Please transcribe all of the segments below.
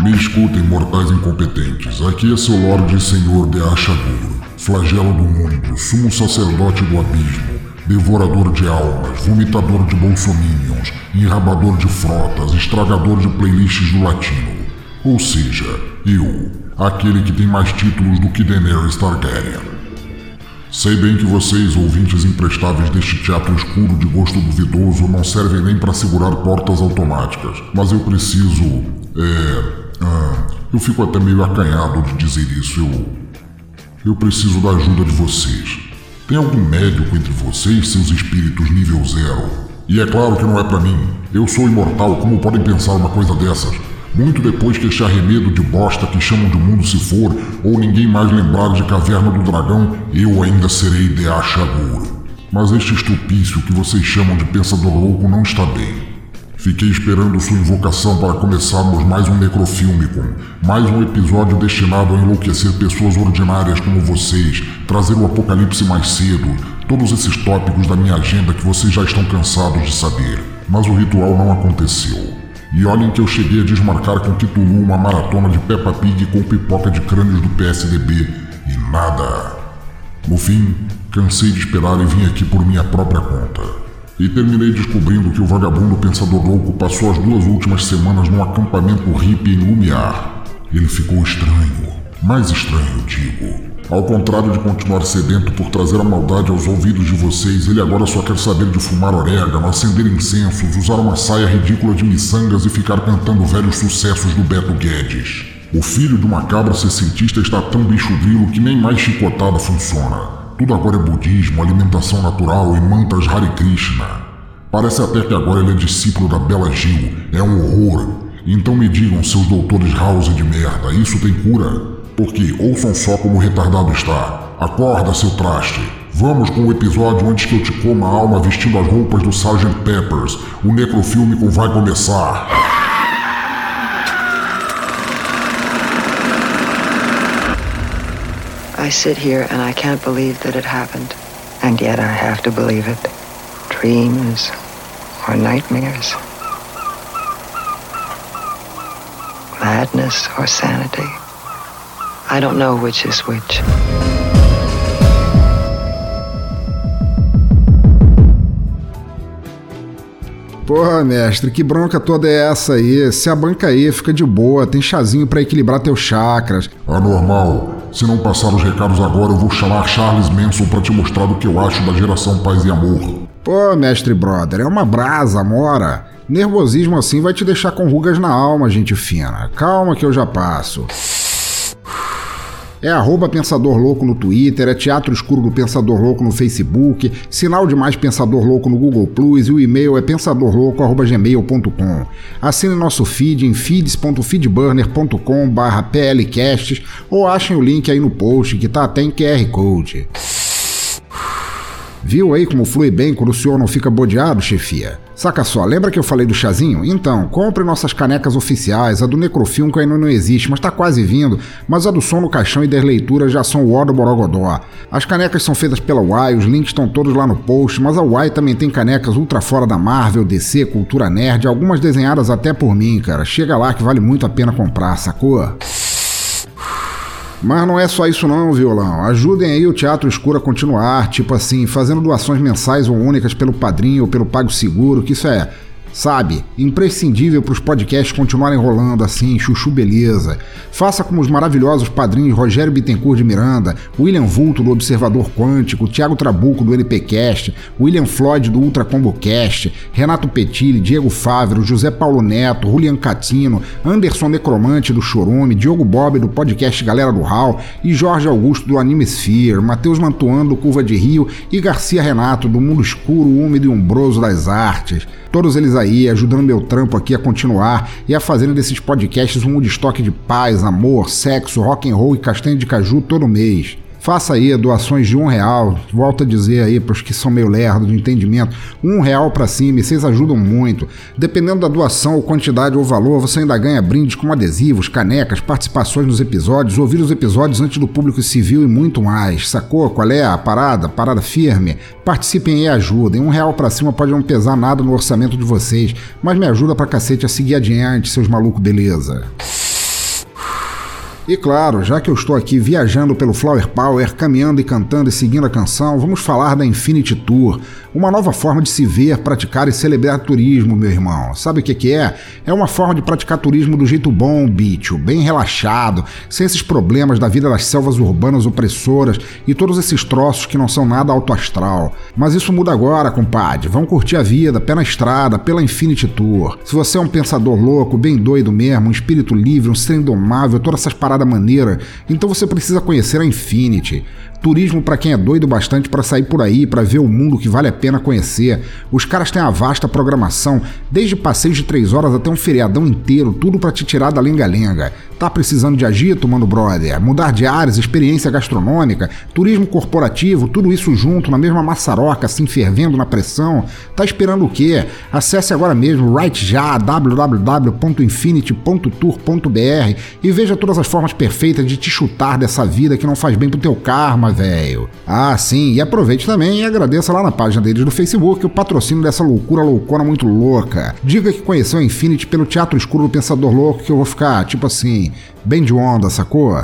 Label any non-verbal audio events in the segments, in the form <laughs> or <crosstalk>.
Me escutem, mortais incompetentes. Aqui é seu Lorde e Senhor de Ashagur, flagelo do mundo, sumo sacerdote do abismo, devorador de almas, vomitador de bolsominions, enrabador de frotas, estragador de playlists do latino. Ou seja, eu, aquele que tem mais títulos do que Daenerys Targaryen. Sei bem que vocês, ouvintes imprestáveis deste teatro escuro de gosto duvidoso, não servem nem para segurar portas automáticas, mas eu preciso. É. Ah, eu fico até meio acanhado de dizer isso. Eu. Eu preciso da ajuda de vocês. Tem algum médico entre vocês, seus espíritos nível zero? E é claro que não é para mim. Eu sou imortal, como podem pensar uma coisa dessas? Muito depois que este arremedo de bosta que chamam de mundo se for, ou ninguém mais lembrar de Caverna do Dragão, eu ainda serei de Achagur. Mas este estupício que vocês chamam de Pensador Louco não está bem. Fiquei esperando sua invocação para começarmos mais um necrofilme com mais um episódio destinado a enlouquecer pessoas ordinárias como vocês, trazer o apocalipse mais cedo, todos esses tópicos da minha agenda que vocês já estão cansados de saber. Mas o ritual não aconteceu. E olhem que eu cheguei a desmarcar com Kitulu uma maratona de Peppa Pig com pipoca de crânios do PSDB e nada. No fim, cansei de esperar e vim aqui por minha própria conta. E terminei descobrindo que o vagabundo pensador louco passou as duas últimas semanas num acampamento hippie em Lumiar. Ele ficou estranho. Mais estranho, digo. Ao contrário de continuar sedento por trazer a maldade aos ouvidos de vocês, ele agora só quer saber de fumar orégano, acender incensos, usar uma saia ridícula de miçangas e ficar cantando velhos sucessos do Beto Guedes. O filho de uma cabra sessentista está tão bicho grilo que nem mais chicotada funciona. Tudo agora é budismo, alimentação natural e mantras Hare Krishna. Parece até que agora ele é discípulo da Bela Gil. É um horror. Então me digam, seus doutores House de merda, isso tem cura? Porque ouçam só como o retardado está. Acorda, seu traste. Vamos com o episódio antes que eu te coma a alma vestindo as roupas do Sgt. Peppers. O necrofílmico vai começar. I sit here and I can't believe that it happened. And yet I have to believe it. Dreams or nightmares. Madness or sanity. I don't know which is which. Porra, mestre, que bronca toda é essa aí? Se abanca aí, fica de boa, tem chazinho para equilibrar teus chakras. Anormal. Se não passar os recados agora, eu vou chamar Charles Manson para te mostrar o que eu acho da geração Paz e Amor. Pô, mestre brother, é uma brasa, mora. Nervosismo assim vai te deixar com rugas na alma, gente fina. Calma que eu já passo. É arroba Pensador Louco no Twitter, é Teatro Escuro do Pensador Louco no Facebook, Sinal de Mais Pensador Louco no Google Plus e o e-mail é pensadorlouco.gmail.com. Assine nosso feed em feeds.feedburner.com barra plcasts ou achem o link aí no post que tá até em QR Code. Viu aí como flui bem quando o senhor não fica bodeado, chefia? Saca só, lembra que eu falei do chazinho? Então, compre nossas canecas oficiais, a do Necrofilm que ainda não existe, mas tá quase vindo, mas a do Som no Caixão e das leituras já são o ó do Borogodó. As canecas são feitas pela Uai, os links estão todos lá no post, mas a Uai também tem canecas ultra fora da Marvel, DC, Cultura Nerd, algumas desenhadas até por mim, cara. Chega lá que vale muito a pena comprar, sacou? Mas não é só isso não, violão. Ajudem aí o Teatro Escuro a continuar, tipo assim, fazendo doações mensais ou únicas pelo padrinho ou pelo Pago Seguro, que isso é Sabe, imprescindível para os podcasts continuarem rolando assim, chuchu beleza. Faça como os maravilhosos padrinhos Rogério Bittencourt de Miranda, William Vulto do Observador Quântico, Thiago Trabuco do NPcast, William Floyd do Ultra Combo Cast, Renato Petilli, Diego Fávero, José Paulo Neto, Julian Catino, Anderson Necromante do Chorume, Diogo Bob do podcast Galera do Hall e Jorge Augusto do Anime Sphere, Matheus Mantuano do Curva de Rio e Garcia Renato do Mundo Escuro, Úmido e Umbroso das Artes. Todos eles aí ajudando meu trampo aqui a continuar e a fazendo desses podcasts um estoque de paz, amor, sexo, rock and roll e castanha de caju todo mês. Faça aí doações de um real. Volto a dizer aí para os que são meio lerdos de entendimento, um real para cima. E vocês ajudam muito. Dependendo da doação, ou quantidade ou valor, você ainda ganha brindes como adesivos, canecas, participações nos episódios, ouvir os episódios antes do público civil e muito mais. Sacou? Qual é a parada? Parada firme. Participem e ajudem. Um real para cima pode não pesar nada no orçamento de vocês, mas me ajuda pra cacete a seguir adiante, seus malucos, beleza? E claro, já que eu estou aqui viajando pelo Flower Power, caminhando e cantando e seguindo a canção, vamos falar da Infinity Tour, uma nova forma de se ver, praticar e celebrar turismo, meu irmão. Sabe o que, que é? É uma forma de praticar turismo do jeito bom, bicho, bem relaxado, sem esses problemas da vida das selvas urbanas opressoras e todos esses troços que não são nada alto astral. Mas isso muda agora, compadre. Vamos curtir a vida, pé na estrada, pela Infinity Tour. Se você é um pensador louco, bem doido mesmo, um espírito livre, um ser indomável, todas essas paradas maneira, então você precisa conhecer a Infinity. Turismo para quem é doido bastante para sair por aí, para ver o mundo que vale a pena conhecer. Os caras têm a vasta programação, desde passeios de três horas até um feriadão inteiro, tudo para te tirar da lenga-lenga. Tá precisando de agito, mano brother? Mudar de áreas, experiência gastronômica, turismo corporativo, tudo isso junto na mesma maçaroca, assim fervendo na pressão? Tá esperando o quê? Acesse agora mesmo, write já, www.infinity.tour.br e veja todas as formas perfeitas de te chutar dessa vida que não faz bem pro teu karma, velho. Ah, sim, e aproveite também e agradeça lá na página deles do Facebook o patrocínio dessa loucura loucona muito louca. Diga que conheceu a Infinity pelo Teatro Escuro do Pensador Louco que eu vou ficar, tipo assim, bem de onda, sacou?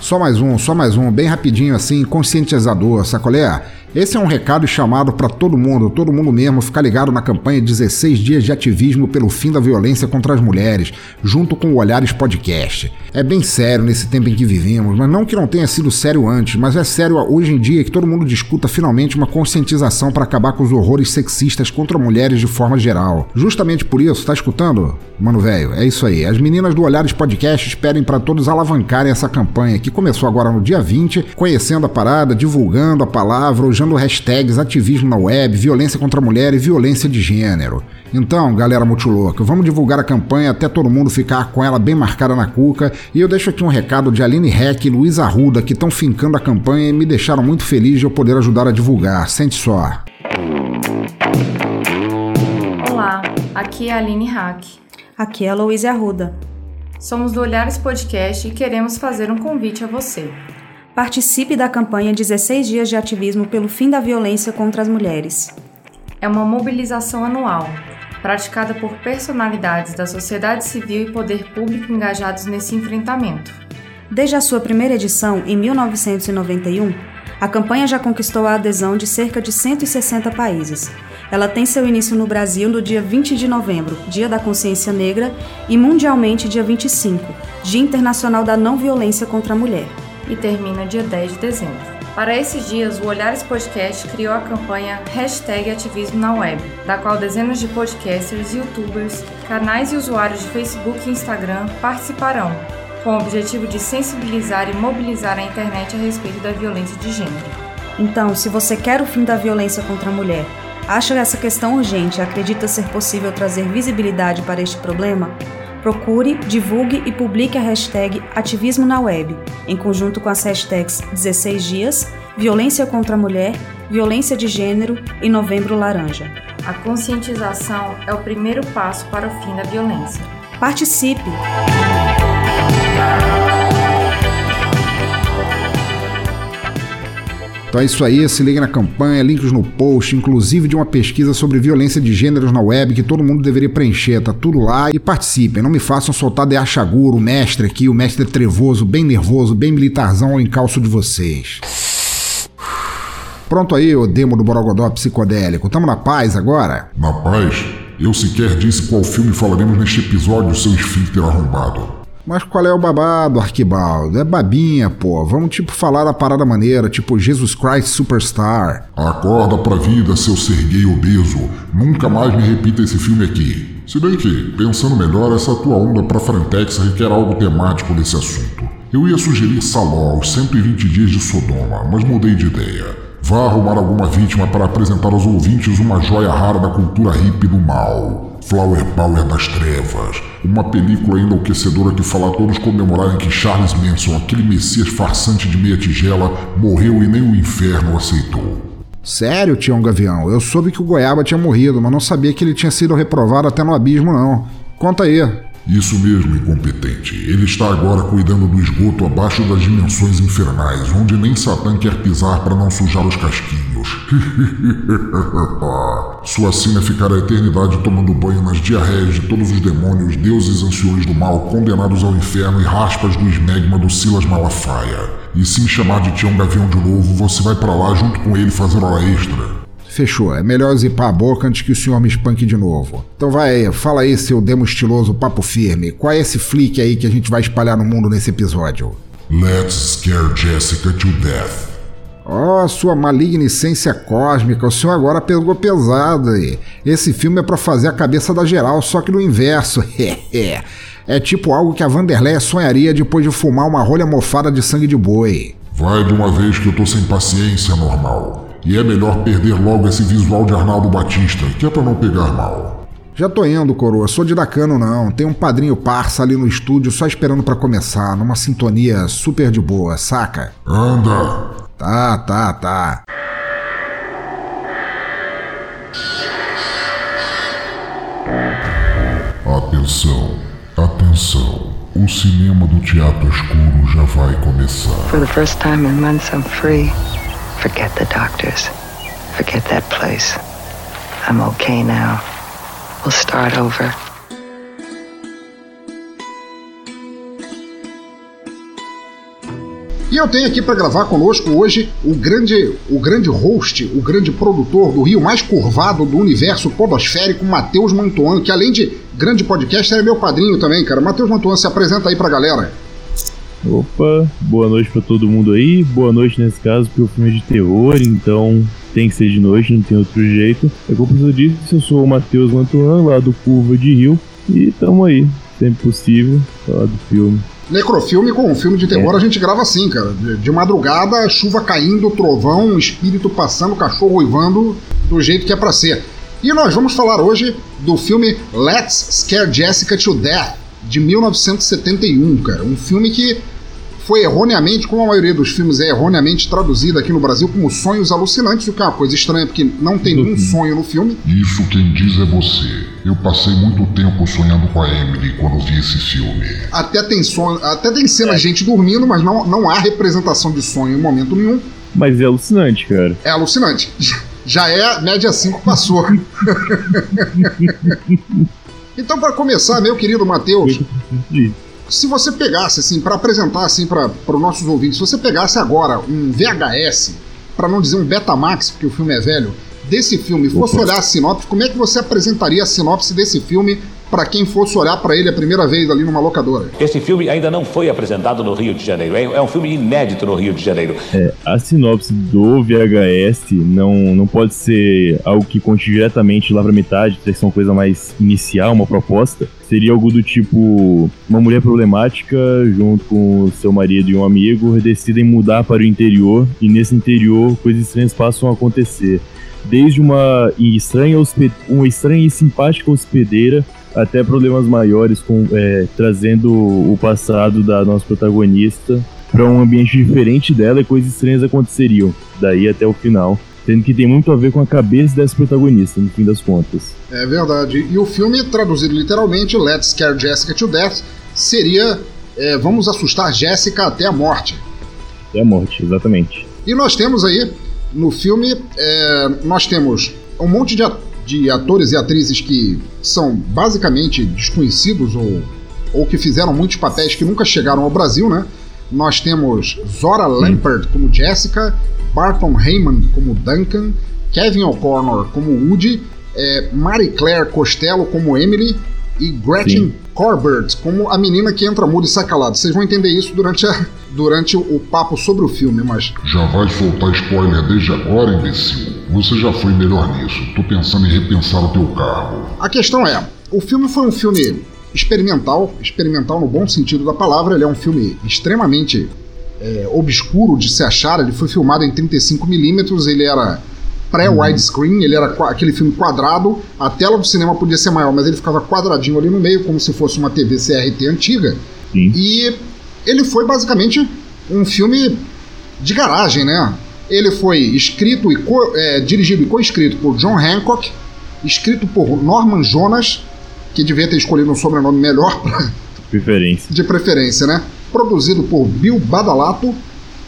Só mais um, só mais um, bem rapidinho assim, conscientizador, sacolé? Esse é um recado chamado para todo mundo, todo mundo mesmo, ficar ligado na campanha 16 Dias de Ativismo pelo Fim da Violência contra as Mulheres, junto com o Olhares Podcast. É bem sério nesse tempo em que vivemos, mas não que não tenha sido sério antes, mas é sério hoje em dia que todo mundo discuta finalmente uma conscientização para acabar com os horrores sexistas contra mulheres de forma geral. Justamente por isso, tá escutando? Mano, velho, é isso aí. As meninas do Olhares Podcast esperem para todos alavancarem essa campanha que começou agora no dia 20, conhecendo a parada, divulgando a palavra, usando hashtags ativismo na web, violência contra a mulher e violência de gênero. Então, galera muito louca, vamos divulgar a campanha até todo mundo ficar com ela bem marcada na cuca. E eu deixo aqui um recado de Aline Heck e Luiz Arruda que estão fincando a campanha e me deixaram muito feliz de eu poder ajudar a divulgar. Sente só. Olá, aqui é a Aline Hack. Aqui é a Luísa Arruda. Somos do Olhares Podcast e queremos fazer um convite a você. Participe da campanha 16 Dias de Ativismo pelo Fim da Violência contra as Mulheres. É uma mobilização anual, praticada por personalidades da sociedade civil e poder público engajados nesse enfrentamento. Desde a sua primeira edição, em 1991, a campanha já conquistou a adesão de cerca de 160 países. Ela tem seu início no Brasil no dia 20 de novembro, Dia da Consciência Negra, e mundialmente dia 25, Dia Internacional da Não Violência contra a Mulher e termina dia 10 de dezembro. Para esses dias, o Olhares Podcast criou a campanha Hashtag Ativismo na Web, da qual dezenas de podcasters, youtubers, canais e usuários de Facebook e Instagram participarão, com o objetivo de sensibilizar e mobilizar a internet a respeito da violência de gênero. Então, se você quer o fim da violência contra a mulher, acha essa questão urgente e acredita ser possível trazer visibilidade para este problema, Procure, divulgue e publique a hashtag Ativismo na Web, em conjunto com as hashtags 16 Dias, Violência contra a Mulher, Violência de Gênero e Novembro Laranja. A conscientização é o primeiro passo para o fim da violência. Participe! Então é isso aí, se liga na campanha, links no post, inclusive de uma pesquisa sobre violência de gêneros na web que todo mundo deveria preencher, tá tudo lá e participem, não me façam soltar de achaguro, o mestre aqui, o mestre trevoso, bem nervoso, bem militarzão ao encalço de vocês. Pronto aí, o demo do Borogodó psicodélico, tamo na paz agora? Na paz? Eu sequer disse qual filme falaremos neste episódio, seu esfíncter arrombado. Mas qual é o babado, Arquibaldo? É babinha, pô. Vamos tipo falar da parada maneira, tipo Jesus Christ Superstar. Acorda pra vida, seu ser gay obeso. Nunca mais me repita esse filme aqui. Se bem que, pensando melhor, essa tua onda pra Frentex requer algo temático desse assunto. Eu ia sugerir Saló, os 120 dias de Sodoma, mas mudei de ideia. Vá arrumar alguma vítima para apresentar aos ouvintes uma joia rara da cultura hippie do mal. Flower Power das Trevas, uma película enlouquecedora que fala a todos comemorarem que Charles Manson, aquele messias farsante de meia tigela, morreu e nem o inferno aceitou. Sério, Tião Gavião? Eu soube que o Goiaba tinha morrido, mas não sabia que ele tinha sido reprovado até no abismo, não. Conta aí. Isso mesmo, incompetente. Ele está agora cuidando do esgoto abaixo das dimensões infernais, onde nem Satã quer pisar para não sujar os casquinhos. <laughs> Sua sina ficará a eternidade tomando banho nas diarreias de todos os demônios, deuses anciões do mal, condenados ao inferno e raspas do esmegma do Silas Malafaia. E se me chamar de Tião Gavião de novo, você vai para lá junto com ele fazer hora extra. Fechou, é melhor zipar a boca antes que o senhor me espanque de novo. Então vai aí, fala aí, seu demo estiloso papo firme. Qual é esse flick aí que a gente vai espalhar no mundo nesse episódio? Let's scare Jessica to death. Oh, sua malignicência cósmica, o senhor agora pegou pesado aí. Esse filme é para fazer a cabeça da geral, só que no inverso. <laughs> é tipo algo que a Vanderleia sonharia depois de fumar uma rolha mofada de sangue de boi. Vai de uma vez que eu tô sem paciência, normal. E é melhor perder logo esse visual de Arnaldo Batista, que é pra não pegar mal. Já tô indo, coroa. Sou de Dacano, não. Tem um padrinho parça ali no estúdio só esperando para começar, numa sintonia super de boa, saca? Anda! Tá, tá, tá. Atenção, atenção. O cinema do teatro escuro já vai começar. For the first time in months, I'm free. Forget the doctors. Forget that place. I'm okay now. We'll start over. E eu tenho aqui para gravar conosco hoje o grande, o grande host, o grande produtor do rio mais curvado do universo podosférico, Matheus Mantuan, que além de grande podcast, é meu padrinho também, cara. Matheus Mantuan, se apresenta aí pra galera. Opa, boa noite para todo mundo aí. Boa noite nesse caso, porque o filme é de terror, então tem que ser de noite, não tem outro jeito. É como eu disse, eu sou o Matheus Mantuan, lá do Curva de Rio, e tamo aí, sempre possível, falar do filme. Necrofilme com um filme de terror é. a gente grava assim, cara. De, de, madrugada, chuva caindo, trovão, espírito passando, cachorro uivando, do jeito que é para ser. E nós vamos falar hoje do filme Let's Scare Jessica to Death, de 1971, cara. Um filme que foi erroneamente, como a maioria dos filmes é erroneamente traduzido aqui no Brasil como Sonhos Alucinantes, o que é uma coisa estranha, porque não tem nenhum sonho no filme. Isso quem diz é você. Eu passei muito tempo sonhando com a Emily quando vi esse filme. Até tem sonho, até tem cena é. gente dormindo, mas não, não há representação de sonho em momento nenhum. Mas é alucinante, cara. É alucinante. Já é média 5 passou. <laughs> então, para começar, meu querido Matheus, se você pegasse, assim, para apresentar, assim, para os nossos ouvintes, se você pegasse agora um VHS, para não dizer um Betamax, porque o filme é velho, desse filme, fosse olhar a sinopse, como é que você apresentaria a sinopse desse filme para quem fosse olhar para ele a primeira vez ali numa locadora. Esse filme ainda não foi apresentado no Rio de Janeiro. É um filme inédito no Rio de Janeiro. É, a sinopse do VHS não, não pode ser algo que conte diretamente lá para metade, ter que ser uma coisa mais inicial, uma proposta. Seria algo do tipo: uma mulher problemática, junto com seu marido e um amigo, decidem mudar para o interior, e nesse interior coisas estranhas passam a acontecer desde uma estranha, uma estranha e simpática hospedeira até problemas maiores, com, é, trazendo o passado da nossa protagonista para um ambiente diferente dela e coisas estranhas aconteceriam, daí até o final. Sendo que tem muito a ver com a cabeça dessa protagonista, no fim das contas. É verdade. E o filme, traduzido literalmente, Let's Scare Jessica to Death, seria é, Vamos assustar Jessica até a morte. Até a morte, exatamente. E nós temos aí, no filme, é, nós temos um monte de, de atores e atrizes que são basicamente desconhecidos ou, ou que fizeram muitos papéis que nunca chegaram ao Brasil, né? Nós temos Zora Lampert como Jessica, Barton Heyman como Duncan, Kevin O'Connor como Woody, é, Mary Claire Costello como Emily e Gretchen Sim. Corbett como a menina que entra muda e sai calada. Vocês vão entender isso durante, a, durante o papo sobre o filme, mas. Já vai soltar spoiler desde agora, imbecil? Você já foi melhor nisso. Tô pensando em repensar o teu carro. A questão é: o filme foi um filme experimental, experimental no bom sentido da palavra. Ele é um filme extremamente é, obscuro de se achar. Ele foi filmado em 35mm, ele era pré-widescreen, ele era aquele filme quadrado. A tela do cinema podia ser maior, mas ele ficava quadradinho ali no meio, como se fosse uma TV CRT antiga. Sim. E ele foi basicamente um filme de garagem, né? Ele foi escrito e co, é, dirigido e co-escrito por John Hancock, escrito por Norman Jonas, que devia ter escolhido um sobrenome melhor <laughs> preferência. de preferência, né? Produzido por Bill Badalato,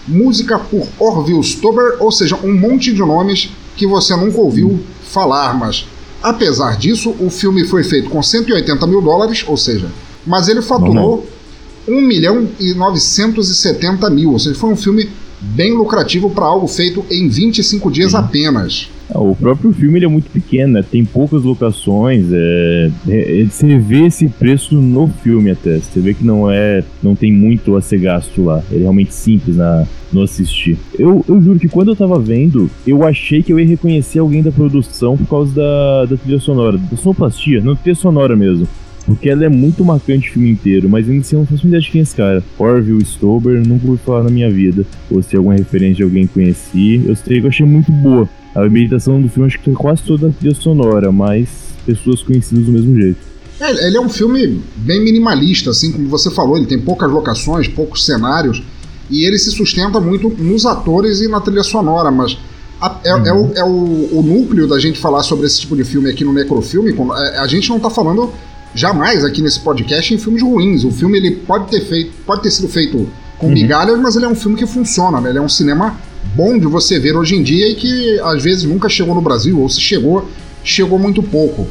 música por Orville Stober, ou seja, um monte de nomes que você nunca ouviu falar, mas apesar disso, o filme foi feito com 180 mil dólares, ou seja, mas ele faturou 1 milhão e 970 mil, ou seja, foi um filme bem lucrativo para algo feito em 25 dias apenas. Ah, o próprio filme ele é muito pequeno, né? tem poucas locações. É, é, é, você vê esse preço no filme até. Você vê que não é, não tem muito a ser gasto lá. Ele é realmente simples na, no assistir. Eu, eu juro que quando eu tava vendo, eu achei que eu ia reconhecer alguém da produção por causa da, da trilha sonora, da sonoplastia, não trilha sonora mesmo. Porque ela é muito marcante o filme inteiro, mas ainda assim eu não faço ideia de quem é esse cara. Orville Stober, nunca ouvi falar na minha vida. Ou se é alguma referência de alguém que conheci. Eu sei que eu achei muito boa. A meditação do filme acho que tem quase toda a trilha sonora, mas pessoas conhecidas do mesmo jeito. É, ele é um filme bem minimalista, assim como você falou, ele tem poucas locações, poucos cenários, e ele se sustenta muito nos atores e na trilha sonora, mas a, é, uhum. é, o, é o, o, núcleo da gente falar sobre esse tipo de filme aqui no Necrofilme. É, a gente não está falando jamais aqui nesse podcast em filmes ruins. O filme ele pode ter feito, pode ter sido feito com uhum. migalhas, mas ele é um filme que funciona, né? Ele é um cinema bom de você ver hoje em dia e que às vezes nunca chegou no Brasil, ou se chegou, chegou muito pouco.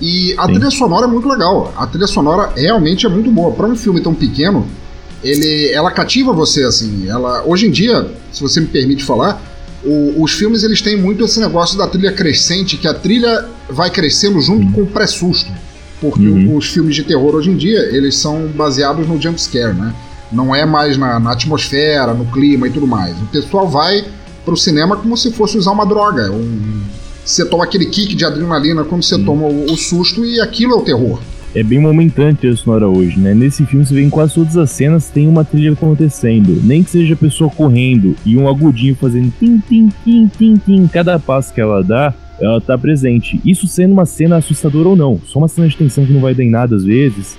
E a Sim. trilha sonora é muito legal. A trilha sonora realmente é muito boa. Para um filme tão pequeno, ele, ela cativa você assim. Ela, hoje em dia, se você me permite falar, o, os filmes eles têm muito esse negócio da trilha crescente, que a trilha vai crescendo junto uhum. com o pré-susto. Porque uhum. os filmes de terror hoje em dia, eles são baseados no jump scare, né? Não é mais na, na atmosfera, no clima e tudo mais. O pessoal vai pro cinema como se fosse usar uma droga. Um, você toma aquele kick de adrenalina quando você toma o, o, susto e aquilo é o terror. É bem momentante a sonora hoje, né? Nesse filme você vê em quase todas as cenas tem uma trilha acontecendo. Nem que seja a pessoa correndo e um agudinho fazendo tim, tim, tim, tim, tim. Cada passo que ela dá, ela tá presente. Isso sendo uma cena assustadora ou não. Só uma cena de tensão que não vai dar em nada às vezes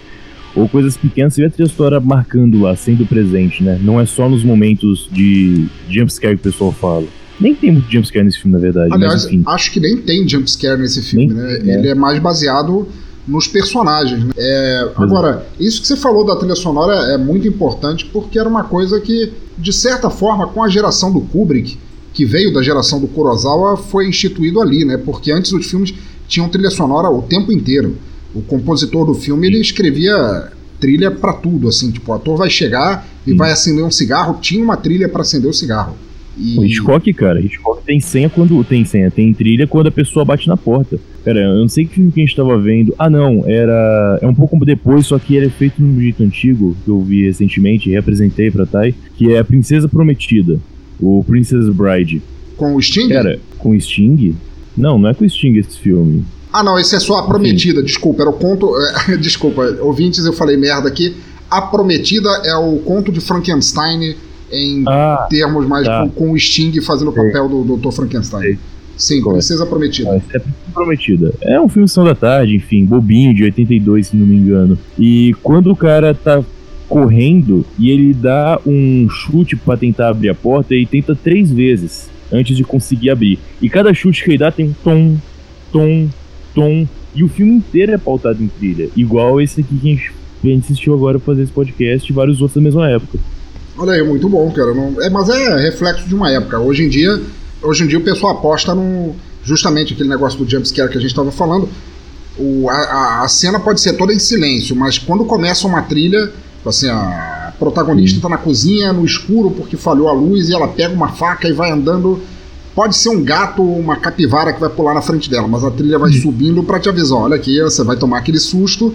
ou coisas pequenas, você vê a trilha sonora marcando lá, sendo presente, né? Não é só nos momentos de jumpscare que o pessoal fala. Nem tem muito jumpscare nesse filme, na verdade. Aliás, mas, acho que nem tem jumpscare nesse filme, nem, né? É. Ele é mais baseado nos personagens. Né? É, agora, isso que você falou da trilha sonora é muito importante porque era uma coisa que, de certa forma, com a geração do Kubrick, que veio da geração do Kurosawa, foi instituído ali, né? Porque antes os filmes tinham trilha sonora o tempo inteiro o compositor do filme ele escrevia trilha para tudo, assim, tipo, o ator vai chegar e Sim. vai acender um cigarro, tinha uma trilha para acender o cigarro. E... O Hitchcock, cara, Hitchcock tem senha quando tem senha, tem trilha quando a pessoa bate na porta. Pera, eu não sei que filme que a gente tava vendo. Ah, não, era é um pouco depois, só que ele é feito num jeito antigo que eu vi recentemente, representei para Thay, que é a Princesa Prometida, o Princess Bride. Com o Sting? Cara, com o Sting? Não, não é com o Sting esse filme. Ah, não, esse é só a Prometida, desculpa, era o conto. É, <laughs> desculpa, ouvintes, eu falei merda aqui. A Prometida é o conto de Frankenstein em ah, termos mais tá. com, com, o Sting fazendo o papel do Dr. Frankenstein. Sim, Princesa Prometida. é Princesa Prometida. É um filme São da Tarde, enfim, bobinho, de 82, se não me engano. E quando o cara tá correndo e ele dá um chute para tentar abrir a porta e tenta três vezes antes de conseguir abrir. E cada chute que ele dá tem um tom, tom, tom. E o filme inteiro é pautado em trilha. Igual esse aqui que a gente, a gente assistiu agora fazer esse podcast e vários outros da mesma época. Olha aí, muito bom, cara. Não, é, mas é reflexo de uma época. Hoje em dia, hoje em dia o pessoal aposta no. Justamente aquele negócio do jumpscare que a gente estava falando. O, a, a, cena pode ser toda em silêncio, mas quando começa uma trilha, assim, a protagonista está na cozinha, no escuro, porque falhou a luz, e ela pega uma faca e vai andando Pode ser um gato ou uma capivara que vai pular na frente dela, mas a trilha vai uhum. subindo para te avisar: olha aqui, você vai tomar aquele susto.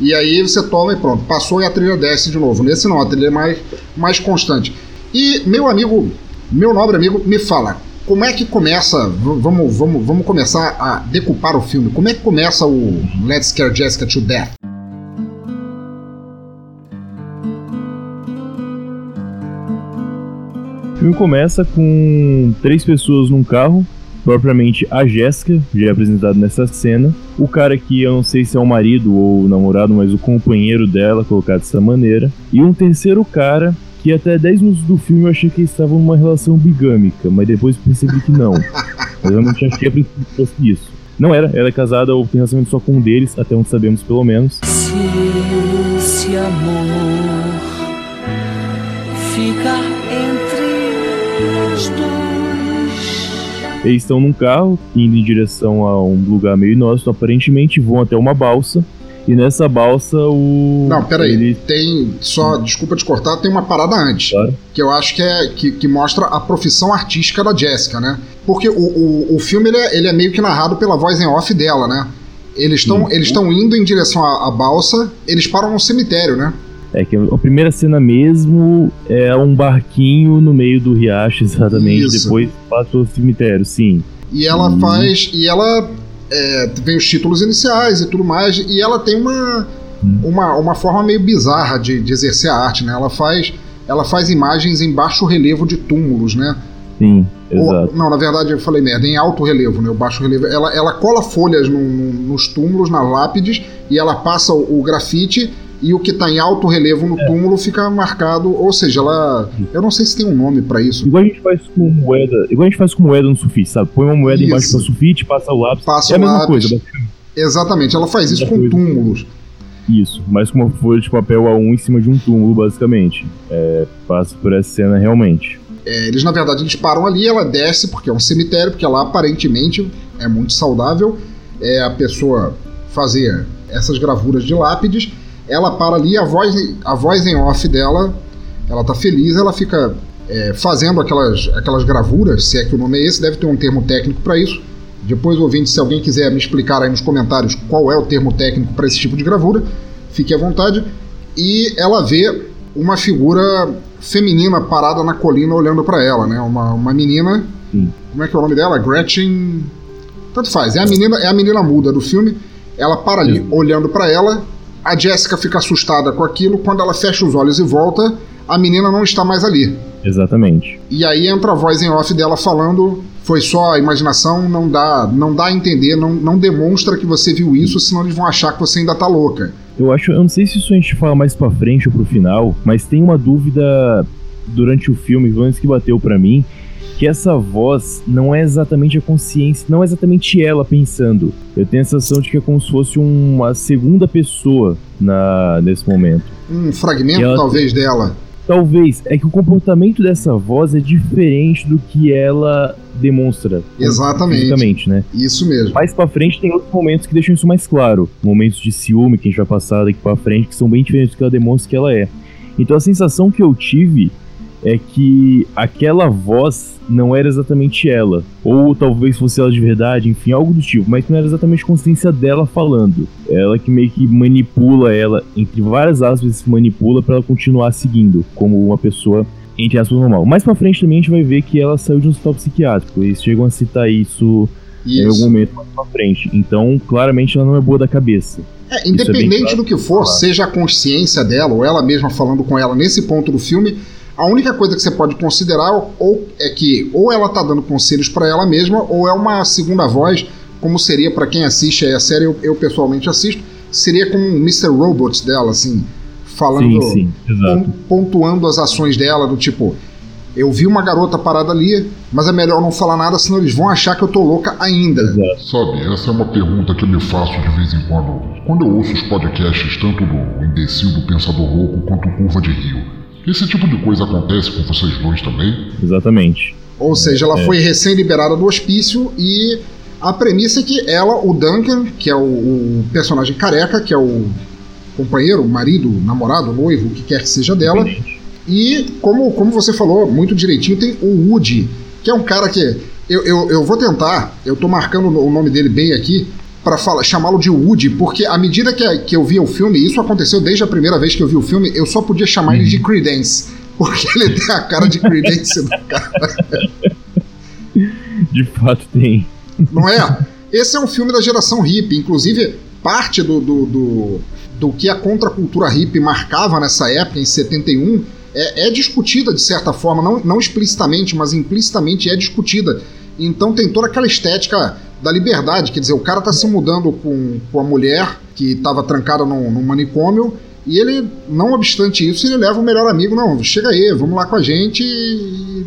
E aí você toma e pronto, passou e a trilha desce de novo. Nesse não, a trilha é mais, mais constante. E meu amigo, meu nobre amigo, me fala, como é que começa? Vamos, vamos, vamos começar a decupar o filme. Como é que começa o Let's Scare Jessica to Death? O filme começa com três pessoas num carro, propriamente a Jéssica, já é apresentado nessa cena, o cara que eu não sei se é o marido ou o namorado, mas o companheiro dela, colocado dessa maneira, e um terceiro cara que até 10 minutos do filme eu achei que eles estavam numa relação bigâmica, mas depois percebi que não. <laughs> Eu realmente achei a princípio que fosse isso. Não era, ela é casada ou tem relacionamento só com um deles, até onde sabemos pelo menos. Se esse amor ficar Eles estão num carro, indo em direção a um lugar meio inóspito, aparentemente vão até uma balsa. E nessa balsa o. Não, peraí. ele- Tem. Só, desculpa te cortar, tem uma parada antes. Claro. Que eu acho que é. Que, que mostra a profissão artística da Jessica, né? Porque o, o, o filme ele é, ele é meio que narrado pela voz em off dela, né? Eles estão Sim. eles estão indo em direção à, à balsa, eles param no cemitério, né? É que a primeira cena mesmo é um barquinho no meio do riacho, exatamente. Isso. Depois passa o cemitério, sim. E ela Uhum. faz. E ela. é, vem os títulos iniciais e tudo mais. E ela tem uma. Uma, uma forma meio bizarra de, de exercer a arte, né? Ela faz. Ela faz imagens em baixo relevo de túmulos, né? Sim, Ou- exato. não, na verdade eu falei merda, em alto relevo, né? O baixo relevo. Ela, ela cola folhas no- no- nos túmulos, nas lápides, e ela passa o, o grafite, e o que tá em alto relevo É. no túmulo fica marcado. Ou seja, ela. Eu não sei se tem um nome pra isso. Igual a gente faz com moeda. Igual a gente faz com moeda no sulfite, sabe? Põe uma moeda embaixo Isso. do sulfite, passa o lápis. Passa é a mesma lápis. coisa, basicamente. Exatamente, ela faz isso com coisa. túmulos. Isso, mas com uma folha de papel A1 em cima de um túmulo, basicamente. É, passa por essa cena realmente. É, eles, na verdade, eles param ali, ela desce, porque é um cemitério, porque lá aparentemente é muito saudável. É a pessoa fazer essas gravuras de lápides. Ela para ali, a voz, a voz em off dela, ela tá feliz, ela fica é, fazendo aquelas, aquelas gravuras, se é que o nome é esse, deve ter um termo técnico para isso. Depois, ouvinte, se alguém quiser me explicar aí nos comentários qual é o termo técnico para esse tipo de gravura, fique à vontade. E ela vê uma figura feminina parada na colina olhando para ela, né? Uma, uma menina. Sim. Como é que é o nome dela? Gretchen. Tanto faz, é a menina, é a menina muda do filme. Ela para ali olhando para ela. A Jessica fica assustada com aquilo. Quando ela fecha os olhos e volta, a menina não está mais ali. Exatamente. E aí entra a voz em off dela falando: foi só a imaginação, não dá, não dá a entender, não, não demonstra que você viu isso, senão eles vão achar que você ainda tá louca. Eu acho, eu não sei se isso a gente fala mais pra frente ou pro final, mas tem uma dúvida durante o filme, pelo menos que bateu pra mim, que essa voz não é exatamente a consciência, não é exatamente ela pensando. Eu tenho a sensação de que é como se fosse uma segunda pessoa na, nesse momento. Um fragmento, ela- talvez, dela. Talvez, é que o comportamento dessa voz é diferente do que ela demonstra. Exatamente. Né? Isso mesmo. Mais pra frente tem outros momentos que deixam isso mais claro. Momentos de ciúme que a gente vai passar daqui pra frente, que são bem diferentes do que ela demonstra que ela é. Então a sensação que eu tive é que aquela voz não era exatamente ela. Ou talvez fosse ela de verdade, enfim, algo do tipo. Mas não era exatamente a consciência dela falando. Ela que meio que manipula ela, entre várias aspas, se manipula pra ela continuar seguindo como uma pessoa entre aspas normal. Mais pra frente também a gente vai ver que ela saiu de um hospital psiquiátrico. Eles chegam a citar isso em algum Isso. momento mais pra frente. Então, claramente ela não é boa da cabeça. É, bem independente claro. do que for, Claro. seja a consciência dela ou ela mesma falando com ela nesse ponto do filme, a única coisa que você pode considerar ou é que ou ela tá dando conselhos para ela mesma ou é uma segunda voz, como seria para quem assiste aí a série, eu, eu pessoalmente assisto, seria como um Mr. Robot dela, assim, falando, Sim, sim, pontuando as ações dela, do tipo, eu vi uma garota parada ali, mas é melhor não falar nada, senão eles vão achar que eu tô louca ainda. Exato. Sabe, essa é uma pergunta que eu me faço de vez em quando, quando eu ouço os podcasts tanto do Imbecil do Pensador Louco quanto Curva de Rio. Esse tipo de coisa acontece com vocês dois também? Exatamente. Ou seja, ela foi recém-liberada do hospício e a premissa é que ela, o Duncan, que é o, o personagem careca, que é o companheiro, marido, namorado, noivo, o que quer que seja dela, e como, como você falou muito direitinho, tem o Woody, que é um cara que. Eu, eu, eu vou tentar, eu tô marcando o nome dele bem aqui, para chamá-lo de Woody, porque à medida que, que eu via o filme, isso aconteceu desde a primeira vez que eu vi o filme, eu só podia chamar ele de Credence. Porque ele tem a cara de Credence do cara. De fato tem. Não é? Esse é um filme da geração hippie. Inclusive, parte do, do, do, do que a contracultura hippie marcava nessa época, em 71, é, é discutida de certa forma, não, não explicitamente, mas implicitamente é discutida. Então tem toda aquela estética da liberdade, quer dizer, o cara tá se mudando com, com a mulher que estava trancada num, num manicômio. E ele, não obstante isso, ele leva o melhor amigo, não, chega aí, vamos lá com a gente e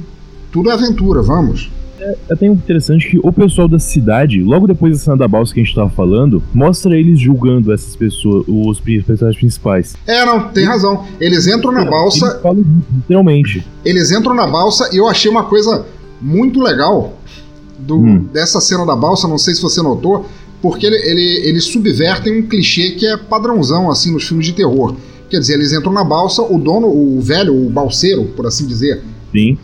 tudo é aventura, vamos. É até interessante que o pessoal da cidade, logo depois da cena da balsa que a gente tava falando, mostra eles julgando essas pessoas, os personagens principais. É, não, tem razão. Eles entram na balsa, Eles falam literalmente. eles entram na balsa e eu achei uma coisa muito legal do, Hum. dessa cena da balsa, não sei se você notou, porque ele, ele, eles subvertem um clichê que é padrãozão assim nos filmes de terror. Quer dizer, eles entram na balsa, o dono, o velho, o balseiro, por assim dizer, Sim.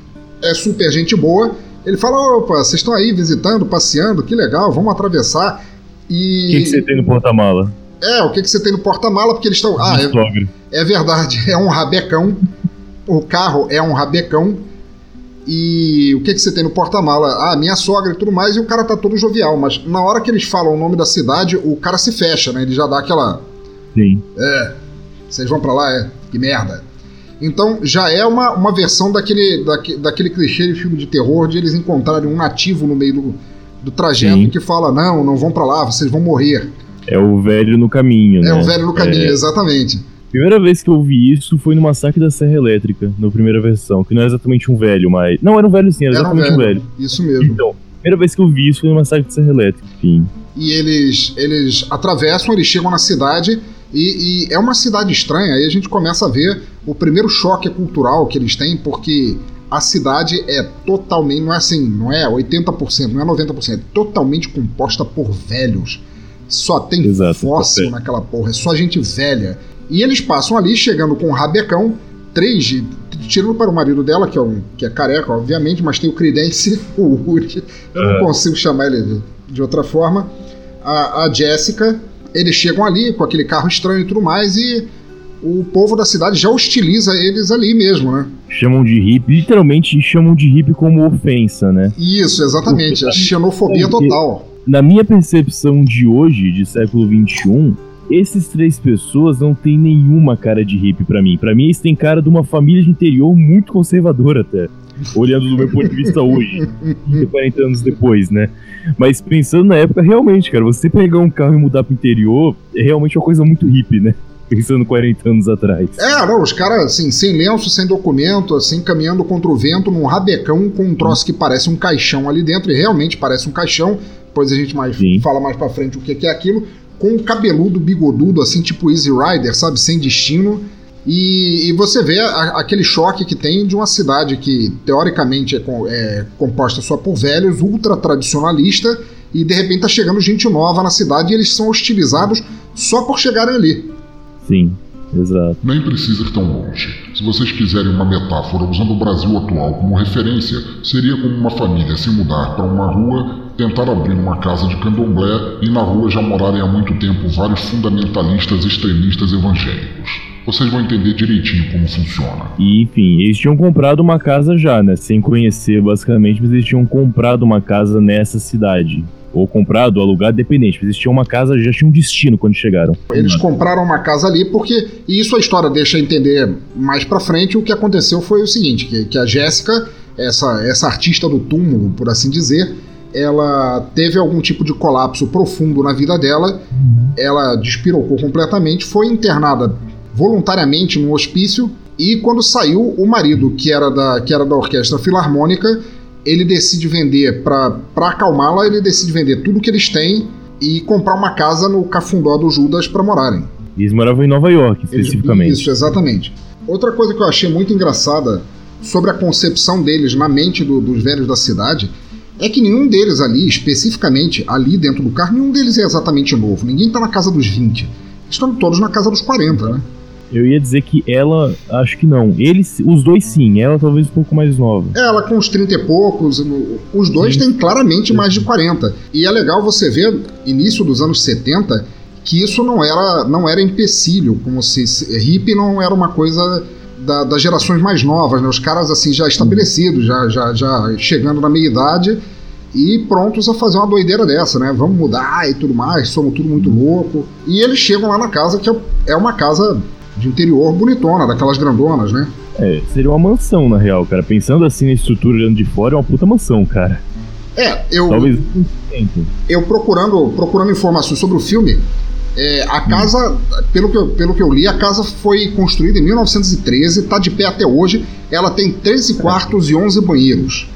é super gente boa. Ele fala: opa, vocês estão aí visitando, passeando, que legal, vamos atravessar. O E. que, que você tem no porta-mala? É, o que, que você tem no porta-mala? Porque eles estão. Ah, é, é verdade, <laughs> é um rabecão. O carro é um rabecão. E o que, que você tem no porta-mala? Ah, minha sogra e tudo mais, e o cara tá todo jovial. Mas na hora que eles falam o nome da cidade, o cara se fecha, né? Ele já dá aquela. Sim. É, vocês vão pra lá, é? Que merda. Então já é uma, uma versão daquele, daque- daquele clichê de filme de terror de eles encontrarem um nativo no meio do, do trajeto Sim. que fala: não, não vão pra lá, vocês vão morrer. É o velho no caminho, né? É o velho no caminho, É, exatamente. Primeira vez que eu vi isso foi no Massacre da Serra Elétrica, na primeira versão, que não é exatamente um velho, mas. Não, era um velho sim, era, Era um exatamente um velho. velho. Isso mesmo. Então, primeira vez que eu vi isso foi no Massacre da Serra Elétrica, enfim. E eles, eles atravessam, eles chegam na cidade e, e é uma cidade estranha. Aí a gente começa a ver o primeiro choque cultural que eles têm, porque a cidade é totalmente, não é assim, não é 80%, não é 90%, é totalmente composta por velhos. Só tem Exato, fóssil naquela porra, é só gente velha. E eles passam ali, chegando com um rabecão, três, de- tirando para o marido dela, que é, um, que é careca, obviamente, mas tem o Credence, <laughs> o Woody. Eu não É. consigo chamar ele de, de outra forma. A, a Jessica, eles chegam ali com aquele carro estranho e tudo mais, e o povo da cidade já hostiliza eles ali mesmo, né? Chamam de hippie, literalmente chamam de hippie como ofensa, né? Isso, exatamente. A xenofobia É, total. Na minha percepção de hoje, de século XXI, esses três pessoas não têm nenhuma cara de hippie pra mim. Pra mim, eles têm cara de uma família de interior muito conservadora até. Olhando do meu ponto de vista hoje, <laughs> 40 anos depois, né? Mas pensando na época, realmente, cara, você pegar um carro e mudar pro interior é realmente uma coisa muito hippie, né? Pensando 40 anos atrás. É, não, os caras, assim, sem lenço, sem documento, assim, caminhando contra o vento, num rabecão com um troço que parece um caixão ali dentro, e realmente parece um caixão, depois a gente mais Sim. fala mais pra frente o que é aquilo, com um cabeludo bigodudo, assim, tipo Easy Rider, sabe, sem destino. E, e você vê a- aquele choque que tem de uma cidade que, teoricamente, é, com- é composta só por velhos, ultra tradicionalista, e de repente tá chegando gente nova na cidade e eles são hostilizados só por chegarem ali. Sim, exato. Nem precisa ir tão longe. Se vocês quiserem uma metáfora usando o Brasil atual como referência, seria como uma família se mudar para uma rua, tentar abrir uma casa de candomblé e na rua já morarem há muito tempo vários fundamentalistas extremistas evangélicos. Vocês vão entender direitinho como funciona. E, enfim, eles tinham comprado uma casa já, né? Sem conhecer, basicamente, mas eles tinham comprado uma casa nessa cidade. Ou comprado, alugado, dependente. Mas eles tinham uma casa, já tinham um destino quando chegaram. Eles compraram uma casa ali porque. E isso a história deixa entender mais pra frente. O que aconteceu foi o seguinte: que, que a Jéssica, essa, essa artista do túmulo, por assim dizer, ela teve algum tipo de colapso profundo na vida dela. Ela despirocou completamente, foi internada voluntariamente num hospício. E quando saiu, o marido, que era da, que era da orquestra filarmônica, ele decide vender, pra acalmá-la, ele decide vender tudo que eles têm e comprar uma casa no cafundó do Judas pra morarem. E eles moravam em Nova York, especificamente. Isso, exatamente. Outra coisa que eu achei muito engraçada sobre a concepção deles na mente do- dos velhos da cidade é que nenhum deles ali, especificamente ali dentro do carro, nenhum deles é exatamente novo. Ninguém tá na casa dos 20. Estão todos na casa dos 40, né? Eu ia dizer que ela, acho que não. Eles, os dois sim, ela talvez um pouco mais nova. Ela com uns 30 e poucos, os dois têm claramente mais de 40. E é legal você ver, início dos anos 70, que isso não era, não era empecilho, como se se- hippie não era uma coisa da- das gerações mais novas, né? Os caras assim já estabelecidos, já, já, já chegando na meia-idade e prontos a fazer uma doideira dessa, né? Vamos mudar e tudo mais, somos tudo muito louco. E eles chegam lá na casa que é- é uma casa de interior bonitona, daquelas grandonas, né? É, seria uma mansão, na real, cara. Pensando assim na estrutura olhando de fora, é uma puta mansão, cara. É, eu, Talvez eu procurando, procurando informações sobre o filme, é, a casa, pelo, que eu, pelo que eu li, a casa foi construída em 1913, está de pé até hoje. Ela tem 13 quartos e 11 banheiros.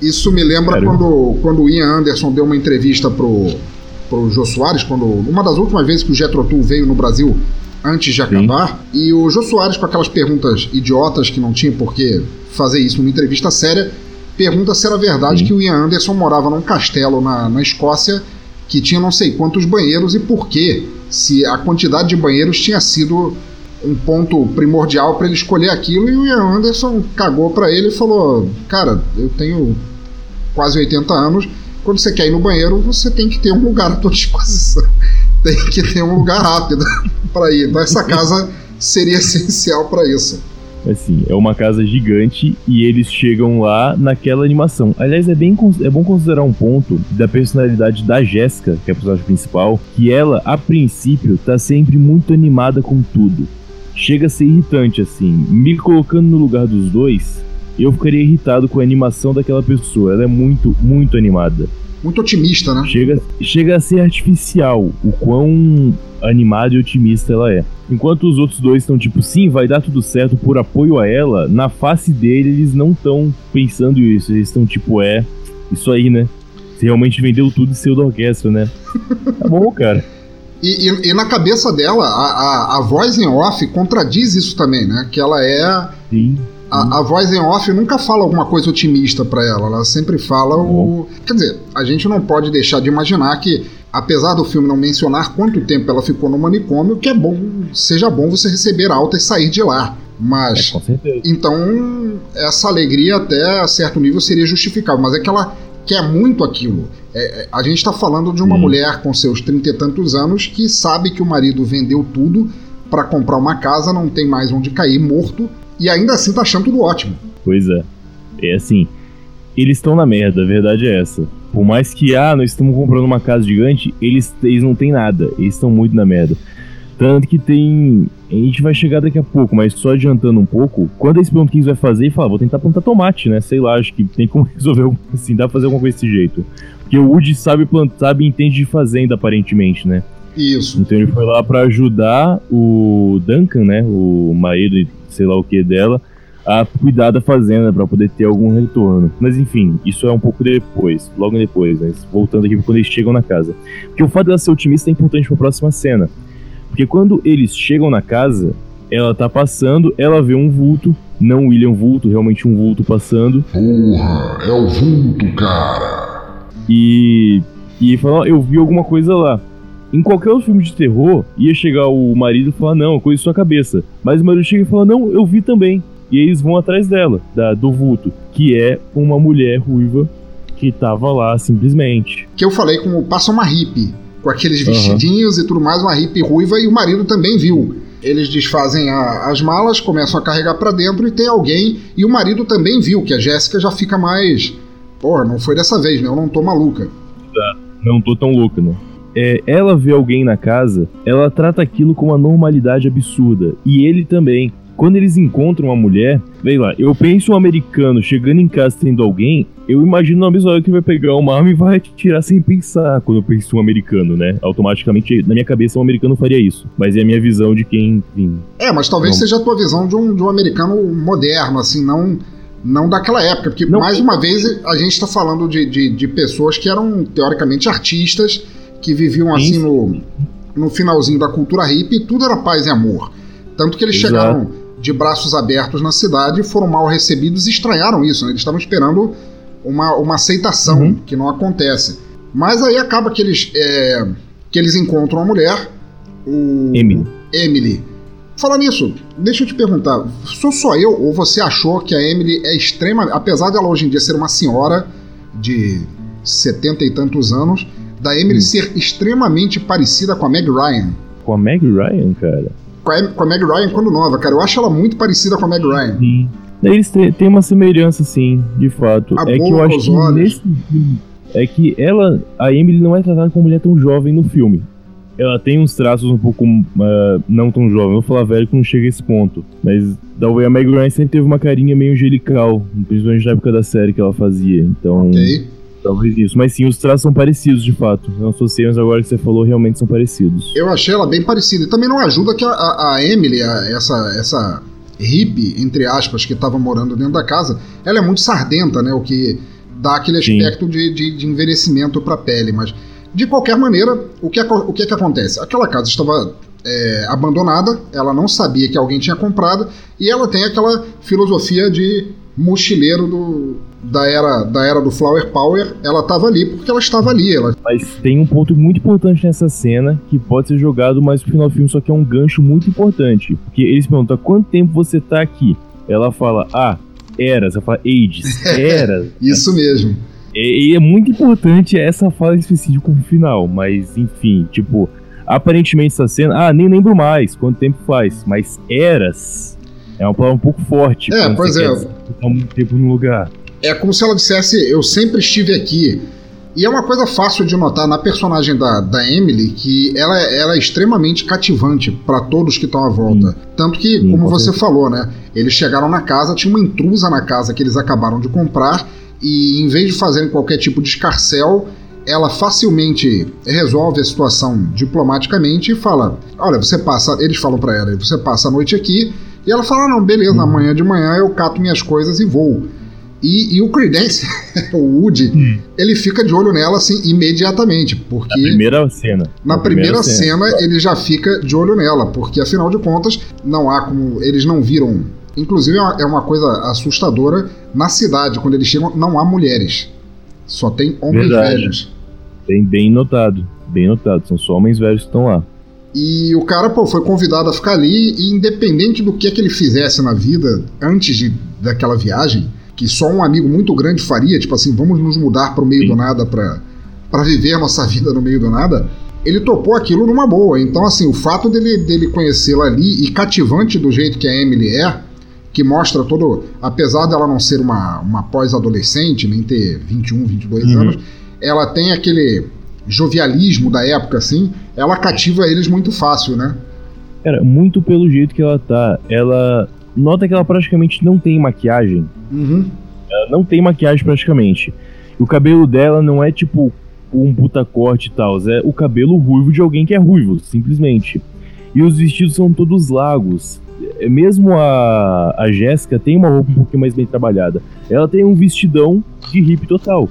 Isso me lembra quando, quando o Ian Anderson deu uma entrevista pro, pro Jô Soares, quando, uma das últimas vezes que o Jetro Tull veio no Brasil antes de acabar, e o Jô Soares, com aquelas perguntas idiotas que não tinha por que fazer isso numa entrevista séria, pergunta se era verdade Sim. que o Ian Anderson morava num castelo na, na Escócia que tinha não sei quantos banheiros e por quê. Se a quantidade de banheiros tinha sido um ponto primordial para ele escolher aquilo e o Ian Anderson cagou para ele e falou: Cara, eu tenho quase 80 anos. Quando você quer ir no banheiro, você tem que ter um lugar à tua disposição. tem que ter um lugar rápido <laughs> para ir. Então, essa casa seria <laughs> essencial para isso. Assim, é uma casa gigante e eles chegam lá naquela animação. Aliás, é, bem, é bom considerar um ponto da personalidade da Jéssica, que é a personagem principal, que ela, a princípio, tá sempre muito animada com tudo. Chega a ser irritante, assim. Me colocando no lugar dos dois, eu ficaria irritado com a animação daquela pessoa. Ela é muito, muito animada. Muito otimista, né? Chega, chega a ser artificial o quão animada e otimista ela é. Enquanto os outros dois estão tipo, sim, vai dar tudo certo por apoio a ela, na face dele eles não estão pensando isso. Eles estão tipo, é, isso aí, né? Você realmente vendeu tudo e saiu da orquestra, né? Tá bom, cara. E, e, e, na cabeça dela, a, a, a, voz em off contradiz isso também, né? Que ela é. Sim. A, a voz em off nunca fala alguma coisa otimista para ela, ela sempre fala o. Quer dizer, a gente não pode deixar de imaginar que apesar do filme não mencionar quanto tempo ela ficou no manicômio, que é bom, seja bom você receber alta e sair de lá. Mas. É, então, essa alegria até certo nível seria justificável, mas é que ela quer muito aquilo. É, é a gente está falando de uma hum. mulher com seus trinta e tantos anos que sabe que o marido vendeu tudo para comprar uma casa, não tem mais onde cair, morto, e ainda assim tá achando tudo ótimo. Pois é. É assim, eles estão na merda, a verdade é essa. Por mais que, ah, nós estamos comprando uma casa gigante, eles, eles não têm nada. Eles estão muito na merda. Tanto que tem. A gente vai chegar daqui a pouco, mas só adiantando um pouco, quando eles perguntam o que eles vai fazer, e fala, vou tentar plantar tomate, né? Sei lá, acho que tem como <laughs> resolver assim, dá pra fazer alguma coisa desse jeito. Porque o Woody sabe plantar, sabe entende de fazenda, aparentemente, né? Isso. Então ele foi lá para ajudar o Duncan, né? O marido, sei lá o que dela, a cuidar da fazenda para poder ter algum retorno. Mas enfim, isso é um pouco depois, logo depois, mas voltando aqui quando eles chegam na casa. Porque o fato dela ser otimista é importante para a próxima cena. Porque quando eles chegam na casa, ela tá passando, ela vê um vulto, não William Vulto, realmente um vulto passando. Porra, é o vulto, cara. E e fala, eu vi alguma coisa lá. Em qualquer outro filme de terror, ia chegar o marido e falar, não, coisa em sua cabeça. Mas o marido chega e fala, não, eu vi também. E eles vão atrás dela, da, do vulto, que é uma mulher ruiva que tava lá simplesmente. Que eu falei como passa uma hippie, com aqueles vestidinhos uhum. e tudo mais, uma hippie ruiva, e o marido também viu. Eles desfazem a, as malas, começam a carregar para dentro e tem alguém. E o marido também viu que a Jéssica já fica mais. Porra, não foi dessa vez, né? Eu não tô maluca. Não tô tão louca, né? É, ela vê alguém na casa, ela trata aquilo com uma normalidade absurda. E ele também quando eles encontram uma mulher, vem lá, eu penso um americano chegando em casa tendo alguém, eu imagino na mesma hora que vai pegar uma arma e vai tirar sem pensar quando eu penso um americano, né? Automaticamente, na minha cabeça, um americano faria isso. Mas é a minha visão de quem, enfim. É, mas talvez não... seja a tua visão de um, de um americano moderno, assim, não não daquela época, porque não, mais uma vez a gente está falando de, de, de, pessoas que eram teoricamente artistas, que viviam assim no, no finalzinho da cultura hippie tudo era paz e amor. Tanto que eles Exato. chegaram de braços abertos na cidade foram mal recebidos e estranharam isso. Né? Eles estavam esperando uma, uma aceitação, uhum. que não acontece. Mas aí acaba que eles, é, que eles encontram a mulher, o Emily. Emily. Falando nisso, deixa eu te perguntar, sou só eu ou você achou que a Emily é extrema, apesar dela hoje em dia ser uma senhora de setenta e tantos anos, da Emily hum. ser extremamente parecida com a Meg Ryan? Com a Meg Ryan, cara? com a, com a Meg Ryan quando nova, cara. Eu acho ela muito parecida com a Meg Ryan. Sim. Eles têm uma semelhança, sim, de fato. A é que eu acho que nesse filme. É que ela, a Emily, não é tratada como mulher tão jovem no filme. Ela tem uns traços um pouco uh, não tão jovem. Eu vou falar velho que não chega a esse ponto. Mas talvez a Meg Ryan sempre teve uma carinha meio angelical, principalmente na época da série que ela fazia. Então. Ok. Talvez isso. Mas sim, os traços são parecidos, de fato. Não associei, mas agora que você falou, realmente são parecidos. Eu achei ela bem parecida. E também não ajuda que a, a, a Emily, a, essa, essa hippie, entre aspas, que estava morando dentro da casa, ela é muito sardenta, né? O que dá aquele aspecto de, de, de, envelhecimento para a pele. Mas, de qualquer maneira, o que, o que, é que acontece? Aquela casa estava é, abandonada, ela não sabia que alguém tinha comprado, e ela tem aquela filosofia de mochileiro do, da era, da era do Flower Power, ela estava ali porque ela estava ali. Ela... Mas tem um ponto muito importante nessa cena que pode ser jogado mais pro final do filme, só que é um gancho muito importante. Porque eles perguntam quanto tempo você tá aqui. Ela fala, ah, eras. Ela fala, ages, eras. <laughs> Isso mesmo. E, e, é muito importante essa fala específica no final, mas enfim, tipo, aparentemente essa cena, ah, nem lembro mais quanto tempo faz, mas eras é uma palavra um pouco forte. É, pois é. Ficar muito tempo no lugar. É como se ela dissesse, eu sempre estive aqui. E é uma coisa fácil de notar na personagem da, da Emily que ela, ela é extremamente cativante para todos que estão à volta. Tanto que, como você falou, né? Eles chegaram na casa, tinha uma intrusa na casa que eles acabaram de comprar e em vez de fazerem qualquer tipo de escarcel, ela facilmente resolve a situação diplomaticamente e fala: Olha, você passa. Eles falam para ela: Você passa a noite aqui. E ela fala: Não, beleza, hum. amanhã de manhã eu cato minhas coisas e vou. E, e o Credence, <laughs> o Woody, hum. ele fica de olho nela assim imediatamente, porque na primeira cena. Na, na primeira, primeira cena, cena ele já fica de olho nela, porque afinal de contas não há como eles não viram Inclusive é, é uma coisa assustadora. Na cidade, quando eles chegam, não há mulheres. Só tem homens Verdade. velhos. Bem, bem notado. Bem notado. São só homens velhos que estão lá. E o cara, pô, foi convidado a ficar ali e independente do que é que ele fizesse na vida antes de, daquela viagem, que só um amigo muito grande faria, tipo assim, vamos nos mudar para o meio Sim. do nada para para viver a nossa vida no meio do nada, ele topou aquilo numa boa. Então, assim, o fato dele, dele conhecê-la ali e cativante do jeito que a Emily é, que mostra todo. Apesar dela não ser uma, uma pós-adolescente, nem ter 21, 22 uhum. anos, ela tem aquele jovialismo da época, assim, ela cativa eles muito fácil, né? Cara, muito pelo jeito que ela tá. Ela. Nota que ela praticamente não tem maquiagem. Uhum. Ela não tem maquiagem praticamente. O cabelo dela não é tipo um puta corte e tal. É o cabelo ruivo de alguém que é ruivo, simplesmente. E os vestidos são todos largos. É, mesmo a, a Jéssica tem uma roupa um pouquinho mais bem trabalhada. Ela tem um vestidão de hippie total.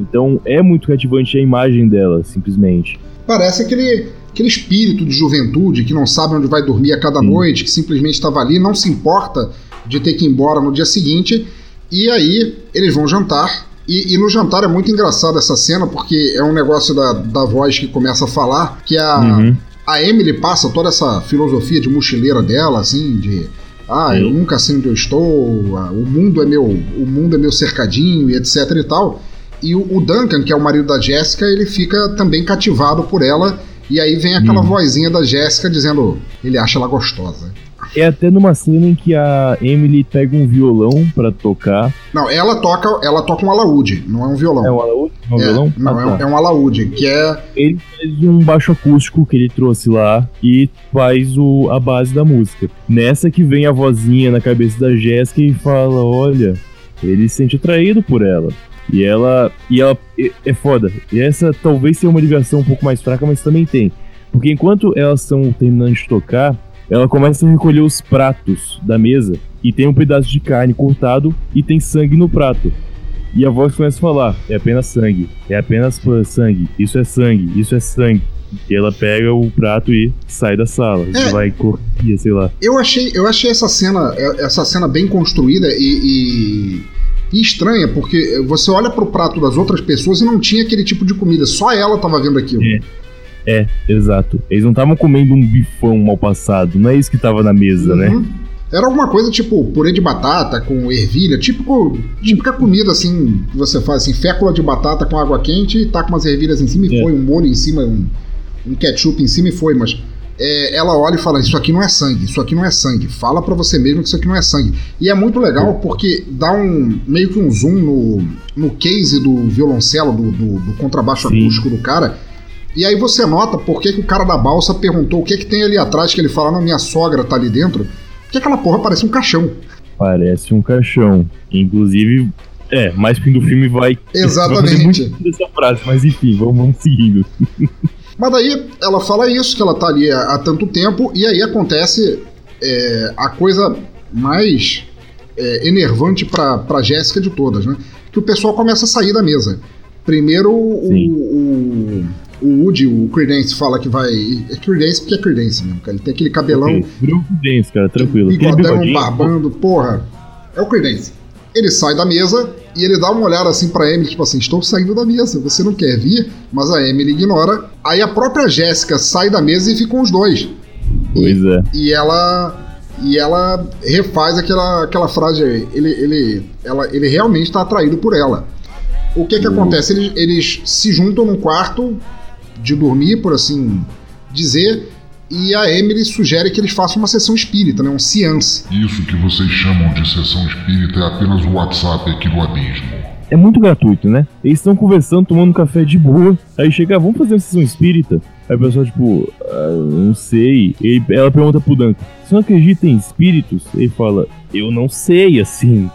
Então é muito cativante a imagem dela, simplesmente. Parece aquele, aquele espírito de juventude que não sabe onde vai dormir a cada Sim. noite, que simplesmente estava ali, não se importa de ter que ir embora no dia seguinte. E aí eles vão jantar. E, e, no jantar é muito engraçado essa cena, porque é um negócio da, da voz que começa a falar, que a, uhum a Emily passa toda essa filosofia de mochileira dela, assim, de ah, eu nunca sei onde eu estou, o mundo é meu, o mundo é meu cercadinho e etc e tal. E o, o Duncan, que é o marido da Jéssica, ele fica também cativado por ela. E aí vem aquela hum. vozinha da Jéssica dizendo, ele acha ela gostosa. É até numa cena em que a Emily pega um violão para tocar. Não, ela toca, ela toca um alaúde, não é um violão. É um alaúde? É um é, violão? Não, ah, é, tá. é, um alaúde, que é. Ele faz um baixo acústico que ele trouxe lá e faz o, a base da música. Nessa que vem a vozinha na cabeça da Jéssica e fala: Olha, ele se sente atraído por ela. E ela. E ela. É foda. E essa talvez tenha uma ligação um pouco mais fraca, mas também tem. Porque enquanto elas estão terminando de tocar, ela começa a recolher os pratos da mesa e tem um pedaço de carne cortado e tem sangue no prato. E a voz começa a falar: é apenas sangue, é apenas sangue, isso é sangue, isso é sangue. E ela pega o prato e sai da sala. É, vai correr, sei lá. Eu achei, eu achei essa cena, essa cena bem construída e, e, e estranha, porque você olha pro prato das outras pessoas e não tinha aquele tipo de comida, só ela tava vendo aquilo. É. É, exato. Eles não estavam comendo um bifão mal passado, não é isso que tava na mesa, né? uhum. né? Era alguma coisa tipo purê de batata com ervilha, típico, típica comida assim, que você faz assim, fécula de batata com água quente e tá com umas ervilhas em cima e é. foi, um molho em cima, um, um ketchup em cima e foi, mas é, ela olha e fala: Isso aqui não é sangue, isso aqui não é sangue. Fala para você mesmo que isso aqui não é sangue. E é muito legal porque dá um meio que um zoom no, no case do violoncelo, do, do, do contrabaixo Sim. acústico do cara e aí você nota por que, que o cara da balsa perguntou o que, que tem ali atrás, que ele fala, não, minha sogra tá ali dentro. Que aquela porra parece um caixão. Parece um caixão. Inclusive, é, mais fim do filme vai. <laughs> Exatamente. Vai dessa frase, mas enfim, vamos, vamos seguindo. <laughs> Mas daí ela fala isso, que ela tá ali há, há tanto tempo, e aí acontece é, a coisa mais é, enervante pra, pra Jéssica de todas, né? Que o pessoal começa a sair da mesa. Primeiro o, o, o Woody, o Credence, fala que vai. É Credence porque é Credence mesmo, cara. Ele tem aquele cabelão. Okay. Credence, cara, tranquilo. Bigodão, barbando, porra. É o Credence. Ele sai da mesa e ele dá uma olhada assim pra Emily, tipo assim, estou saindo da mesa, você não quer vir? Mas a Emily ignora. Aí a própria Jéssica sai da mesa e ficam os dois. Pois e, é. E ela e ela refaz aquela, aquela frase ele, ele, ela, ele realmente está atraído por ela. O que que Uhum. acontece? Eles, eles se juntam num quarto de dormir, por assim dizer, e a Emily sugere que eles façam uma sessão espírita, né? um seance. Isso que vocês chamam de sessão espírita é apenas o WhatsApp aqui do abismo. É muito gratuito, né? Eles estão conversando, tomando café de boa. Aí chega, "Ah, vamos fazer uma sessão espírita? Aí o pessoal, tipo, ah, não sei. E ela pergunta pro Duncan: Você não acredita em espíritos? Ele fala: Eu não sei, assim.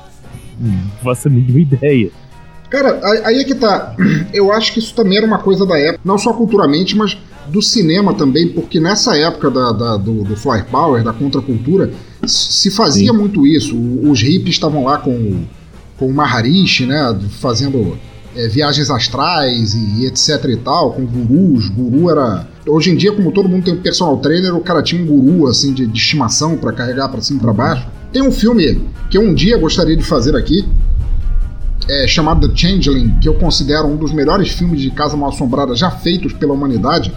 Não faço a mínima ideia. Cara, aí é que tá. <clears throat> Eu acho que isso também era uma coisa da época, não só culturalmente, mas do cinema também, porque nessa época da, da- do, do Fly Power, da contracultura, se fazia Sim. muito isso. Os hippies estavam lá com, o- com o Maharishi, né? Fazendo é, viagens astrais e, e etc e tal, com gurus. Guru era. Hoje em dia, como todo mundo tem um personal trainer, o cara tinha um guru assim de, de estimação pra carregar pra cima e pra baixo. Tem um filme que eu um dia gostaria de fazer aqui, é, chamado The Changeling, que eu considero um dos melhores filmes de Casa Mal Assombrada já feitos pela humanidade,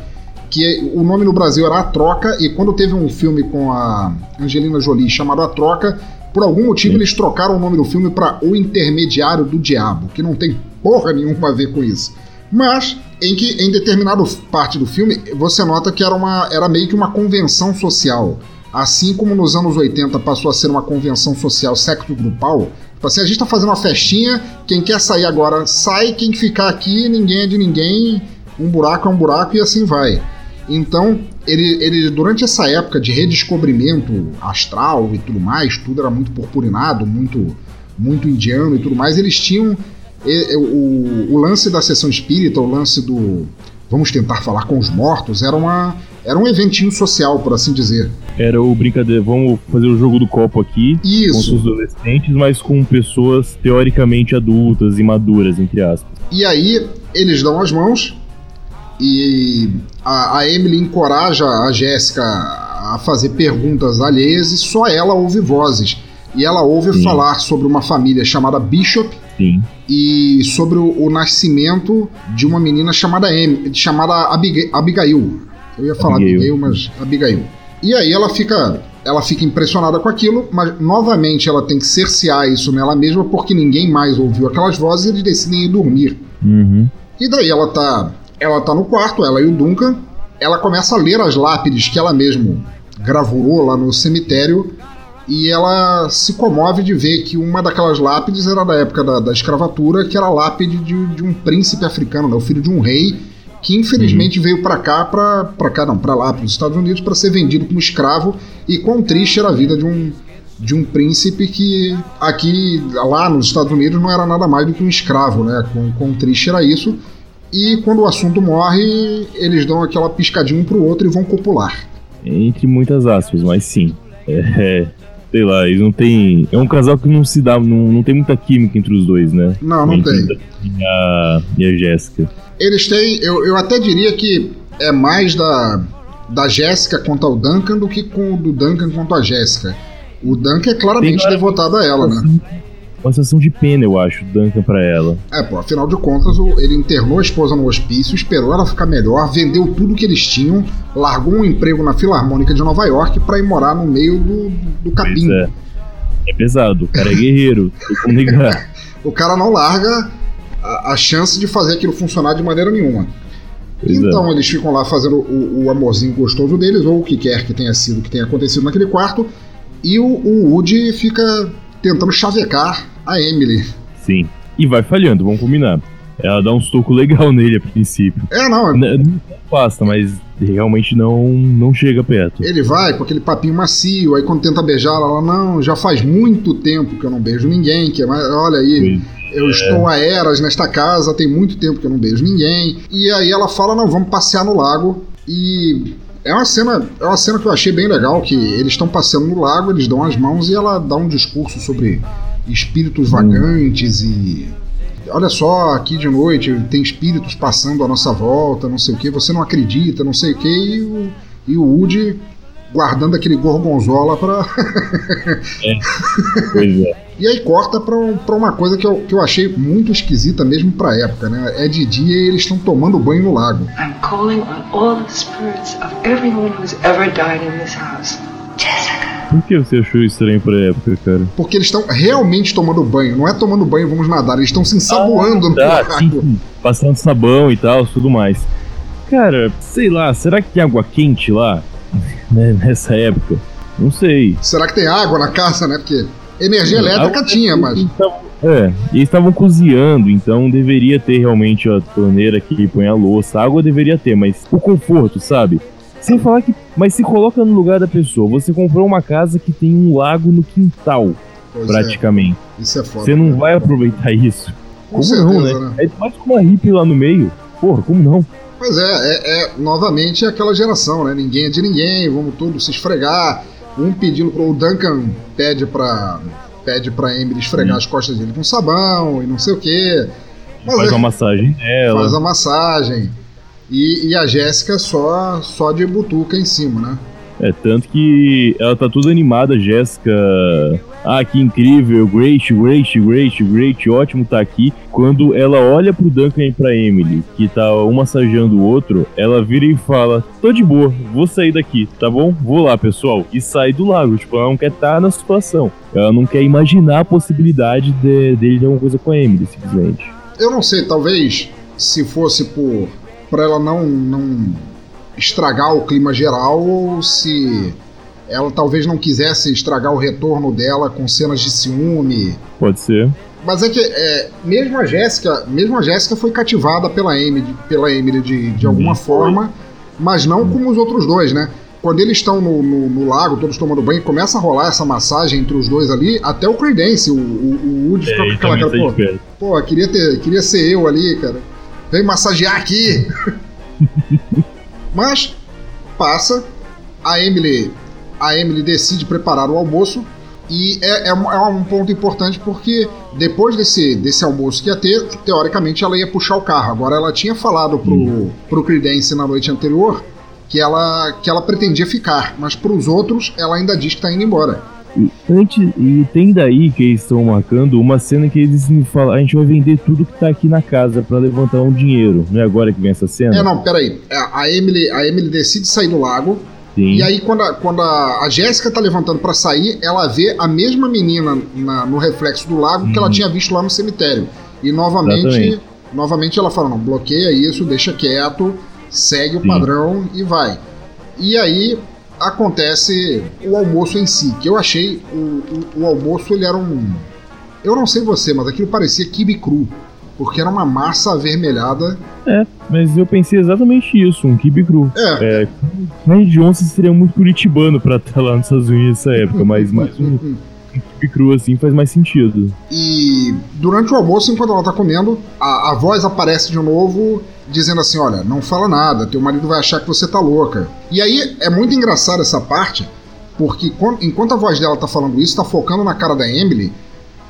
que é- o nome no Brasil era A Troca, e quando teve um filme com a Angelina Jolie chamado A Troca, por algum motivo eles trocaram o nome do filme para O Intermediário do Diabo, que não tem porra nenhuma a ver com isso. Mas em que em determinada parte do filme você nota que era, uma, era meio que uma convenção social. Assim como nos anos 80 passou a ser uma convenção social sexo grupal, assim, a gente tá fazendo uma festinha, quem quer sair agora sai, quem ficar aqui, ninguém é de ninguém, um buraco é um buraco e assim vai. Então, ele, ele durante essa época de redescobrimento astral e tudo mais, tudo era muito purpurinado, muito, muito indiano e tudo mais, eles tinham o, o lance da sessão espírita, o lance do vamos tentar falar com os mortos, era, uma, era um eventinho social, por assim dizer. Era o brincadeira, vamos fazer o jogo do copo aqui. Com Isso. os adolescentes, mas com pessoas teoricamente adultas e maduras, entre aspas. E aí eles dão as mãos e a, a Emily encoraja a Jéssica a fazer perguntas alheias e só ela ouve vozes. E ela ouve Sim. falar sobre uma família chamada Bishop Sim. e sobre o, o nascimento de uma menina chamada Em, chamada Abiga- Abigail. Eu ia falar Abigail. Abigail, mas Abigail. E aí ela fica, ela fica impressionada com aquilo, mas novamente ela tem que cercear isso nela mesma porque ninguém mais ouviu aquelas vozes e eles decidem ir dormir. Uhum. E daí ela tá, ela tá no quarto, ela e o Duncan. Ela começa a ler as lápides que ela mesma gravurou lá no cemitério e ela se comove de ver que uma daquelas lápides era da época da, da escravatura, que era a lápide de, de um príncipe africano, né, o filho de um rei que infelizmente veio pra cá, pra cá não, pra lá, pros Estados Unidos, pra ser vendido como escravo. E quão triste era a vida de um de um príncipe que aqui lá nos Estados Unidos não era nada mais do que um escravo, né? Quão, quão triste era isso. E quando o assunto morre, eles dão aquela piscadinha um pro outro e vão copular. Entre muitas aspas, mas sim. <laughs> É, sei lá, eles não tem. É um casal que não se dá, não, não tem muita química entre os dois, né? Não, não tem. E a, e a Jéssica. Eles têm, eu, eu até diria que é mais da, da Jéssica quanto ao Duncan do que com o do Duncan quanto a Jéssica. O Duncan é claramente devotado a ela, né? Uma sensação de pena, eu acho, Duncan pra ela. É, pô, afinal de contas, ele internou a esposa no hospício, esperou ela ficar melhor, vendeu tudo que eles tinham, largou um emprego na Filarmônica de Nova York pra ir morar no meio do, do capim. É. É pesado, o cara é guerreiro, <laughs> como negar. O cara não larga a, a chance de fazer aquilo funcionar de maneira nenhuma. Pois é. então eles ficam lá fazendo o, o amorzinho gostoso deles, ou o que quer que tenha sido que tenha acontecido naquele quarto, e o, o Woody fica tentando chavecar a Emily. Sim. E vai falhando, vamos combinar. Ela dá uns tocos legal <laughs> nele a princípio. É, não, N- Não afasta, mas realmente não, não chega perto. Ele vai com aquele papinho macio, aí quando tenta beijar, ela fala, não, já faz muito tempo que eu não beijo ninguém, que é mais- olha aí, eu estou a eras nesta casa, tem muito tempo que eu não beijo ninguém. E aí ela fala, não, vamos passear no lago. E é uma cena, é uma cena que eu achei bem legal, que eles estão passeando no lago, eles dão as mãos e ela dá um discurso sobre espíritos vagantes e olha só, aqui de noite tem espíritos passando à nossa volta, não sei o que, você não acredita, não sei o que, e o, e o Woody guardando aquele gorgonzola pra. <laughs> é. Pois é. <laughs> E aí corta pra, pra uma coisa que eu, que eu achei muito esquisita mesmo pra época, né? É de dia e eles estão tomando banho no lago. I'm calling on all the spirits of everyone who's ever died in this house. Jessica. Por que você achou estranho pra época, cara? Porque eles estão realmente tomando banho. Não é tomando banho, vamos nadar. Eles estão se ensaboando ah, no tá, lago. Sim, passando sabão e tal, tudo mais. Cara, sei lá, será que tem água quente lá? <laughs> Né, nessa época? Não sei. Será que tem água na casa, né? Porque energia elétrica tinha, mas. Então, é, eles estavam cozinhando, então deveria ter realmente a torneira que põe a louça. A água deveria ter, mas o conforto, sabe? Sem falar que. Mas se coloca no lugar da pessoa. Você comprou uma casa que tem um lago no quintal, Pois praticamente. É. Isso é foda. Você não né? vai aproveitar isso. Com como não, certeza, né? né? Aí mais com uma hippie lá no meio. Porra, como não? Pois é, é, é novamente aquela geração, né? Ninguém é de ninguém, vamos todos se esfregar. Um pedindo pro. O Duncan pede pra. Pede pra Emily esfregar Hum. as costas dele com sabão e não sei o quê. Mas Faz é- uma massagem nela. faz a massagem. E, e a Jéssica só, só de butuca em cima, né? É, tanto que ela tá toda animada, Jéssica. Ah, que incrível, great, great, great, great, ótimo tá aqui. Quando ela olha pro Duncan e pra Emily, que tá um massageando o outro, ela vira e fala: Tô de boa, vou sair daqui, tá bom? Vou lá, pessoal. E sai do lago. Tipo, ela não quer estar na situação. Ela não quer imaginar a possibilidade de, dele ter alguma coisa com a Emily, simplesmente. Eu não sei, talvez se fosse por. pra ela não, não estragar o clima geral ou se ela talvez não quisesse estragar o retorno dela com cenas de ciúme. Pode ser. Mas é que é, mesmo a Jéssica, mesmo a Jéssica foi cativada pela Emily, pela Emily de, de alguma forma, mas não como os outros dois, né? Quando eles estão no, no- no lago, todos tomando banho, começa a rolar essa massagem entre os dois ali, até o Credence, o, o, o Woody fica com É, aquela cara, tá pô, pô, queria, ter, queria ser eu ali, cara. Vem massagear aqui. <laughs> Mas passa, a Emily, a Emily decide preparar o almoço e é, é um, é um ponto importante porque depois desse, desse almoço que ia ter, teoricamente ela ia puxar o carro. Agora ela tinha falado pro, pro Credence na noite anterior que ela, que ela pretendia ficar, mas pros outros ela ainda diz que tá indo embora. E, antes, e tem daí que eles estão marcando uma cena que eles me falam: a gente vai vender tudo que tá aqui na casa pra levantar um dinheiro. Não é agora que vem essa cena? É, não, peraí. É, A Emily, a Emily decide sair do lago. Sim. E aí, quando a, quando a, a Jéssica tá levantando pra sair, ela vê a mesma menina na- no reflexo do lago que ela tinha visto lá no cemitério. E novamente, Uhum. Exatamente. novamente ela fala: não, bloqueia isso, deixa quieto, segue o Sim. padrão e vai. E aí acontece o almoço em si, que eu achei o, o, o almoço ele era um. Eu não sei você, mas aquilo parecia kibe cru. Porque era uma massa avermelhada. É, mas eu pensei exatamente isso, um kibe cru. É, É, Ryan Johnson seria muito curitibano pra estar lá nos Estados Unidos nessa época, mas mais um kibe cru assim faz mais sentido. E durante o almoço, enquanto ela tá comendo, a, a voz aparece de novo, dizendo assim: Olha, não fala nada, teu marido vai achar que você tá louca. E aí é muito engraçado essa parte, porque quan- enquanto a voz dela tá falando isso, tá focando na cara da Emily.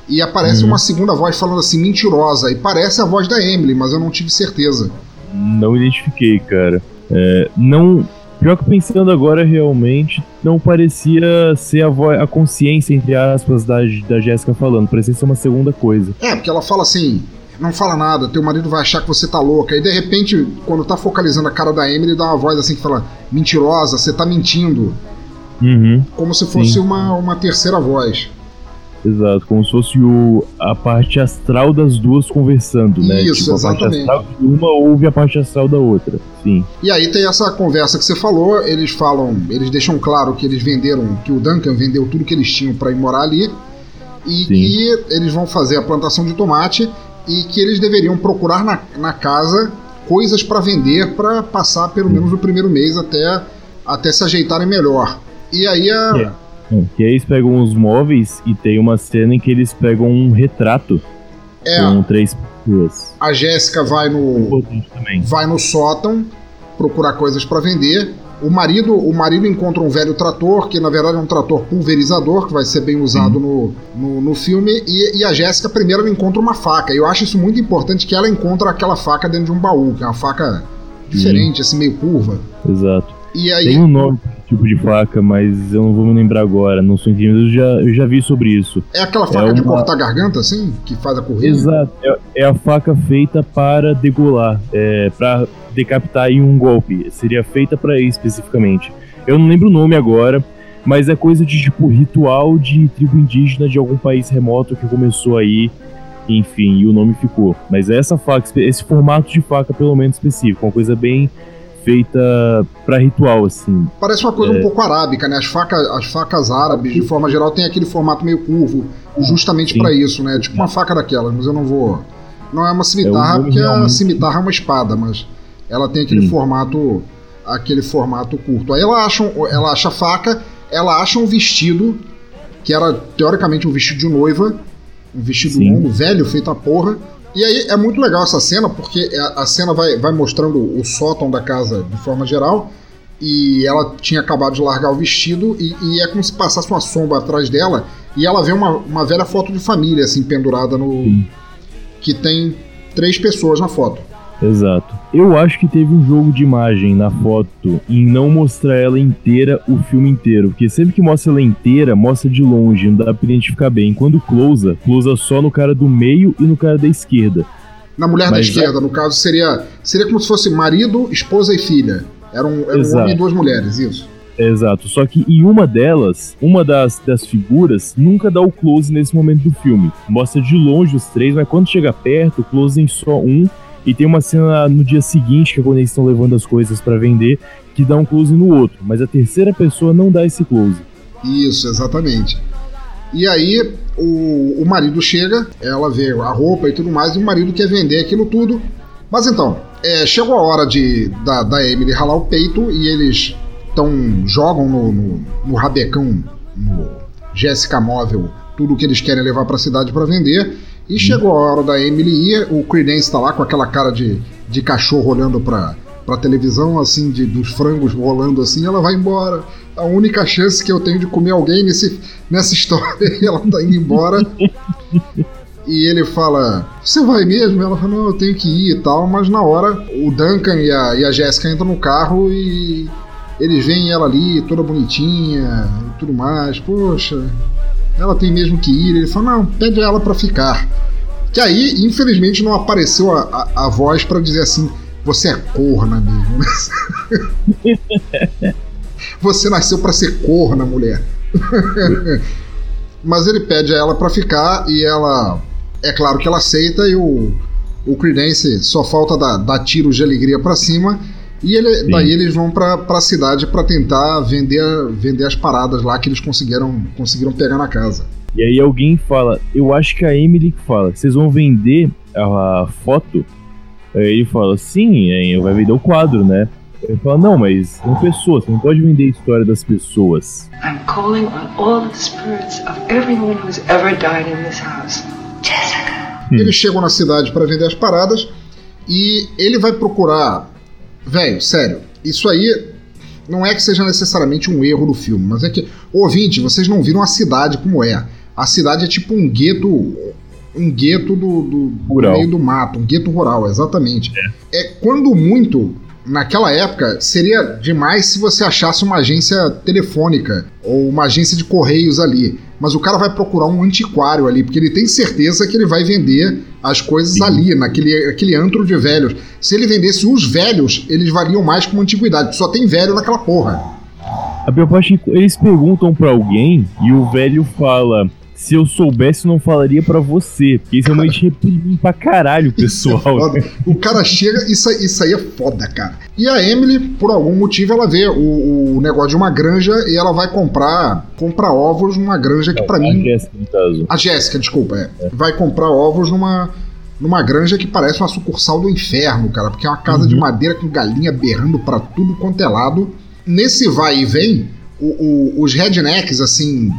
E aparece Uhum. uma segunda voz falando assim, mentirosa. E parece a voz da Emily, mas eu não tive certeza. Não identifiquei, cara. É, não. Pior que pensando agora, realmente, não parecia ser a, voz, a consciência, entre aspas, da, da Jéssica falando. Parecia ser uma segunda coisa. É, porque ela fala assim: não fala nada, teu marido vai achar que você tá louca. E de repente, quando tá focalizando a cara da Emily, dá uma voz assim que fala: mentirosa, você tá mentindo. Uhum, Como se fosse Sim. uma, uma terceira voz. Exato. Como se fosse o, a parte astral das duas conversando, né? Isso, tipo, a parte exatamente. astral de uma ouve a parte astral da outra. Sim. E aí tem essa conversa que você falou, eles falam, eles deixam claro que eles venderam, que o Duncan vendeu tudo que eles tinham para ir morar ali e Sim. que eles vão fazer a plantação de tomate e que eles deveriam procurar na, na casa coisas para vender para passar pelo menos o primeiro mês até, até se ajeitarem melhor. E aí a, É, Que aí eles pegam os móveis e tem uma cena em que eles pegam um retrato é, com três pessoas. a Jéssica vai no, também. vai no sótão procurar coisas para vender. O marido, o marido encontra um velho trator, que na verdade é um trator pulverizador, que vai ser bem usado no, no, no filme, e, e a Jéssica primeiro encontra uma faca. E eu acho isso muito importante que ela encontra aquela faca dentro de um baú, que é uma faca diferente, assim, meio curva. Exato. E aí. Tem um nome tipo de faca, mas eu não vou me lembrar agora, não sou entendido, eu já, eu já vi sobre isso. É aquela faca É de uma- cortar a garganta, assim? Que faz a corrida? Exato, é, é a faca feita para degolar, é, para decapitar em um golpe. Seria feita para isso especificamente. Eu não lembro o nome agora, mas é coisa de tipo ritual de tribo indígena de algum país remoto que começou aí, enfim, e o nome ficou. Mas é essa faca, esse formato de faca pelo menos específico, uma coisa bem feita para ritual assim. Parece uma coisa É. um pouco arábica, né? As facas, as facas árabes, de forma geral, tem aquele formato meio curvo, justamente pra isso, né? Tipo uma faca daquelas, mas eu não vou. Não é uma cimitarra, É, o nome porque a realmente- cimitarra é uma espada, mas ela tem aquele Sim. formato. aquele formato curto. Aí ela acha, ela acha a faca, ela acha um vestido, que era teoricamente um vestido de noiva, um vestido Sim. longo, velho, feito a porra. E aí é muito legal essa cena, porque a, a cena vai, vai mostrando o sótão da casa de forma geral, e ela tinha acabado de largar o vestido, e, e é como se passasse uma sombra atrás dela, e ela vê uma, uma velha foto de família, assim, pendurada no. Sim. que tem três pessoas na foto. Exato. Eu acho que teve um jogo de imagem na foto em não mostrar ela inteira o filme inteiro. Porque sempre que mostra ela inteira, mostra de longe, não dá pra identificar bem. Quando clousa, clousa só no cara do meio e no cara da esquerda. Na mulher da Mas é- esquerda, no caso, seria. Seria como se fosse marido, esposa e filha. Era um, era um homem e duas mulheres, isso. Exato. Só que em uma delas, uma das, das figuras nunca dá o close nesse momento do filme. Mostra de longe os três, mas quando chega perto, o close em só um. E tem uma cena no dia seguinte, que é quando eles estão levando as coisas pra vender, que dá um close no outro. Mas a terceira pessoa não dá esse close. Isso, exatamente. E aí o, o marido chega, ela vê a roupa e tudo mais, e o marido quer vender aquilo tudo. Mas então, é, chegou a hora de da, da Emily ralar o peito e eles tão, jogam no, no, no rabecão, no Jéssica Móvel, tudo que eles querem levar pra cidade pra vender. E chegou a hora da Emily ir, o Creedence tá lá com aquela cara de, de cachorro olhando pra, pra televisão, assim, de, dos frangos rolando assim, ela vai embora. A única chance que eu tenho de comer alguém nesse, nessa <laughs> história, ela tá indo embora. E ele fala: Você vai mesmo? Ela fala: Não, eu tenho que ir e tal. Mas na hora, o Duncan e a, e a Jéssica entram no carro e eles veem ela ali, toda bonitinha e tudo mais. Poxa, ela tem mesmo que ir. Ele fala: Não, pede ela pra ficar. Que aí, infelizmente, não apareceu a, a, a voz pra dizer assim: Você é corna mesmo. <laughs> Você nasceu pra ser corna, mulher. <laughs> Mas ele pede a ela pra ficar e ela. É claro que ela aceita e o, o Creedence só falta dar, dar tiros de alegria pra cima. E ele, daí eles vão pra, pra cidade pra tentar vender, vender as paradas lá que eles conseguiram, conseguiram pegar na casa. E aí alguém fala, eu acho que a Emily que fala, vocês vão vender a, a foto? Aí ele fala, sim, vai vender o quadro, né? Ele fala, não, mas são pessoas, você não pode vender a história das pessoas. I'm calling on all the spirits of everyone who's ever died in this house. Jessica. Eles chegam na cidade pra vender as paradas e ele vai procurar. Velho, sério, isso aí não é que seja necessariamente um erro do filme, mas é que, ouvinte, vocês não viram a cidade como é. A cidade é tipo um gueto. Um gueto do, do, do meio do mato, um gueto rural, exatamente. É. quando muito, naquela época, seria demais se você achasse uma agência telefônica ou uma agência de correios ali. Mas o cara vai procurar um antiquário ali, porque ele tem certeza que ele vai vender as coisas Sim. ali, naquele aquele antro de velhos. Se ele vendesse os velhos, eles valiam mais como antiguidade. Só tem velho naquela porra. A que eles perguntam pra alguém e o velho fala: se eu soubesse, eu não falaria pra você. Porque isso realmente <laughs> reprime pra caralho o pessoal. Foda. O cara chega, isso, aí- isso aí é foda, cara. E a Emily, por algum motivo, ela vê o, o negócio de uma granja e ela vai comprar comprar ovos numa granja que pra A mim. Jéssica, no caso. A Jéssica, desculpa, é. Vai comprar ovos numa, numa granja que parece uma sucursal do inferno, cara, porque é uma casa de madeira com galinha berrando pra tudo quanto é lado. Nesse vai e vem, o- o- os rednecks, assim,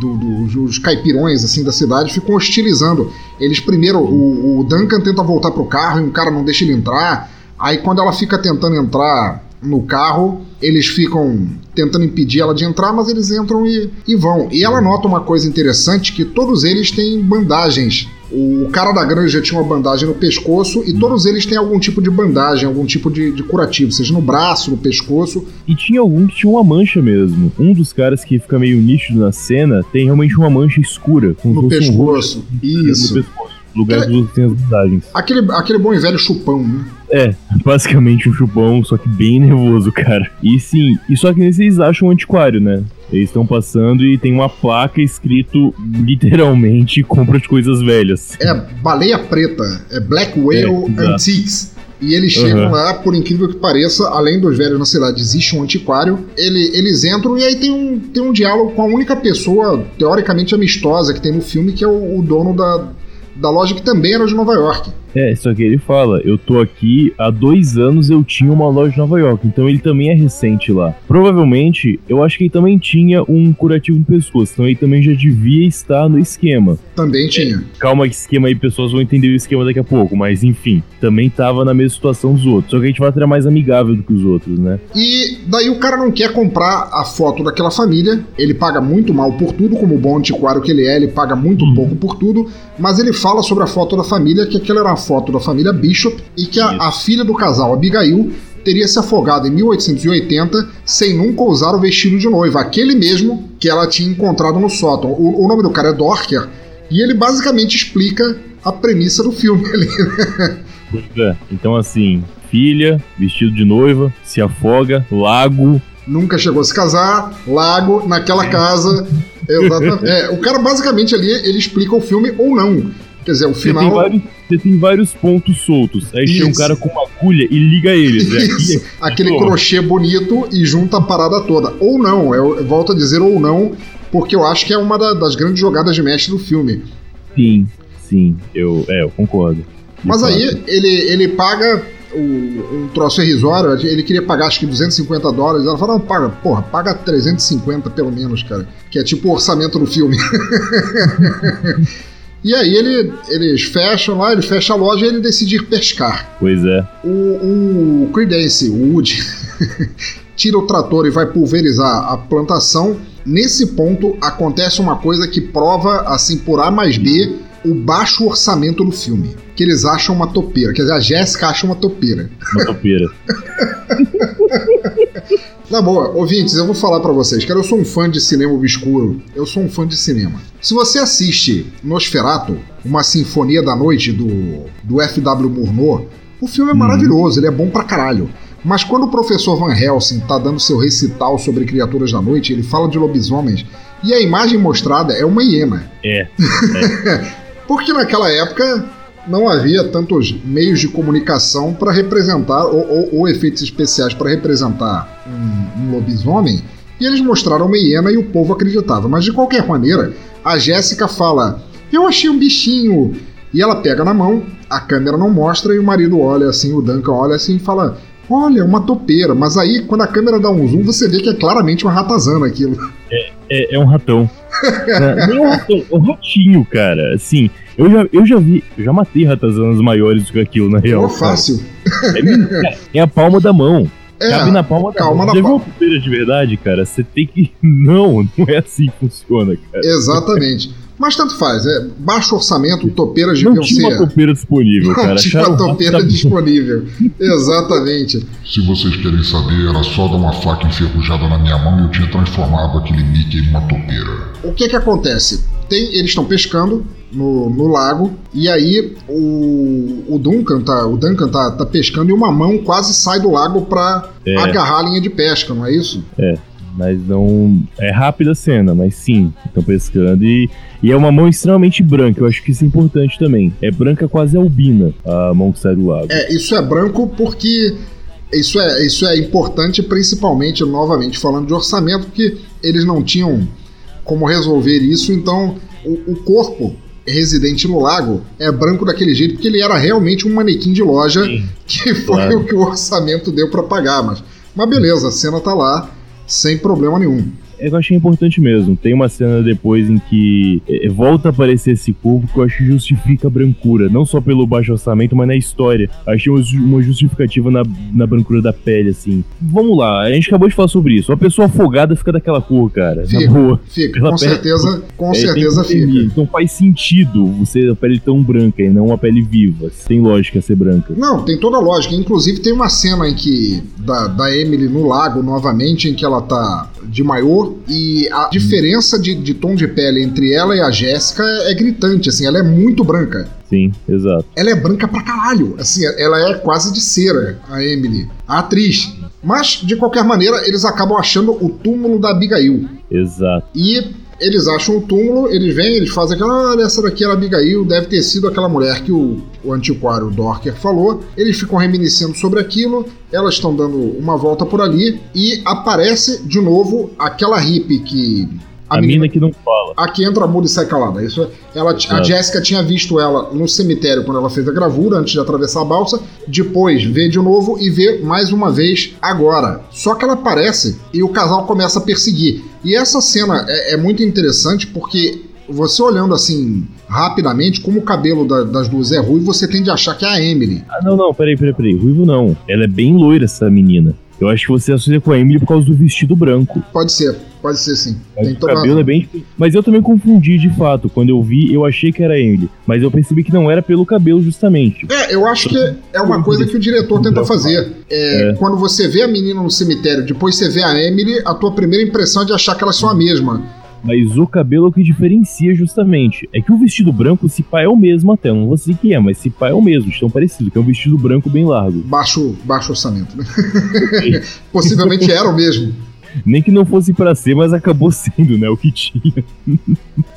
do- do- os caipirões, assim, da cidade ficam hostilizando. Eles primeiro, o, o Duncan tenta voltar pro carro e um cara não deixa ele entrar. Aí quando ela fica tentando entrar no carro, eles ficam tentando impedir ela de entrar, mas eles entram e, e vão. E ela nota uma coisa interessante que todos eles têm bandagens O cara da granja tinha uma bandagem no pescoço e todos eles têm algum tipo de bandagem, algum tipo de, de curativo, seja no braço, no pescoço. E tinha algum que tinha uma mancha mesmo. Um dos caras que fica meio nítido na cena tem realmente uma mancha escura. como No um pescoço. rosto Isso. No pescoço. Lugar dos outros tem as bandagens. Aquele, aquele bom e velho chupão, né? É, basicamente um chupão, só que bem nervoso, cara. E sim, e só que nesse eles acham um antiquário, né? Eles estão passando e tem uma placa escrito literalmente <laughs> compra de coisas velhas. É baleia preta, é Black Whale É. Antiques. E eles chegam Uhum. lá, por incrível que pareça, além dos velhos na cidade, existe um antiquário. Ele- eles entram e aí tem um, tem um diálogo com a única pessoa, teoricamente amistosa, que tem no filme, que é o, o dono da, da loja, que também era de Nova York. É, só que ele fala, eu tô aqui há dois anos eu tinha uma loja em Nova York, então ele também é recente lá. Provavelmente, eu acho que ele também tinha um curativo no pescoço, então ele também já devia estar no esquema. Também tinha. Calma que esquema aí, pessoas vão entender o esquema daqui a pouco, mas enfim, também tava na mesma situação dos outros. Só que a gente vai ter mais amigável do que os outros, né? E daí o cara não quer comprar a foto daquela família, ele paga muito mal por tudo, como o bom antiquário que ele é, ele paga muito pouco por tudo, mas ele fala sobre a foto da família, que aquela era uma foto da família Bishop, e que a, a filha do casal, Abigail, teria se afogado em 1880 sem nunca usar o vestido de noiva, aquele mesmo que ela tinha encontrado no sótão. O, o nome do cara é Dorker, e ele basicamente explica a premissa do filme <laughs> ali. Pois é. Então assim, filha, vestido de noiva, se afoga, lago. nunca chegou a se casar, lago, naquela casa. <laughs> Exatamente. É, o cara basicamente ali ele explica o filme ou não. Quer dizer, o Você tem, final. vários, você tem vários pontos soltos. Aí chega um cara com uma agulha e liga eles. né? Isso, aquele Pô. crochê bonito e junta a parada toda. Ou não, eu, eu volto a dizer ou não, porque eu acho que é uma da- das grandes jogadas de mestre do filme. Sim, sim, eu, é, eu concordo. Mas fato. aí ele, ele paga um troço irrisório, ele queria pagar acho que 250 dólares. Ela fala, não, paga, porra, paga 350 pelo menos, cara. Que é tipo o orçamento do filme. <laughs> e aí ele, eles fecham lá, ele fecha a loja e ele decide ir pescar. Pois é. O, o Creedence, o Woody, <laughs> tira o trator e vai pulverizar a plantação. Nesse ponto acontece uma coisa que prova, assim, por A mais B, o baixo orçamento do filme. Que eles acham uma topeira. Quer dizer, a Jéssica acha uma topeira. Uma topeira. <laughs> Na boa, ouvintes, eu vou falar pra vocês, cara, eu sou um fã de cinema obscuro. Eu sou um fã de cinema. Se você assiste Nosferatu, uma sinfonia da noite do, do F.W. Murnau, o filme é maravilhoso, ele é bom pra caralho. Mas quando o professor Van Helsing tá dando seu recital sobre criaturas da noite, ele fala de lobisomens, e a imagem mostrada é uma hiena. É. <laughs> Porque naquela época não havia tantos meios de comunicação para representar, ou, ou- ou efeitos especiais para representar um, um lobisomem, e eles mostraram uma hiena e o povo acreditava. Mas de qualquer maneira, a Jéssica fala: Eu achei um bichinho. E ela pega na mão, a câmera não mostra, e o marido olha assim, o Duncan olha assim e fala. Olha, uma topeira, mas aí quando a câmera dá um zoom, você vê que é claramente uma ratazana aquilo. É, é um ratão. É, não é um ratão, é um ratinho, cara. Assim, eu já, eu já vi, eu já matei ratazanas maiores do que aquilo, na real. Pô, fácil. É, é a palma da mão. É, Cabe na palma da calma mão. na palma. de verdade, cara? Você tem que. <laughs> Não, não é assim que funciona, cara. Exatamente. Mas tanto faz, é baixo orçamento, topeiras Não deviam tinha ser. uma topeira disponível, <laughs> Não cara. tinha Acharam uma um topeira disponível. Exatamente. Se vocês querem saber, era só dar uma faca enferrujada na minha mão e eu tinha transformado aquele Mickey numa topeira. O que que acontece? Tem, eles estão pescando no, no lago e aí o, o Duncan tá, o Duncan tá, tá pescando e uma mão quase sai do lago pra É. agarrar a linha de pesca, não é isso? Mas não. É rápida a cena, mas sim, estão pescando e. E é uma mão extremamente branca, eu acho que isso é importante também. É branca quase albina a mão que sai do lago. É, isso é branco porque isso é, isso é importante, principalmente, novamente, falando de orçamento, porque eles não tinham como resolver isso, então o, o corpo residente no lago é branco daquele jeito, porque ele era realmente um manequim de loja, Sim, que <laughs> foi claro. o que o orçamento deu para pagar, mas, mas beleza, a cena tá lá, sem problema nenhum. É que eu achei importante mesmo. Tem uma cena depois em que é, volta a aparecer esse corpo que eu acho que justifica a brancura. Não só pelo baixo orçamento, mas na história. Achei uma justificativa na, na brancura da pele, assim. Vamos lá, a gente acabou de falar sobre isso. Uma pessoa afogada fica daquela cor, cara. Fica, na boa. Fica, com certeza, com é, certeza fica. Então faz sentido você a pele tão branca e não uma pele viva. Tem lógica ser branca. Não, tem toda a lógica. Inclusive tem uma cena em que da, da Emily no lago novamente, em que ela tá de maior e a diferença de, de tom de pele entre ela e a Jéssica é, é gritante, assim, ela é muito branca. Sim, exato. Ela é branca pra caralho. Assim, ela é quase de cera, a Emily, a atriz. Mas, de qualquer maneira, eles acabam achando o túmulo da Abigail. Exato. E eles acham o túmulo, eles vêm, eles fazem aquela, olha, essa daqui era Abigail, deve ter sido aquela mulher que o, o antiquário Dorker falou. Eles ficam reminiscendo sobre aquilo, elas estão dando uma volta por ali e aparece de novo aquela hippie que a, a menina, mina que não fala. A que entra muda e sai calada. Isso, ela, é. A Jéssica tinha visto ela no cemitério quando ela fez a gravura, antes de atravessar a balsa. Depois vê de novo e vê mais uma vez agora. Só que ela aparece e o casal começa a perseguir. E essa cena é, é muito interessante porque você olhando assim rapidamente, como o cabelo da, das duas é ruivo, você tende a achar que é a Emily. Ah, não, não, peraí, peraí, peraí. Ruivo não. Ela é bem loira, essa menina. Eu acho que você associa com a Emily por causa do vestido branco. Pode ser, pode ser sim. Tem o cabelo é bem Mas eu também confundi de fato. Quando eu vi, eu achei que era a Emily. Mas eu percebi que não era pelo cabelo, justamente. É, eu acho que é uma coisa que o diretor tenta fazer. É, é. Quando você vê a menina no cemitério, depois você vê a Emily, a tua primeira impressão é de achar que elas são a mesma. Mas o cabelo é o que diferencia justamente. É que o vestido branco, se pá, é o mesmo até. Não vou sei que é, mas se pá é o mesmo, estão parecidos, que é um vestido branco bem largo. Baixo, baixo orçamento, né? <laughs> <laughs> Possivelmente era o mesmo. Nem que não fosse para ser, mas acabou sendo, né? O que tinha.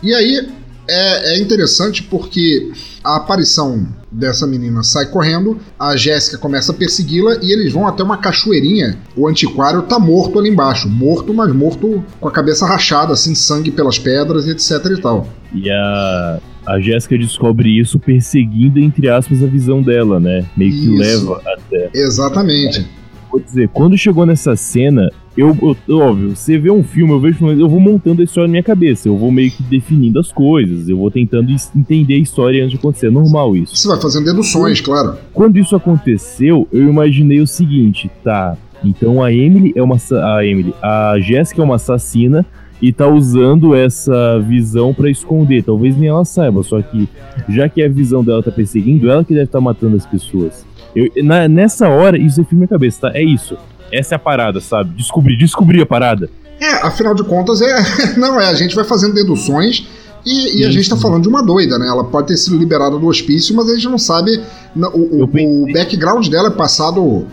e aí, é, é interessante porque a aparição dessa menina sai correndo, a Jéssica começa a persegui-la e eles vão até uma cachoeirinha. O antiquário tá morto ali embaixo, morto, mas morto com a cabeça rachada, assim, sangue pelas pedras e etc e tal. E a, a Jéssica descobre isso perseguindo, entre aspas, a visão dela, né? Meio que isso. leva até. Exatamente. Vou dizer, quando chegou nessa cena, eu, eu, óbvio, você vê um filme, eu vejo eu vou montando a história na minha cabeça, eu vou meio que definindo as coisas, eu vou tentando entender a história antes de acontecer, é normal isso. Você vai fazendo deduções, claro. Quando isso aconteceu, eu imaginei o seguinte, tá, então a Emily é uma a Emily, a Jéssica é uma assassina e tá usando essa visão para esconder, talvez nem ela saiba, só que já que a visão dela tá perseguindo, ela que deve estar tá matando as pessoas. Eu, na, nessa hora, isso é filme na cabeça, tá? É isso. Essa é a parada, sabe? Descobrir, descobrir a parada. É, afinal de contas, é. <laughs> Não, é, a gente vai fazendo deduções e, e a gente está falando de uma doida, né? Ela pode ter sido liberada do hospício, mas a gente não sabe. O, o, o background dela é passado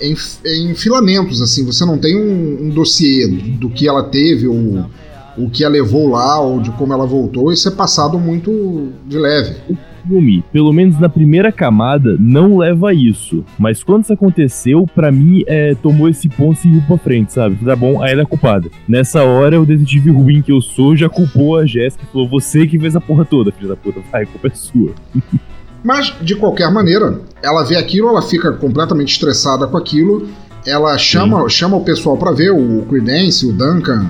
em, em, filamentos, assim. Você não tem um, um dossiê do que ela teve, ou o que a levou lá, ou de como ela voltou. Isso é passado muito de leve filme, pelo menos na primeira camada, não leva a isso. Mas quando isso aconteceu, para mim, é, tomou esse ponto e pra frente, sabe? Tá bom, aí ela é culpada. Nessa hora, o detetive ruim que eu sou já culpou a Jéssica e falou: você que fez a porra toda, filha da puta, vai, a culpa é sua. <laughs> Mas, de qualquer maneira, ela vê aquilo, ela fica completamente estressada com aquilo, ela chama, chama o pessoal para ver, o Credence, o Duncan,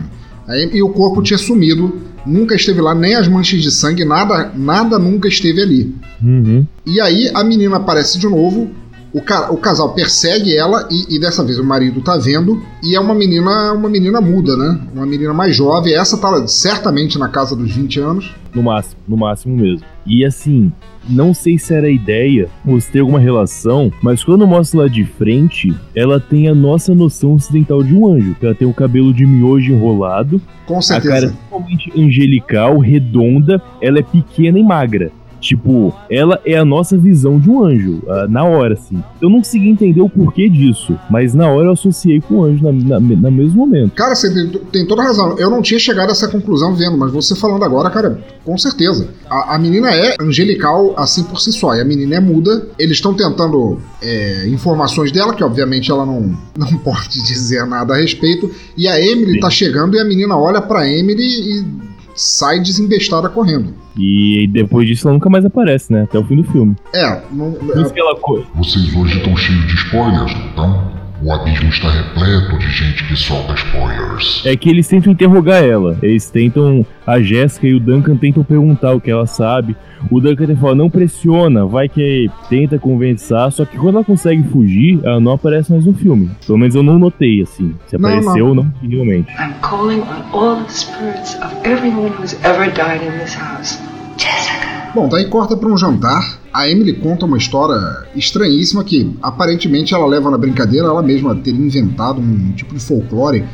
aí, e o corpo tinha sumido nunca esteve lá, nem as manchas de sangue, nada, nada nunca esteve ali. Uhum. E aí a menina aparece de novo, o, ca o casal persegue ela e, e, dessa vez o marido tá vendo e é uma menina, uma menina muda, né? Uma menina mais jovem. Essa tá certamente na casa dos 20 anos. No máximo, no máximo mesmo. E assim, não sei se era a ideia ou se tem alguma relação, mas quando mostra lá de frente, ela tem a nossa noção ocidental de um anjo. Ela tem o cabelo de miojo enrolado, Com certeza. a cara totalmente angelical, redonda, ela é pequena e magra. Tipo, ela é a nossa visão de um anjo, uh, na hora, assim. Eu não consegui entender o porquê disso, mas na hora eu associei com o anjo na, na, no mesmo momento. Cara, você tem, tem, toda razão. Eu não tinha chegado a essa conclusão vendo, mas você falando agora, cara, com certeza. A, a menina é angelical assim por si só, e a menina é muda. Eles estão tentando é, informações dela, que obviamente ela não, <laughs> não pode dizer nada a respeito. E a Emily Sim. tá chegando e a menina olha pra Emily e sai desembestada correndo. E depois disso ela nunca mais aparece, né? Até o fim do filme. É, não, é... Isso que ela... Vocês hoje estão cheios de spoilers, então? O abismo está repleto de gente que solta spoilers. É que eles tentam interrogar ela. Eles tentam. A Jéssica e o Duncan tentam perguntar o que ela sabe. O Duncan fala, não pressiona, vai que tenta conversar. Só que quando ela consegue fugir, ela não aparece mais no filme. Pelo menos eu não notei, assim. Se Não, apareceu ou não, realmente. I'm calling on all the spirits of everyone who's ever died in this house. Jessica. Bom, daí corta para um jantar. A Emily conta uma história estranhíssima que aparentemente ela leva na brincadeira, ela mesma teria inventado um tipo de folclore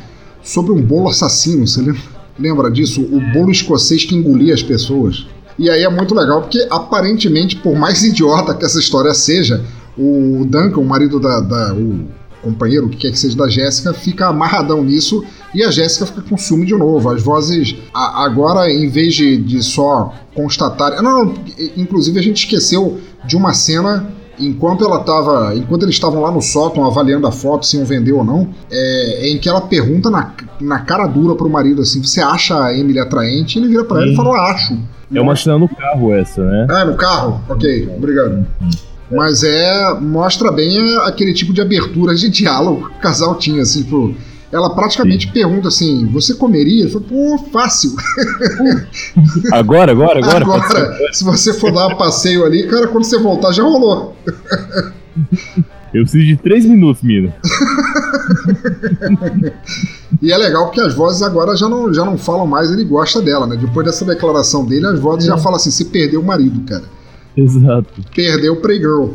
sobre um bolo assassino. Você lembra, lembra disso? O bolo escocês que engolia as pessoas. E aí é muito legal porque aparentemente, por mais <laughs> idiota que essa história seja, o Duncan, o marido da, da o companheiro, o que quer que seja da Jéssica, fica amarradão nisso e a Jéssica fica com ciúme de novo. As vozes, a- agora, em vez de, de só constatar. Não, não, inclusive a gente esqueceu de uma cena. Enquanto ela tava. Enquanto eles estavam lá no sótão avaliando a foto se iam vender ou não, é, em que ela pergunta na, na cara dura pro marido assim: Você acha a Emily atraente? Ele vira pra ela e fala: Acho. É uma cena no carro essa, né? Ah, no carro? Ok, obrigado. Mas é. Mostra bem aquele tipo de abertura de diálogo que o casal tinha, assim, pro. Ela praticamente pergunta assim: Você comeria? Ele fala, pô, fácil. <laughs> Agora, agora, agora? Agora, se você for dar um passeio ali, cara, quando você voltar já rolou. Eu preciso de três minutos, mina. E é legal porque as vozes agora já não, já não falam mais, ele gosta dela, né? Depois dessa declaração dele, as vozes já falam assim: Você perdeu o marido, cara. <laughs> Exato. Perdeu o Playgirl.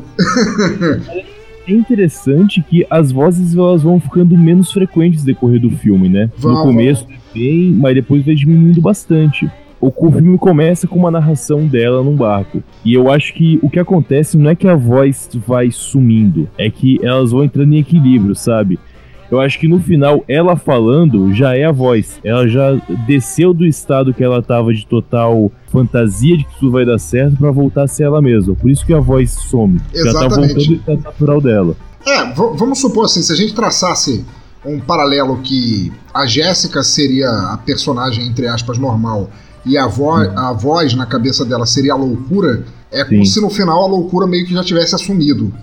É interessante que as vozes elas vão ficando menos frequentes no decorrer do filme, né? Vão, no começo bem, mas depois vai diminuindo bastante. O o filme começa com uma narração dela num barco. E eu acho que o que acontece não é que a voz vai sumindo, é que elas vão entrando em equilíbrio, sabe? Eu acho que no final, ela falando já é a voz. Ela já desceu do estado que ela tava de total fantasia de que tudo vai dar certo pra voltar a ser ela mesma. Por isso que a voz some. Já tá Exatamente. voltando ao estado natural dela. É, vamos supor assim, se a gente traçasse um paralelo que a Jéssica seria a personagem, entre aspas, normal, e a, vo a voz na cabeça dela seria a loucura, é como Sim. se no final a loucura meio que já tivesse assumido.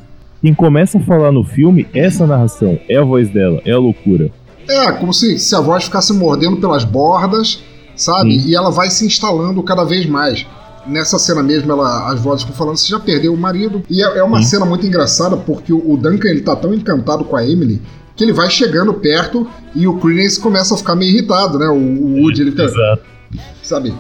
Quem começa a falar no filme, essa narração, é a voz dela, é a loucura. É, como se, se a voz ficasse mordendo pelas bordas, sabe? Sim. E ela vai se instalando cada vez mais. Nessa cena mesmo, ela, as vozes ficam falando, você já perdeu o marido. E é, é uma Sim. cena muito engraçada, porque o, o Duncan ele tá tão encantado com a Emily que ele vai chegando perto e o Credence começa a ficar meio irritado, né? O, o Woody, ele fica, Exato. sabe?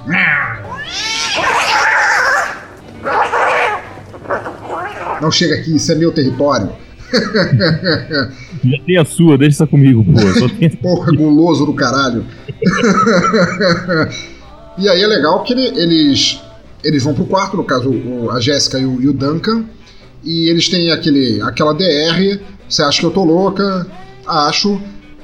Não chega aqui, isso é meu território. <laughs> Já tem a sua, deixa essa comigo, pô. Tem Porra, guloso do caralho. <laughs> e aí é legal que ele- eles eles vão pro quarto, no caso o- a Jéssica e o, e o Duncan, e eles têm aquele, aquela DR. Você acha que eu tô louca? Acho.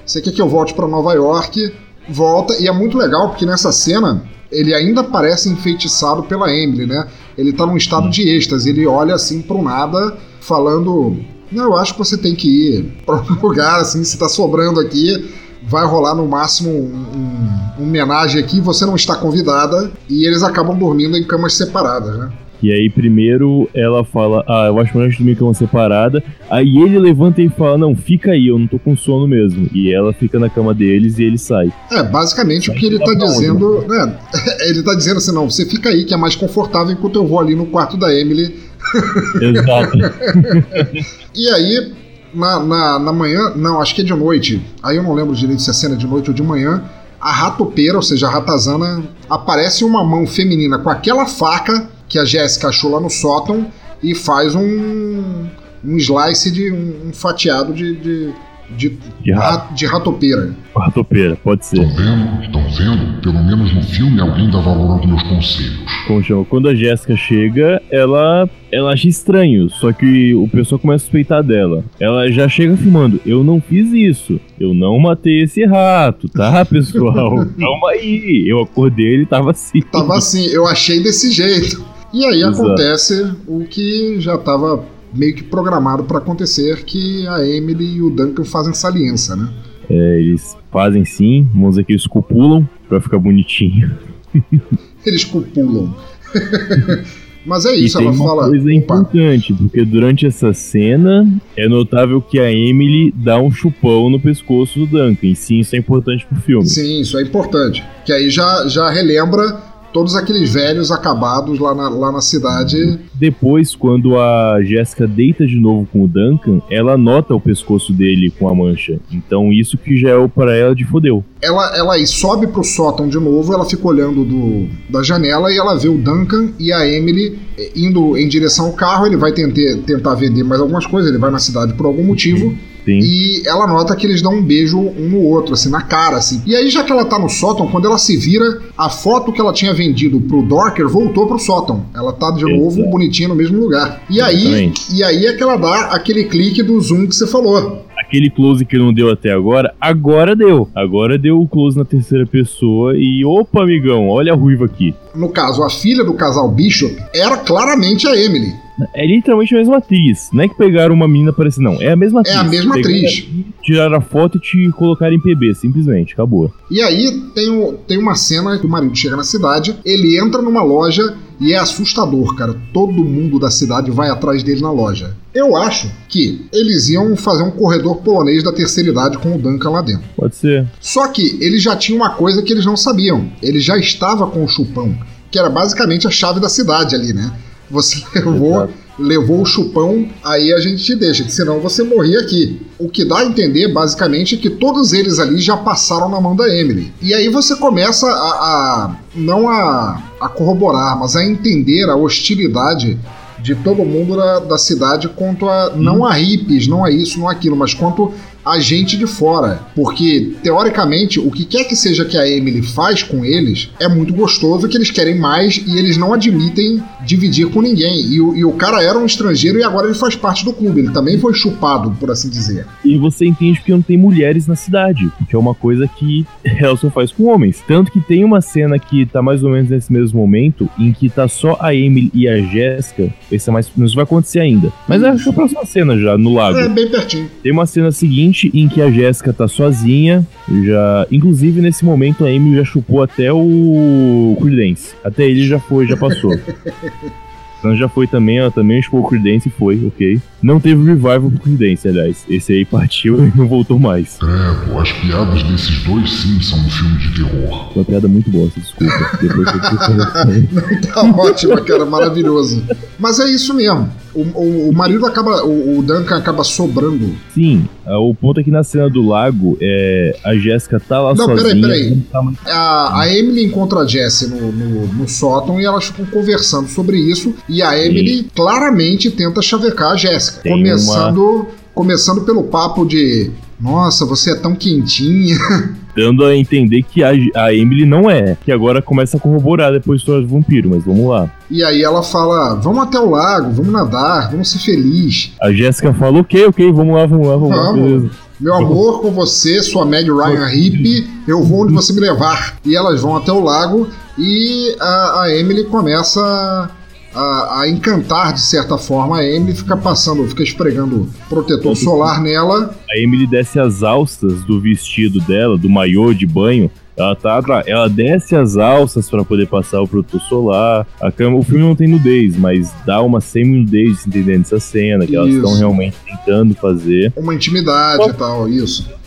Você quer que eu volte pra Nova York? Volta. E é muito legal porque nessa cena ele ainda parece enfeitiçado pela Emily, né? Ele tá num estado de êxtase. Ele olha assim pro nada, falando: Não, eu acho que você tem que ir pra um <laughs> lugar assim, se tá sobrando aqui. Vai rolar no máximo um, um, um homenagem aqui, você não está convidada, e eles acabam dormindo em camas separadas, né? E aí, primeiro, ela fala, ah, eu acho melhor a gente dormir cama separada. Aí ele levanta e fala, não, fica aí, eu não tô com sono mesmo. E ela fica na cama deles e ele sai. É, basicamente o que ele tá onde, dizendo, né? <laughs> Ele tá dizendo assim, não, você fica aí que é mais confortável enquanto eu vou ali no quarto da Emily. <laughs> Exato. E aí, na, na, na manhã, não, acho que é de noite, aí eu não lembro direito se a cena é de noite ou de manhã, a ratopeira, ou seja, a ratazana, aparece uma mão feminina com aquela faca que a Jéssica achou lá no sótão e faz um, um slice de um, um fatiado de, de, de, De ra- de ratopeira. Ratopeira, pode ser. Estão vendo? Estão vendo? Pelo menos no filme alguém dá valor aos meus conselhos. Chama? Quando a Jéssica chega, ela, ela acha estranho, só que o pessoal começa a suspeitar dela. Ela já chega afirmando: Eu não fiz isso, eu não matei esse rato, tá, <laughs> pessoal? Calma aí, eu acordei, ele tava assim. Tava assim, eu achei desse jeito. E aí Exato. acontece o que já estava meio que programado para acontecer, que a Emily e o Duncan fazem essa aliança, né? É, eles fazem sim, vamos dizer que eles copulam pra ficar bonitinho. <laughs> Eles copulam. <laughs> Mas é E isso, tem ela uma fala. coisa opa, importante, porque durante essa cena é notável que a Emily dá um chupão no pescoço do Duncan. E sim, isso é importante pro filme. Sim, isso é importante. Que aí já, já relembra todos aqueles velhos acabados lá na, lá na cidade. Depois, quando a Jéssica deita de novo com o Duncan, ela nota o pescoço dele com a mancha. Então isso que já é para ela de fodeu. Ela, ela aí sobe pro sótão de novo, ela fica olhando do, da janela e ela vê o Duncan e a Emily eh, indo em direção ao carro. Ele vai tentar, tentar vender mais algumas coisas, ele vai na cidade por algum motivo. Sim. E ela nota que eles dão um beijo um no outro, assim, na cara, assim. E aí, já que ela tá no sótão, quando ela se vira, a foto que ela tinha vendido pro Dorker voltou pro sótão. Ela tá de novo Exato. bonitinha no mesmo lugar. E aí, Exatamente. e aí é que ela dá aquele clique do zoom que você falou. Aquele close que não deu até agora, agora deu. Agora deu o close na terceira pessoa e opa, amigão, olha a ruiva aqui. No caso, a filha do casal Bishop era claramente a Emily. É literalmente a mesma atriz. Não é que pegaram uma menina parecida, não. É a mesma atriz. É a mesma Pegaram atriz. ali, Tiraram a foto e te colocaram em PB, simplesmente. Acabou. E aí tem, o- tem uma cena que o marido chega na cidade, ele entra numa loja e é assustador, cara. Todo mundo da cidade vai atrás dele na loja. Eu acho que eles iam fazer um corredor polonês da terceira idade com o Duncan lá dentro. Pode ser. Só que eles já tinham uma coisa que eles não sabiam. Ele já estava com o chupão, que era basicamente a chave da cidade ali, né? Você <laughs> levou, Exato. Levou o chupão, aí a gente te deixa, que senão você morria aqui. O que dá a entender, basicamente, é que todos eles ali já passaram na mão da Emily. E aí você começa a. a- não a, a corroborar, mas a entender a hostilidade de todo mundo da, da cidade quanto a. não a hippies, não a isso, não aquilo, mas quanto a gente de fora. Porque, teoricamente, o que quer que seja que a Emily faz com eles é muito gostoso, que eles querem mais e eles não admitem dividir com ninguém. E o, e o cara era um estrangeiro e agora ele faz parte do clube. Ele também foi chupado, por assim dizer. E você entende que não tem mulheres na cidade, porque é uma coisa que <laughs> só faz com homens. Tanto que tem uma cena que tá mais ou menos nesse mesmo momento, em que tá só a Emily e a Jéssica. Esse é mais. Isso vai acontecer ainda. Mas acho que é a próxima cena já, no lago. É bem pertinho. Tem uma cena seguinte em que a Jéssica tá sozinha, já, inclusive nesse momento a Amy já chupou até o Creedence. Até ele já foi, já passou. <laughs> Então já foi também, ela também chupou o Creedence e foi, ok. Não teve revival pro Creedence, aliás. Esse aí partiu <laughs> e não voltou mais. Credo, as piadas desses dois sim são um filme de terror. Uma piada muito bosta, desculpa. <laughs> Depois eu tô Tá ótimo, cara, maravilhoso. Mas é isso mesmo. O, o, o marido acaba. O, o Duncan acaba sobrando. Sim, ah, o ponto é que na cena do lago, é, a Jéssica tá lá Não, sozinha. peraí, peraí. não tá muito- A, a Emily encontra a Jessie no, no, no sótão e elas ficam conversando sobre isso. E a Emily claramente tenta chavecar a Jéssica. Começando, começando pelo papo de. Nossa, você é tão quentinha. <laughs> Dando a entender que a, a Emily não é. Que agora começa a corroborar depois história do vampiro, mas vamos lá. E aí ela fala: Vamos até o lago, vamos nadar, vamos ser felizes. A Jéssica fala, ok, ok, vamos lá, vamos lá, vamos, lá, Vamos. beleza. Meu amor, com você, sua Meg Ryan hippie, eu vou onde você me levar. E elas vão até o lago e a, a Emily começa a, a encantar de certa forma. A Emily fica passando, fica esfregando protetor solar nela. A Emily desce as alças do vestido dela, do maiô de banho. Ela tá ela desce as alças pra poder passar o protetor solar. A cama, o filme não tem nudez, mas dá uma semi-nudez entendendo essa cena, que elas Isso. estão realmente tentando fazer. Uma intimidade e tal, isso.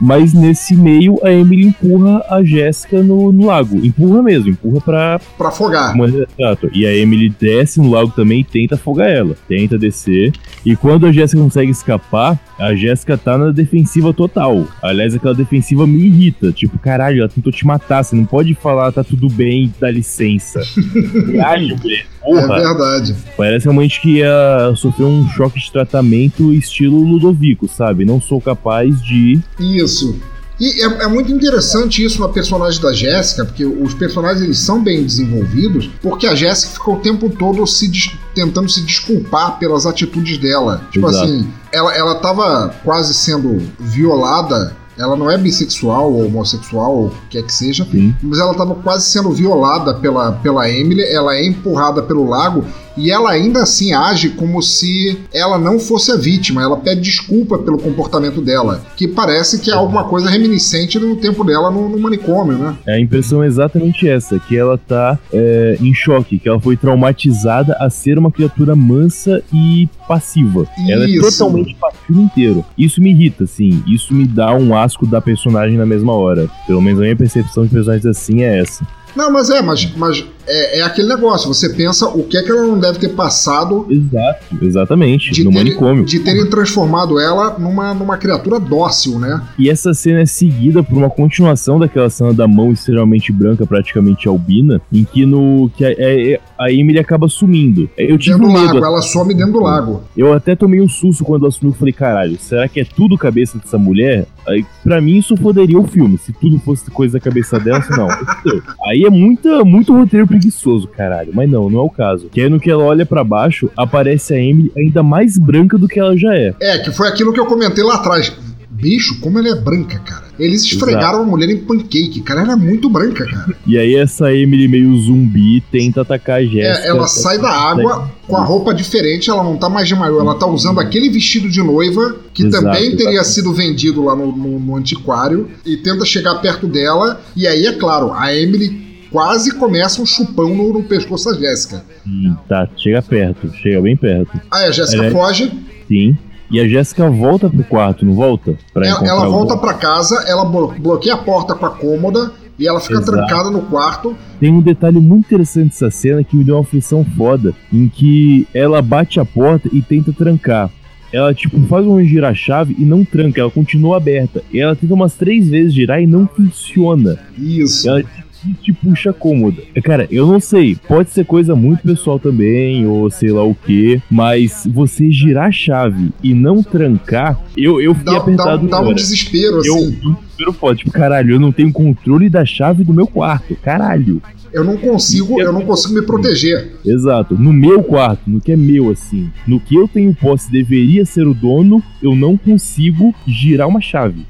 Mas nesse meio, a Emily empurra a Jéssica no, no lago. Empurra mesmo, empurra pra, Pra afogar. Exato. E a Emily desce no lago também e tenta afogar ela. Tenta descer. E quando a Jéssica consegue escapar, a Jéssica tá na defensiva total. Aliás, aquela defensiva me irrita. Tipo, caralho, ela tentou te matar. Você não pode falar, tá tudo bem, dá licença. <laughs> Caralho, mulher. É Porra. verdade. Parece realmente que ia sofrer um choque de tratamento estilo Ludovico, sabe? Não sou capaz de. Isso. E é, é muito interessante isso na personagem da Jéssica, porque os personagens eles são bem desenvolvidos, porque a Jéssica ficou o tempo todo se tentando se desculpar pelas atitudes dela. Tipo Exato. assim, ela, ela tava quase sendo violada. Ela não é bissexual ou homossexual ou o que quer que seja, Sim. mas ela tava quase sendo violada pela, pela Emily. Ela é empurrada pelo lago e ela ainda assim age como se ela não fosse a vítima. Ela pede desculpa pelo comportamento dela, que parece que é alguma coisa reminiscente do tempo dela no, no manicômio, né? A impressão é exatamente essa, que ela tá é, em choque, que ela foi traumatizada a ser uma criatura mansa e passiva. Ela é Isso. totalmente passiva inteiro. Isso me irrita, assim. Isso me dá um asco da personagem na mesma hora. Pelo menos a minha percepção de personagens assim é essa. Não, mas é, mas, mas é, é aquele negócio. Você pensa o que é que ela não deve ter passado Exato, exatamente. de, no terem- manicômio. de terem transformado ela numa, numa criatura dócil, né? E essa cena é seguida por uma continuação daquela cena da mão extremamente branca, praticamente albina, em que no que a, é- a Emily acaba sumindo. Eu tive Dentro um do medo. lago, ela some dentro do lago. Eu até tomei um susto quando ela sumiu. Falei, caralho, será que é tudo cabeça dessa mulher? Aí, pra mim, isso foderia o filme. Se tudo fosse coisa da cabeça dela, assim, não. <laughs> Aí é muita, muito roteiro preguiçoso, caralho. Mas não, não é o caso. Que é no que ela olha pra baixo, aparece a Emily ainda mais branca do que ela já é. É, que foi aquilo que eu comentei lá atrás. Bicho, como ela é branca, cara. Eles esfregaram a mulher em pancake, cara. Ela é muito branca, cara. E aí essa Emily meio zumbi tenta atacar a Jéssica. É, ela sai da água com a roupa diferente, ela não tá mais de maiô, ela tá usando aquele vestido de noiva, que Exato, também teria exato. sido vendido lá no, no- no antiquário, e tenta chegar perto dela, e aí, é claro, a Emily quase começa um chupão no, no pescoço da Jéssica. Hum, Tá, chega perto, chega bem perto. Aí a Jéssica É. foge, Sim. E a Jéssica volta pro quarto, não volta? Pra ela, ela volta pra casa, ela blo- bloqueia a porta com a cômoda, e ela fica Exato. trancada no quarto. Tem um detalhe muito interessante dessa cena que me deu uma aflição foda, em que ela bate a porta e tenta trancar. Ela, tipo, faz um girar a chave e não tranca, ela continua aberta. E ela tenta umas três vezes girar e não funciona. Isso. Ela te, te puxa cômoda. Cara, eu não sei, pode ser coisa muito pessoal também, ou sei lá o que, mas você girar a chave e não trancar, eu, eu fiquei Dá, dá, apertado dá na um desespero, Eu assim. um desespero foda, tipo, caralho, eu não tenho controle da chave do meu quarto, caralho. Eu não consigo, eu não consigo me proteger. Exato, no meu quarto, no que é meu, assim, no que eu tenho posse, deveria ser o dono, eu não consigo girar uma chave.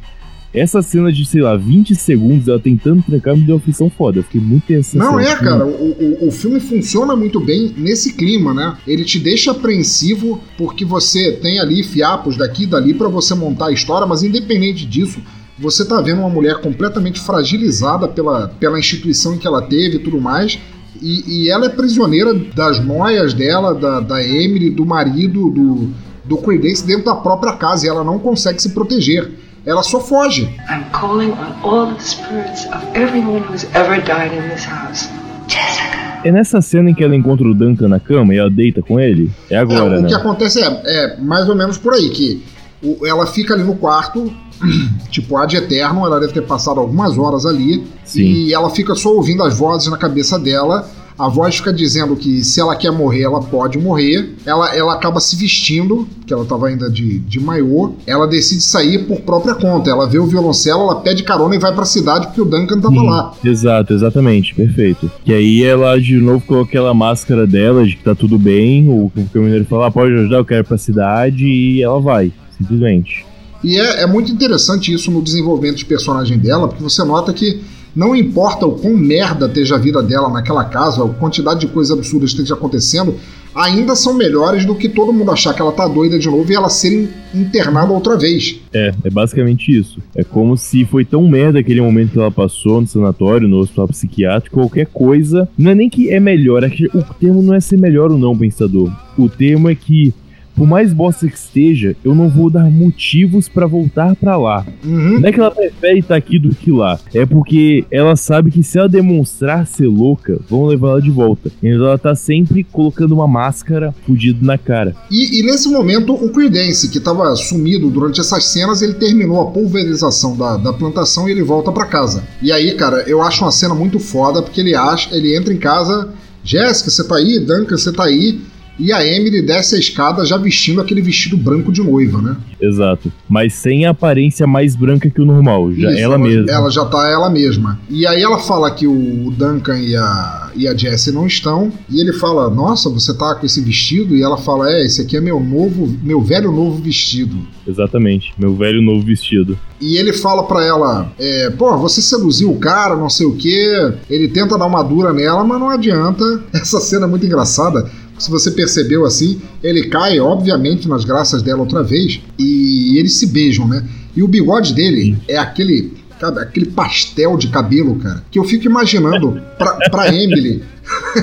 Essa cena de, sei lá, 20 segundos ela tentando trancar me deu uma aflição foda. Eu fiquei muito tenso. Não é, cara. O, o, o filme funciona muito bem nesse clima, né? Ele te deixa apreensivo porque você tem ali fiapos daqui e dali pra você montar a história, mas independente disso, você tá vendo uma mulher completamente fragilizada pela, pela instituição que ela teve e tudo mais. E, e ela é prisioneira das noias dela, da, da Emily, do marido, do, do Credence dentro da própria casa e ela não consegue se proteger. Ela só foge. I'm calling on all the spirits of everyone who's ever died in this house. Jessica. É nessa cena em que ela encontra o Duncan na cama e ela deita com ele? É agora, É, o né? que acontece é, é mais ou menos por aí, que o- ela fica ali no quarto, <clears throat> tipo, ad eterno, ela deve ter passado algumas horas ali, Sim. e ela fica só ouvindo as vozes na cabeça dela. A voz fica dizendo que se ela quer morrer, ela pode morrer. Ela, ela acaba se vestindo, que ela tava ainda de, de maiô. Ela decide sair por própria conta. Ela vê o violoncelo, ela pede carona e vai pra cidade porque o Duncan tava Hum, lá. Exato, exatamente, perfeito. Que aí ela de novo com aquela máscara dela de que tá tudo bem, o o caminhoneiro fala, ah, pode ajudar, eu quero ir pra cidade, e ela vai, simplesmente. E é, é muito interessante isso no desenvolvimento de personagem dela, porque você nota que não importa o quão merda esteja a vida dela naquela casa, a quantidade de coisas absurdas esteja acontecendo, ainda são melhores do que todo mundo achar que ela tá doida de novo e ela ser in- internada outra vez. É, é basicamente isso. É como se foi tão merda aquele momento que ela passou no sanatório, no hospital psiquiátrico, qualquer coisa. Não é nem que é melhor, é que o termo não é ser melhor ou não, pensador. O termo é que, por mais bosta que esteja, eu não vou dar motivos pra voltar pra lá. Uhum. Não é que ela prefere estar aqui do que lá. É porque ela sabe que se ela demonstrar ser louca, vão levar ela de volta. Então ela tá sempre colocando uma máscara fudido na cara. E, e nesse momento, o Creedence, que estava sumido durante essas cenas, ele terminou a pulverização da, da plantação e ele volta pra casa. E aí, cara, eu acho uma cena muito foda, porque ele acha, ele entra em casa, Jéssica, você tá aí? Duncan, você tá aí? E a Emily desce a escada já vestindo aquele vestido branco de noiva, né? Exato. Mas sem a aparência mais branca que o normal. Já Isso, ela mesma. Ela já tá ela mesma. E aí ela fala que o Duncan e a, e a Jessie não estão. E ele fala: Nossa, você tá com esse vestido? E ela fala: É, esse aqui é meu novo, meu velho novo vestido. Exatamente. Meu velho novo vestido. E ele fala pra ela: é, Pô, você seduziu o cara, não sei o quê. Ele tenta dar uma dura nela, mas não adianta. <laughs> Essa cena é muito engraçada. Se você percebeu assim, ele cai, obviamente, nas graças dela outra vez e eles se beijam, né? E o bigode dele é aquele, aquele pastel de cabelo, cara, que eu fico imaginando pra, pra <laughs> Emily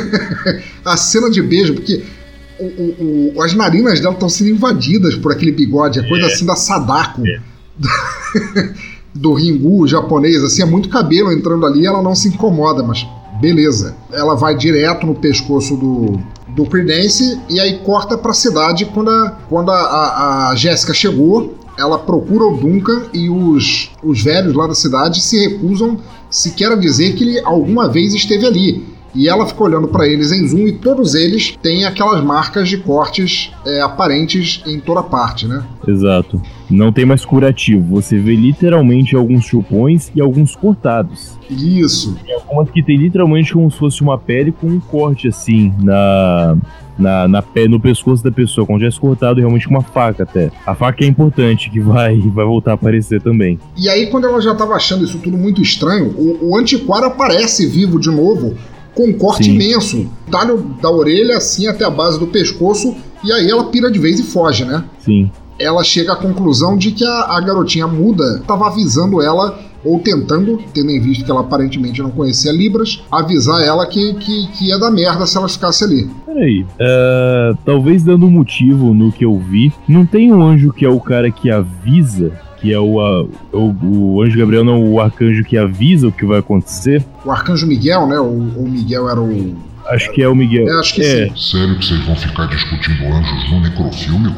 <laughs> a cena de beijo, porque o, o, o, as narinas dela estão sendo invadidas por aquele bigode, é coisa assim da Sadako. É. <laughs> do Ringu japonês, assim, é muito cabelo entrando ali ela não se incomoda, mas beleza. Ela vai direto no pescoço do, do Creedence e aí corta pra cidade quando a, quando a, a, a Jéssica chegou. Ela procura o Duncan e os, os velhos lá da cidade se recusam sequer a dizer que ele alguma vez esteve ali. E ela fica olhando para eles em zoom e todos eles têm aquelas marcas de cortes é, aparentes em toda parte, né? Exato. Não tem mais curativo. Você vê literalmente alguns chupões e alguns cortados. Isso. Tem algumas que tem literalmente como se fosse uma pele com um corte assim na na, na pé, no pescoço da pessoa, quando tivesse cortado realmente com uma faca até. A faca é importante, que vai, <laughs> vai voltar a aparecer também. E aí, quando ela já estava achando isso tudo muito estranho, o, o antiquário aparece vivo de novo, com um corte Sim. imenso. Talho da orelha assim até a base do pescoço, e aí ela pira de vez e foge, né? Sim. Ela chega à conclusão de que a, a garotinha muda estava avisando ela ou tentando, tendo em vista que ela aparentemente não conhecia Libras, avisar ela que, que, que ia dar merda se ela ficasse ali. Peraí, uh, talvez dando um motivo no que eu vi, não tem um anjo que é o cara que avisa que é o, a, o, o, anjo Gabriel, não o arcanjo que avisa o que vai acontecer. O arcanjo Miguel, né? O, o Miguel era o. Acho que é o Miguel. É, acho que é. sim. Sério que vocês vão ficar discutindo anjos no necrofilme?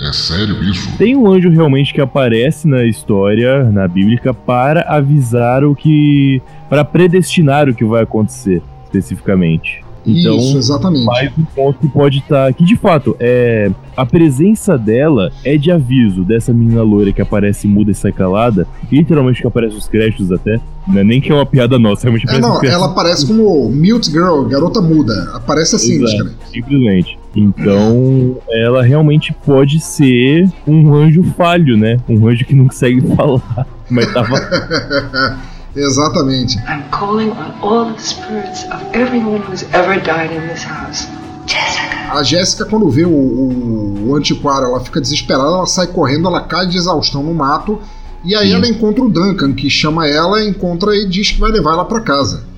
É sério isso? Tem um anjo realmente que aparece na história, na Bíblica, para avisar o que. para predestinar o que vai acontecer, especificamente. Então, Isso, exatamente. mais um ponto que pode estar. Tá, que de fato, é, a presença dela é de aviso dessa menina loira que aparece muda e sai calada. Literalmente que aparece os créditos até. É nem que é uma piada nossa, realmente é, não, ela aparece como Mute Girl, garota muda. Aparece assim, Exato, Simplesmente. Então, ela realmente pode ser um anjo falho, né? Um anjo que não consegue <laughs> falar. Mas tava. <laughs> Exatamente. I'm calling on all the spirits of everyone who's ever died in this house. Jessica. A Jéssica, quando vê o, o, o, antiquário, ela fica desesperada, ela sai correndo, ela cai de exaustão no mato. E aí Sim. ela encontra o Duncan, que chama ela, encontra e diz que vai levar ela para casa.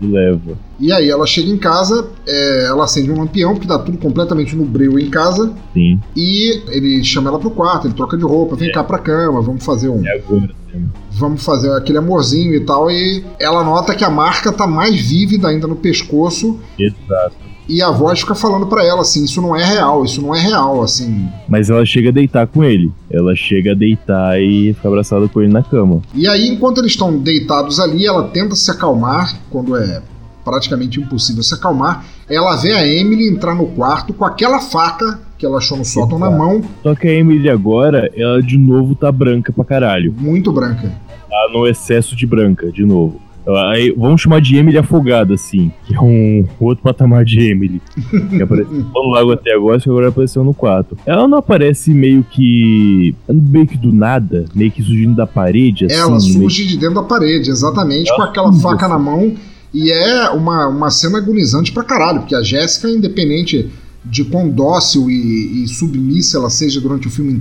Leva. E aí ela chega em casa, é, ela acende um lampião, porque tá tudo completamente no breu em casa. Sim. E ele chama ela pro quarto, ele troca de roupa, vem é. cá pra cama, vamos fazer um. É agora, sim vamos fazer aquele amorzinho e tal. E ela nota que a marca tá mais vívida ainda no pescoço. Exato. E a voz fica falando para ela assim: Isso não é real, isso não é real, assim. Mas ela chega a deitar com ele. Ela chega a deitar e fica abraçada com ele na cama. E aí, enquanto eles estão deitados ali, ela tenta se acalmar quando é praticamente impossível se acalmar. Ela vê a Emily entrar no quarto com aquela faca que ela achou no sótão na mão. Só que a Emily agora, ela de novo tá branca pra caralho. Muito branca. Tá no excesso de branca, de novo. Aí, vamos chamar de Emily afogada, assim, que é um outro patamar de Emily. Que apareceu no lago <laughs> até agora, que agora apareceu no 4. Ela não aparece meio que. meio que do nada, meio que surgindo da parede, assim. Ela surge de dentro da parede, exatamente, ela com aquela faca assim. na mão. E é uma, uma cena agonizante pra caralho, porque a Jéssica, independente de quão dócil e, e submissa ela seja durante o filme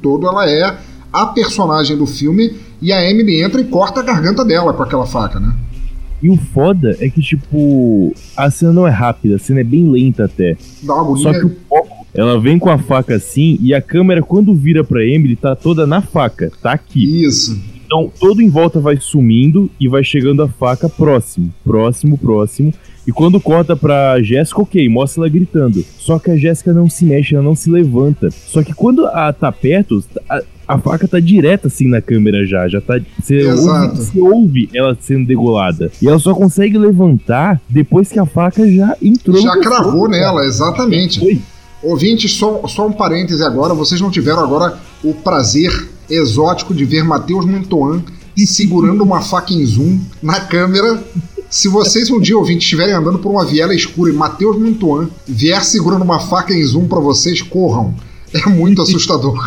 todo, ela é a personagem do filme e a Emily entra e corta a garganta dela com aquela faca, né? E o foda é que, tipo, a cena não é rápida, a cena é bem lenta até. Dá uma Só que o foco, ela vem com a faca assim e a câmera, quando vira pra Emily, tá toda na faca, tá aqui. Isso. Então, todo em volta vai sumindo e vai chegando a faca próximo, próximo, próximo. E quando corta pra Jéssica, ok, mostra ela gritando. Só que a Jéssica não se mexe, ela não se levanta. Só que quando a tá perto, a, a faca tá direta assim na câmera já. Já tá. Você ouve, você ouve ela sendo degolada. E ela só consegue levantar depois que a faca já entrou. Já cravou nela, exatamente. Foi. Ouvintes, só, só um parêntese agora. Vocês não tiveram agora o prazer exótico de ver Matheus Mantoan segurando uma faca em zoom na câmera se vocês um dia ouvintes estiverem andando por uma viela escura e Matheus Mantuan vier segurando uma faca em zoom para vocês, corram. É muito assustador.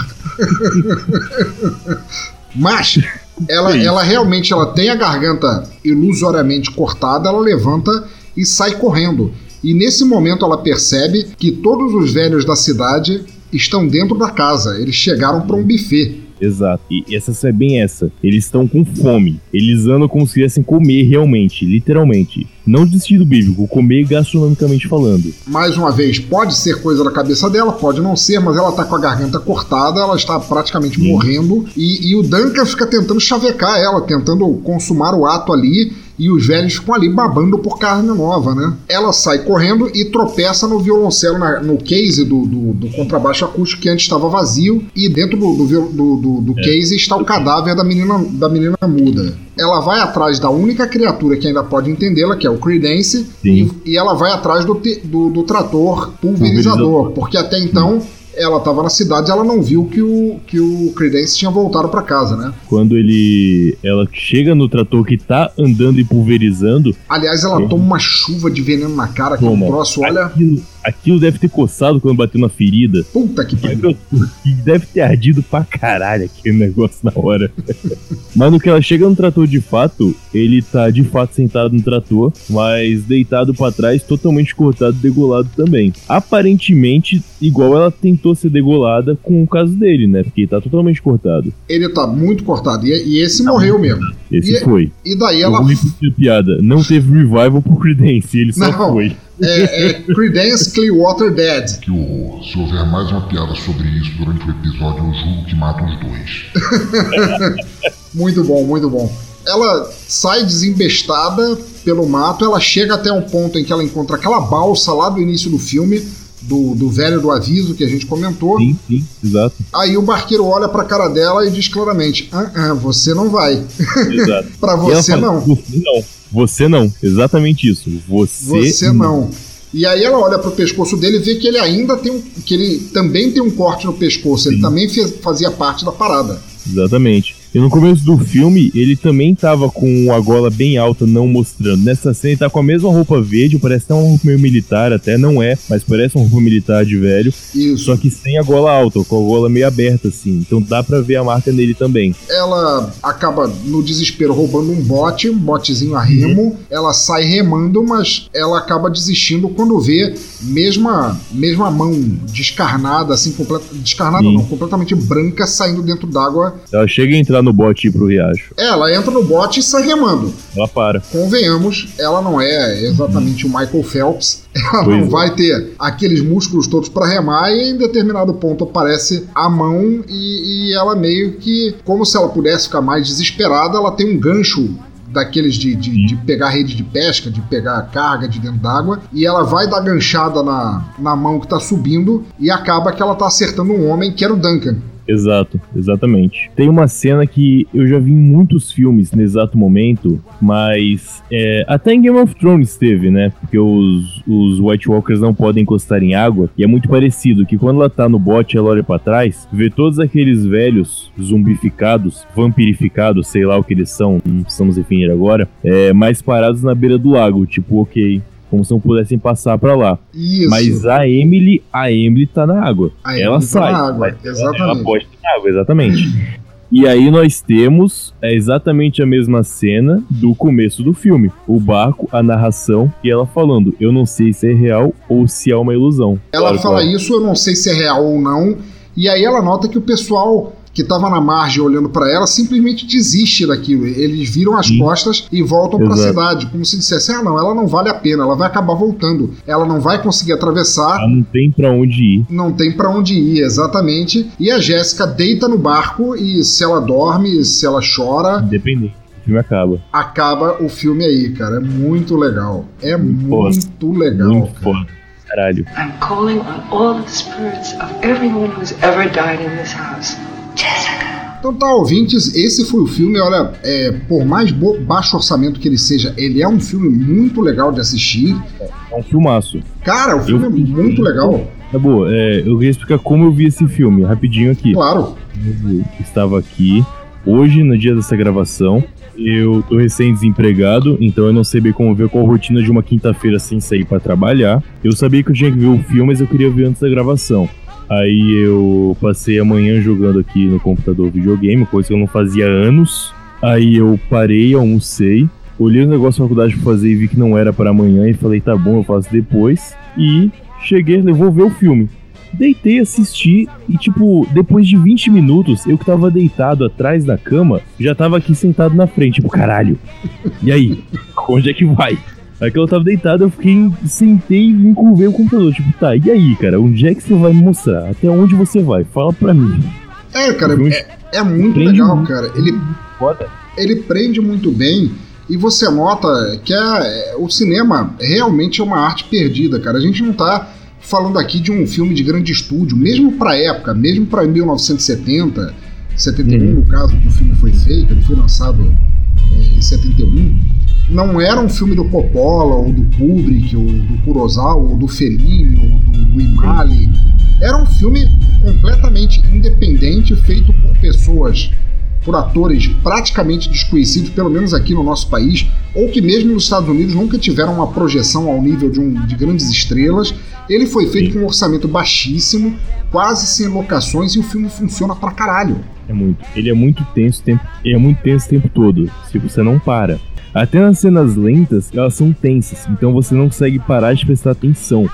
<laughs> Mas ela, ela realmente ela tem a garganta ilusoriamente cortada, ela levanta e sai correndo. E nesse momento ela percebe que todos os velhos da cidade estão dentro da casa. Eles chegaram para um buffet. Exato. E essa é bem essa. Eles estão com fome. Eles andam como se quisessem comer realmente, literalmente. Não de sentido bíblico, comer gastronomicamente falando. Mais uma vez, pode ser coisa da cabeça dela, pode não ser, mas ela tá com a garganta cortada, ela está praticamente Sim. morrendo. E, e o Duncan fica tentando chavecar ela, tentando consumar o ato ali. E os velhos ficam ali babando por carne nova, né? Ela sai correndo e tropeça no violoncelo, na- no case do, do, do contrabaixo acústico que antes estava vazio. E dentro do, do, do, do- do case está o cadáver da menina, da menina muda. Ela vai atrás da única criatura que ainda pode entendê-la, que é o Credence, Sim. e, e ela vai atrás do, te- do, trator pulverizador, Pulverizador. porque até então ela estava na cidade e ela não viu que o, que o Credence tinha voltado para casa, né? Quando ele. Ela chega no trator que tá andando e pulverizando, Aliás, ela Sim. toma uma chuva de veneno na cara, que é um toma. troço, olha, Aquilo, aquilo deve ter coçado quando bateu na ferida. puta que pariu. E deve ter ardido pra caralho aquele negócio na hora. mas no que ela chega no trator de fato, ele tá de fato sentado no trator, mas deitado pra trás, totalmente cortado e degolado também. Aparentemente, igual ela tentou ser degolada com o caso dele, né? Porque ele tá totalmente cortado. Ele tá muito cortado, e, e esse morreu mesmo. Esse E- foi. E daí Eu ela. vou repetir a piada. Não teve revival por Credence, ele só Não. foi. É, é Credence Clearwater Dead. Que horror. Se houver mais uma piada sobre isso durante o episódio, eu juro que mato os dois. <laughs> Muito bom, muito bom. Ela sai desembestada pelo mato, ela chega até um ponto em que ela encontra aquela balsa lá do início do filme, do, do velho do aviso que a gente comentou. Sim, sim, exato. Aí o barqueiro olha pra cara dela e diz claramente: ah, ah, você não vai. Exato. <laughs> Pra você fala, não. Você não. Você não. Exatamente isso. Você, Você não. E aí ela olha pro pescoço dele e vê que ele ainda tem um. que ele também tem um corte no pescoço. Ele Sim. também fez- fazia parte da parada. Exatamente. E no começo do filme, ele também tava com a gola bem alta, não mostrando. Nessa cena, ele tá com a mesma roupa verde, parece até uma roupa meio militar, até não é, mas parece uma roupa militar de velho. Isso. Só que sem a gola alta, com a gola meio aberta, assim. Então dá pra ver a marca nele também. Ela acaba, no desespero, roubando um bote, um botezinho a remo. Ela sai remando, mas ela acaba desistindo quando vê mesma, mesma mão descarnada, assim, completa, descarnada Sim. não, completamente branca, saindo dentro d'água. Ela chega a entrar no bote e ir pro riacho. Ela entra no bote e sai remando. Ela para. Convenhamos, ela não é exatamente o Michael Phelps. <laughs> Ela Pois não é. vai ter aqueles músculos todos para remar e em determinado ponto aparece a mão e, e ela meio que, como se ela pudesse ficar mais desesperada, ela tem um gancho daqueles de, de, de pegar rede de pesca, de pegar carga de dentro d'água, e ela vai dar ganchada na, na mão que tá subindo e acaba que ela tá acertando um homem que era o Duncan. Exato, exatamente. Tem uma cena que eu já vi em muitos filmes nesse exato momento, mas é, até em Game of Thrones teve, né? Porque os, os White Walkers não podem encostar em água, e é muito parecido, que quando ela tá no bote, ela olha pra trás, vê todos aqueles velhos zumbificados, vampirificados, sei lá o que eles são, não precisamos definir agora, é, mais parados na beira do lago, tipo, ok, como se não pudessem passar pra lá. Isso. Mas a Emily, a Emily tá na água. A ela Emily tá sai. na água, ela- exatamente. Ela pode estar na água, exatamente. E aí nós temos é exatamente a mesma cena do começo do filme. O barco, a narração e ela falando, eu não sei se é real ou se é uma ilusão. Ela Claro, fala claro. isso, eu não sei se é real ou não. E aí ela nota que o pessoal que estava na margem olhando para ela simplesmente desiste daquilo. Eles viram as Sim. costas e voltam para a cidade, como se dissesse: "Ah, não, ela não vale a pena, ela vai acabar voltando. Ela não vai conseguir atravessar, Ela não tem pra onde ir. não tem para onde ir exatamente". E a Jéssica deita no barco e se ela dorme, se ela chora, Independente. O filme acaba. acaba o filme aí, cara. É muito legal. É Foda. muito legal. Muito cara. foda. Caralho. I'm calling on all the spirits of everyone who's ever died in this house. Então tá, ouvintes, esse foi o filme. Olha, é, por mais baixo orçamento que ele seja, ele é um filme muito legal de assistir. É um filmaço. Cara, o filme é muito legal. Tá boa, é, eu queria explicar como eu vi esse filme, rapidinho aqui. Claro. Eu estava aqui hoje, no dia dessa gravação. Eu tô recém-desempregado, então eu não sei bem como ver qual a rotina de uma quinta-feira sem sair pra trabalhar. Eu sabia que eu tinha que ver o filme, mas eu queria ver antes da gravação. Aí eu passei a manhã jogando aqui no computador videogame, coisa que eu não fazia anos. Aí eu parei, almocei. olhei o negócio da faculdade pra fazer e vi que não era para amanhã e falei, tá bom, eu faço depois. E cheguei, vou ver o filme. Deitei, assisti e, tipo, depois de 20 minutos, eu que tava deitado atrás da cama, já tava aqui sentado na frente, tipo, caralho. E aí? Onde é que vai? Aí que eu tava deitado, eu fiquei, sentei e ver o computador. Tipo, tá, e aí, cara? Onde é que você vai me mostrar? Até onde você vai? Fala pra mim. É, cara, é, é muito legal, muito. cara. Ele, Foda. ele prende muito bem e você nota que é, é- o cinema realmente é uma arte perdida, cara. A gente não tá falando aqui de um filme de grande estúdio, mesmo pra época, mesmo pra 1970, 71 Uhum. no caso que o filme foi feito, ele foi lançado é, em 71. Não era um filme do Coppola, ou do Kubrick, ou do Kurosawa, ou do Fellini, ou do, do Imali. Era um filme completamente independente, feito por pessoas, por atores praticamente desconhecidos, pelo menos aqui no nosso país, ou que mesmo nos Estados Unidos nunca tiveram uma projeção ao nível de, um, de grandes estrelas. Ele foi feito com um orçamento baixíssimo, quase sem locações, e o filme funciona pra caralho. É muito. Ele é muito tenso o tempo. Ele é muito tenso o tempo todo. Tipo, você não para. Até nas cenas lentas, elas são tensas. Então você não consegue parar de prestar atenção.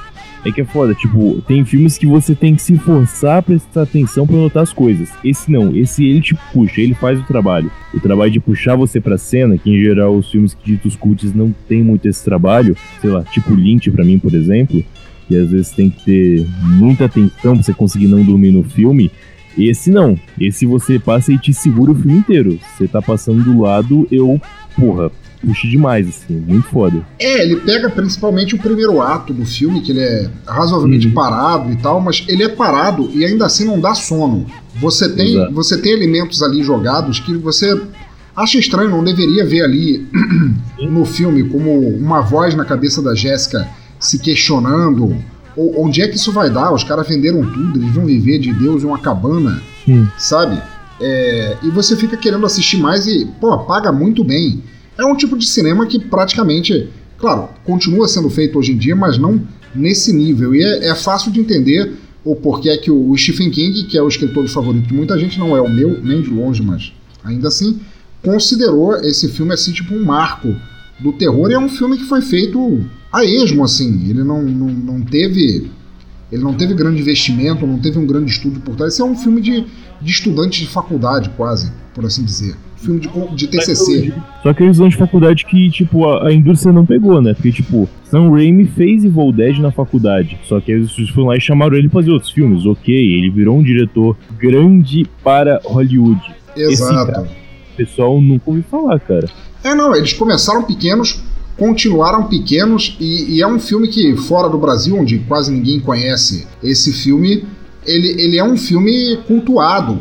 É que é foda, tipo, tem filmes que você tem que se forçar a prestar atenção pra notar as coisas. Esse não, esse ele te puxa, ele faz o trabalho. O trabalho de puxar você pra cena, que em geral os filmes que ditos cults não tem muito esse trabalho, sei lá, tipo Lynch pra mim, por exemplo, que às vezes tem que ter muita atenção pra você conseguir não dormir no filme. Esse não. Esse você passa e te segura o filme inteiro. Você tá passando do lado, eu, porra, puxo demais, assim, muito foda. É, ele pega principalmente o primeiro ato do filme, que ele é razoavelmente Uhum. parado e tal, mas ele é parado e ainda assim não dá sono. Você tem, Exato. você tem elementos ali jogados que você acha estranho, não deveria ver ali no filme como uma voz na cabeça da Jéssica se questionando. Ou, onde é que isso vai dar? Os caras venderam tudo, eles vão viver de Deus em uma cabana, sabe? É, e você fica querendo assistir mais e, pô, paga muito bem. É um tipo de cinema que praticamente, claro, continua sendo feito hoje em dia, mas não nesse nível. E é, é fácil de entender o porquê que o, Stephen King, que é o escritor favorito de muita gente, não é o meu, nem de longe, mas ainda assim, considerou esse filme assim, tipo um marco do terror. E é um filme que foi feito a esmo, assim. Ele não, não, não teve. Ele não teve grande investimento, não teve um grande estúdio por trás. Esse é um filme de, de estudante de faculdade, quase, por assim dizer. Filme de, de TCC. Só que eles vão de faculdade que, tipo, a, a indústria não pegou, né? Porque, tipo, Sam Raimi fez Evil Dead na faculdade. Só que estúdios foram lá e chamaram ele pra fazer outros filmes. Ok, ele virou um diretor grande para Hollywood. Exato. cara. O pessoal nunca ouviu falar, cara. É, não, eles começaram pequenos, continuaram pequenos, e, e é um filme que, fora do Brasil, onde quase ninguém conhece esse filme, ele, ele é um filme cultuado.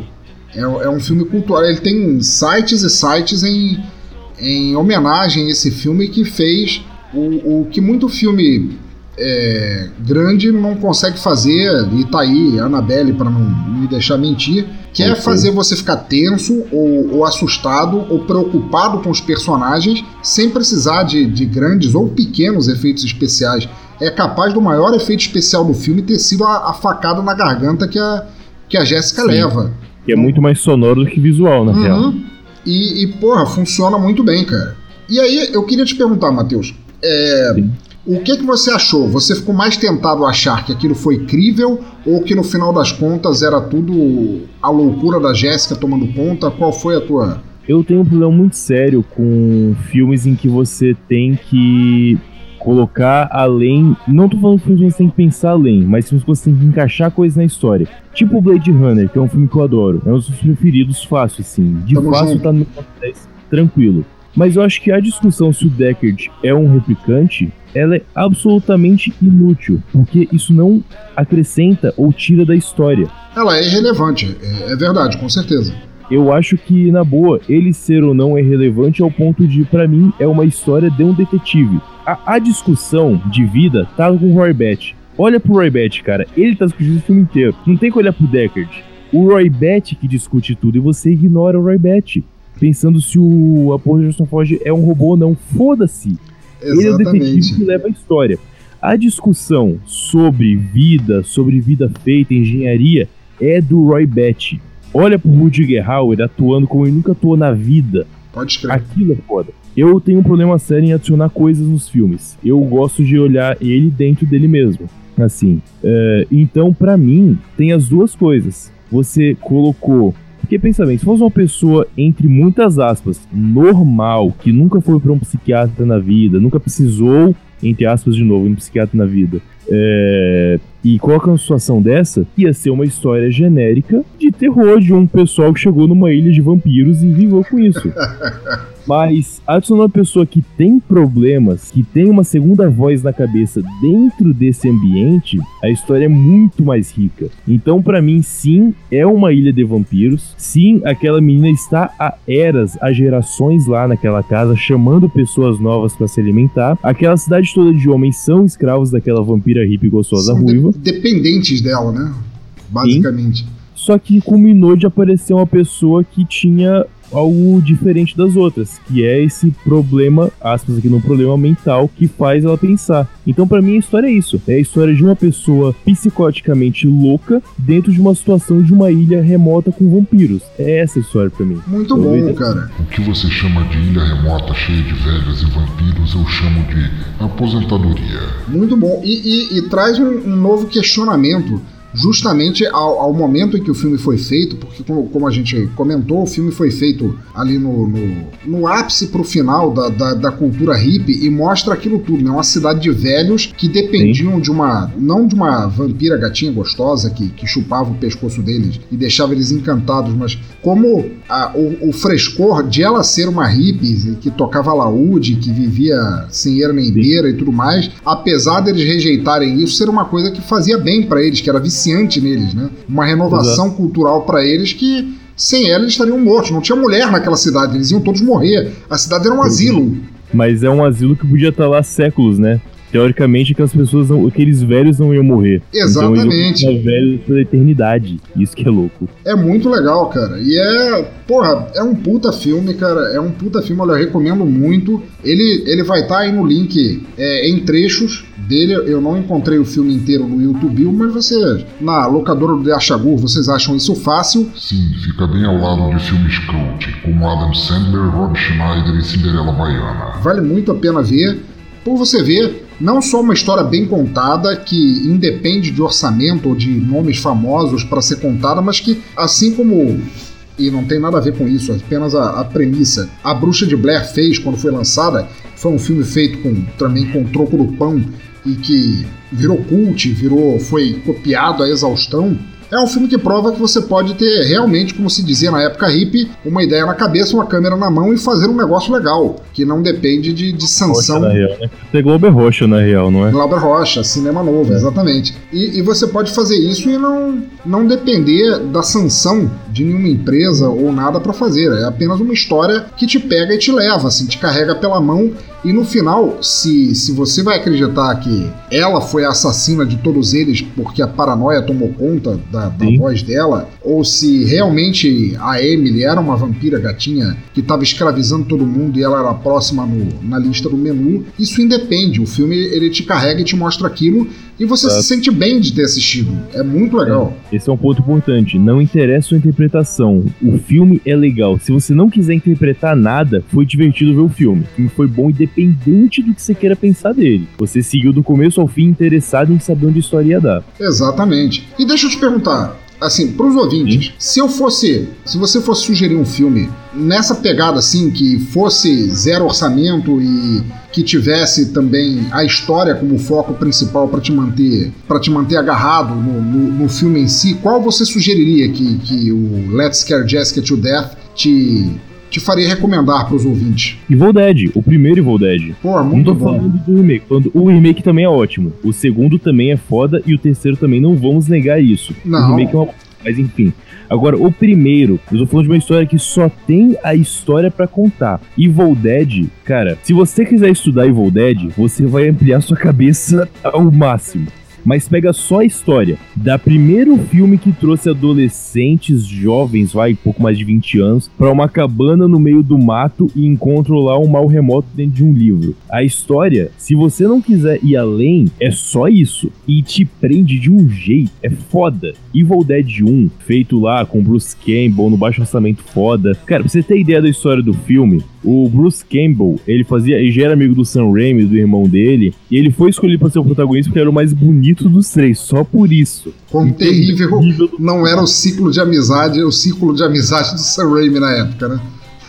É, é um filme cultuado. Ele tem sites e sites em, em homenagem a esse filme que fez o, o que muito filme é, grande não consegue fazer, e tá aí, Annabelle, para não me deixar mentir, que é fazer você ficar tenso, ou, ou assustado, ou preocupado com os personagens, sem precisar de, de grandes ou pequenos efeitos especiais. É capaz do maior efeito especial do filme ter sido a, a facada na garganta que a, que a Jéssica leva. Que é muito mais sonoro do que visual, na real. Uhum. E, e, porra, funciona muito bem, cara. E aí, eu queria te perguntar, Matheus, é, o que, que você achou? Você ficou mais tentado a achar que aquilo foi crível ou que no final das contas era tudo a loucura da Jéssica tomando conta? Qual foi a tua. Eu tenho um problema muito sério com filmes em que você tem que colocar além. Não tô falando que filmes que você tem que pensar além, mas filmes que você tem que encaixar coisas na história. Tipo Blade Runner, que é um filme que eu adoro. É um dos meus preferidos fácil, assim. De Tamo fácil junto. tá no top 10, tranquilo. Mas eu acho que a discussão se o Deckard é um replicante, ela é absolutamente inútil, porque isso não acrescenta ou tira da história. Ela é irrelevante, é, é verdade, com certeza. Eu acho que, na boa, ele ser ou não é relevante ao ponto de, pra mim, é uma história de um detetive. A, a discussão de vida tá com o Roy Batty. Olha pro Roy Batty, cara. Ele tá discutindo o filme inteiro. Não tem que olhar pro Deckard. O Roy Batty que discute tudo e você ignora o Roy Batty. Pensando se o a porra de Harrison Ford é um robô ou não. Foda-se. Ele é o detetive que leva a história. A discussão sobre vida, sobre vida feita, engenharia, é do Roy Batty. Olha pro Rudiger Hauer atuando como ele nunca atuou na vida. Pode escrever. Aquilo é foda. eu tenho um problema sério em adicionar coisas nos filmes. Eu gosto de olhar ele dentro dele mesmo. Assim. É, então, para mim, tem as duas coisas. Você colocou porque pensa bem, se fosse uma pessoa, entre muitas aspas, normal, que nunca foi para um psiquiatra na vida, nunca precisou, entre aspas de novo, um psiquiatra na vida, é, e coloca uma situação dessa, ia ser uma história genérica de terror de um pessoal que chegou numa ilha de vampiros e viveu com isso. <laughs> Mas adicionar uma pessoa que tem problemas, que tem uma segunda voz na cabeça dentro desse ambiente, a história é muito mais rica. Então, para mim, sim, é uma ilha de vampiros. Sim, aquela menina está há eras, há gerações lá naquela casa, chamando pessoas novas para se alimentar. Aquela cidade toda de homens são escravos daquela vampira hippie gostosa São ruiva. de- dependentes dela, né? Basicamente. Só que culminou de aparecer uma pessoa que tinha algo diferente das outras, que é esse problema, aspas aqui, no problema mental que faz ela pensar. Então, pra mim, a história é isso: é a história de uma pessoa psicoticamente louca dentro de uma situação de uma ilha remota com vampiros. É essa a história pra mim. Muito Eu bom, vejo- cara. O que você chama de ilha remota cheia de velhas e vampiros, eu chamo de aposentadoria. Muito bom. E, e- e traz um, um novo questionamento justamente ao, ao momento em que o filme foi feito, porque como, como a gente comentou, o filme foi feito ali no, no, no ápice pro final da, da, da cultura hippie e mostra aquilo tudo, né? Uma cidade de velhos que dependiam de uma, não de uma vampira gatinha gostosa que, que chupava o pescoço deles e deixava eles encantados, mas como a- o, o frescor de ela ser uma hippie que tocava laúde, que vivia sem eira nem beira e tudo mais, apesar deles rejeitarem isso, ser uma coisa que fazia bem pra eles, que era viciante neles, né? Uma renovação cultural pra eles que sem ela eles estariam mortos. Não tinha mulher naquela cidade, eles iam todos morrer. A cidade era um asilo. Mas é um asilo que podia estar lá há séculos, né? Teoricamente, aquelas pessoas, não, aqueles velhos não iam morrer. Então, Exatamente. eles iam ficar velhos pela eternidade. Isso que é louco. É muito legal, cara. E é, porra, é um puta filme, cara. É um puta filme, olha, eu recomendo muito. Ele, ele vai estar aí no link é, em trechos dele. Eu não encontrei o filme inteiro no YouTube, mas você, na locadora do Achagur, vocês acham isso fácil. Sim, fica bem ao lado de filmes cult, como Adam Sandler, Rob Schneider e Cinderela Baiana. Vale muito a pena ver. Por você ver, não só uma história bem contada, que independe de orçamento ou de nomes famosos para ser contada, mas que, assim como. E não tem nada a ver com isso, é apenas a, a premissa. A Bruxa de Blair fez quando foi lançada. Foi um filme feito com também com troco do pão e que virou cult, virou, foi copiado à exaustão. É um filme que prova que você pode ter realmente, como se dizia na época hippie, uma ideia na cabeça, uma câmera na mão e fazer um negócio legal, que não depende de, de sanção. Rocha, na real, né? É roxa, na real, não é? Glauber Rocha, cinema novo, exatamente. E, e você pode fazer isso e não, não depender da sanção de nenhuma empresa ou nada pra fazer. É apenas uma história que te pega e te leva, assim, te carrega pela mão. E no final, se, se você vai acreditar que ela foi a assassina de todos eles porque a paranoia tomou conta da, da voz dela, ou se realmente a Emily era uma vampira gatinha que estava escravizando todo mundo e ela era próxima no- na lista do menu, isso independe. O filme ele te carrega e te mostra aquilo e você se sente bem de ter assistido. É muito legal. Esse é um ponto importante. Não interessa a sua interpretação. O filme é legal. Se você não quiser interpretar nada, foi divertido ver o filme. O filme foi bom independente do que você queira pensar dele. Você seguiu do começo ao fim interessado em saber onde a história ia dar. Exatamente. E deixa eu te perguntar, assim, pros ouvintes, se eu fosse, se você fosse sugerir um filme nessa pegada assim, que fosse zero orçamento e que tivesse também a história como foco principal para te manter, para te manter agarrado no, no- no filme em si, qual você sugeriria que, que o Let's Scare Jessica to Death te te faria recomendar pros ouvintes? Evil Dead, o primeiro Evil Dead. Pô, Não muito tô bom. falando do remake. falando- O remake também é ótimo. O segundo também é foda e o terceiro também não vamos negar isso. Não. O remake é uma. Mas enfim. Agora, o primeiro, eu tô falando de uma história que só tem a história pra contar. Evil Dead, cara, se você quiser estudar Evil Dead, você vai ampliar sua cabeça ao máximo. Mas pega só a história da primeiro filme que trouxe adolescentes jovens, vai, pouco mais de 20 anos, para uma cabana no meio do mato e encontram lá um mal remoto dentro de um livro. A história, se você não quiser ir além, é só isso. E te prende de um jeito, é foda. Evil Dead 1, feito lá com Bruce Campbell no baixo orçamento foda. Cara, pra você ter ideia da história do filme, o Bruce Campbell, ele fazia, ele já era amigo do Sam Raimi, do irmão dele, e ele foi escolhido para ser o protagonista porque era o mais bonito dos três, só por isso. Quão terrível não era o ciclo de amizade, o ciclo de amizade do Sam Raimi na época, né?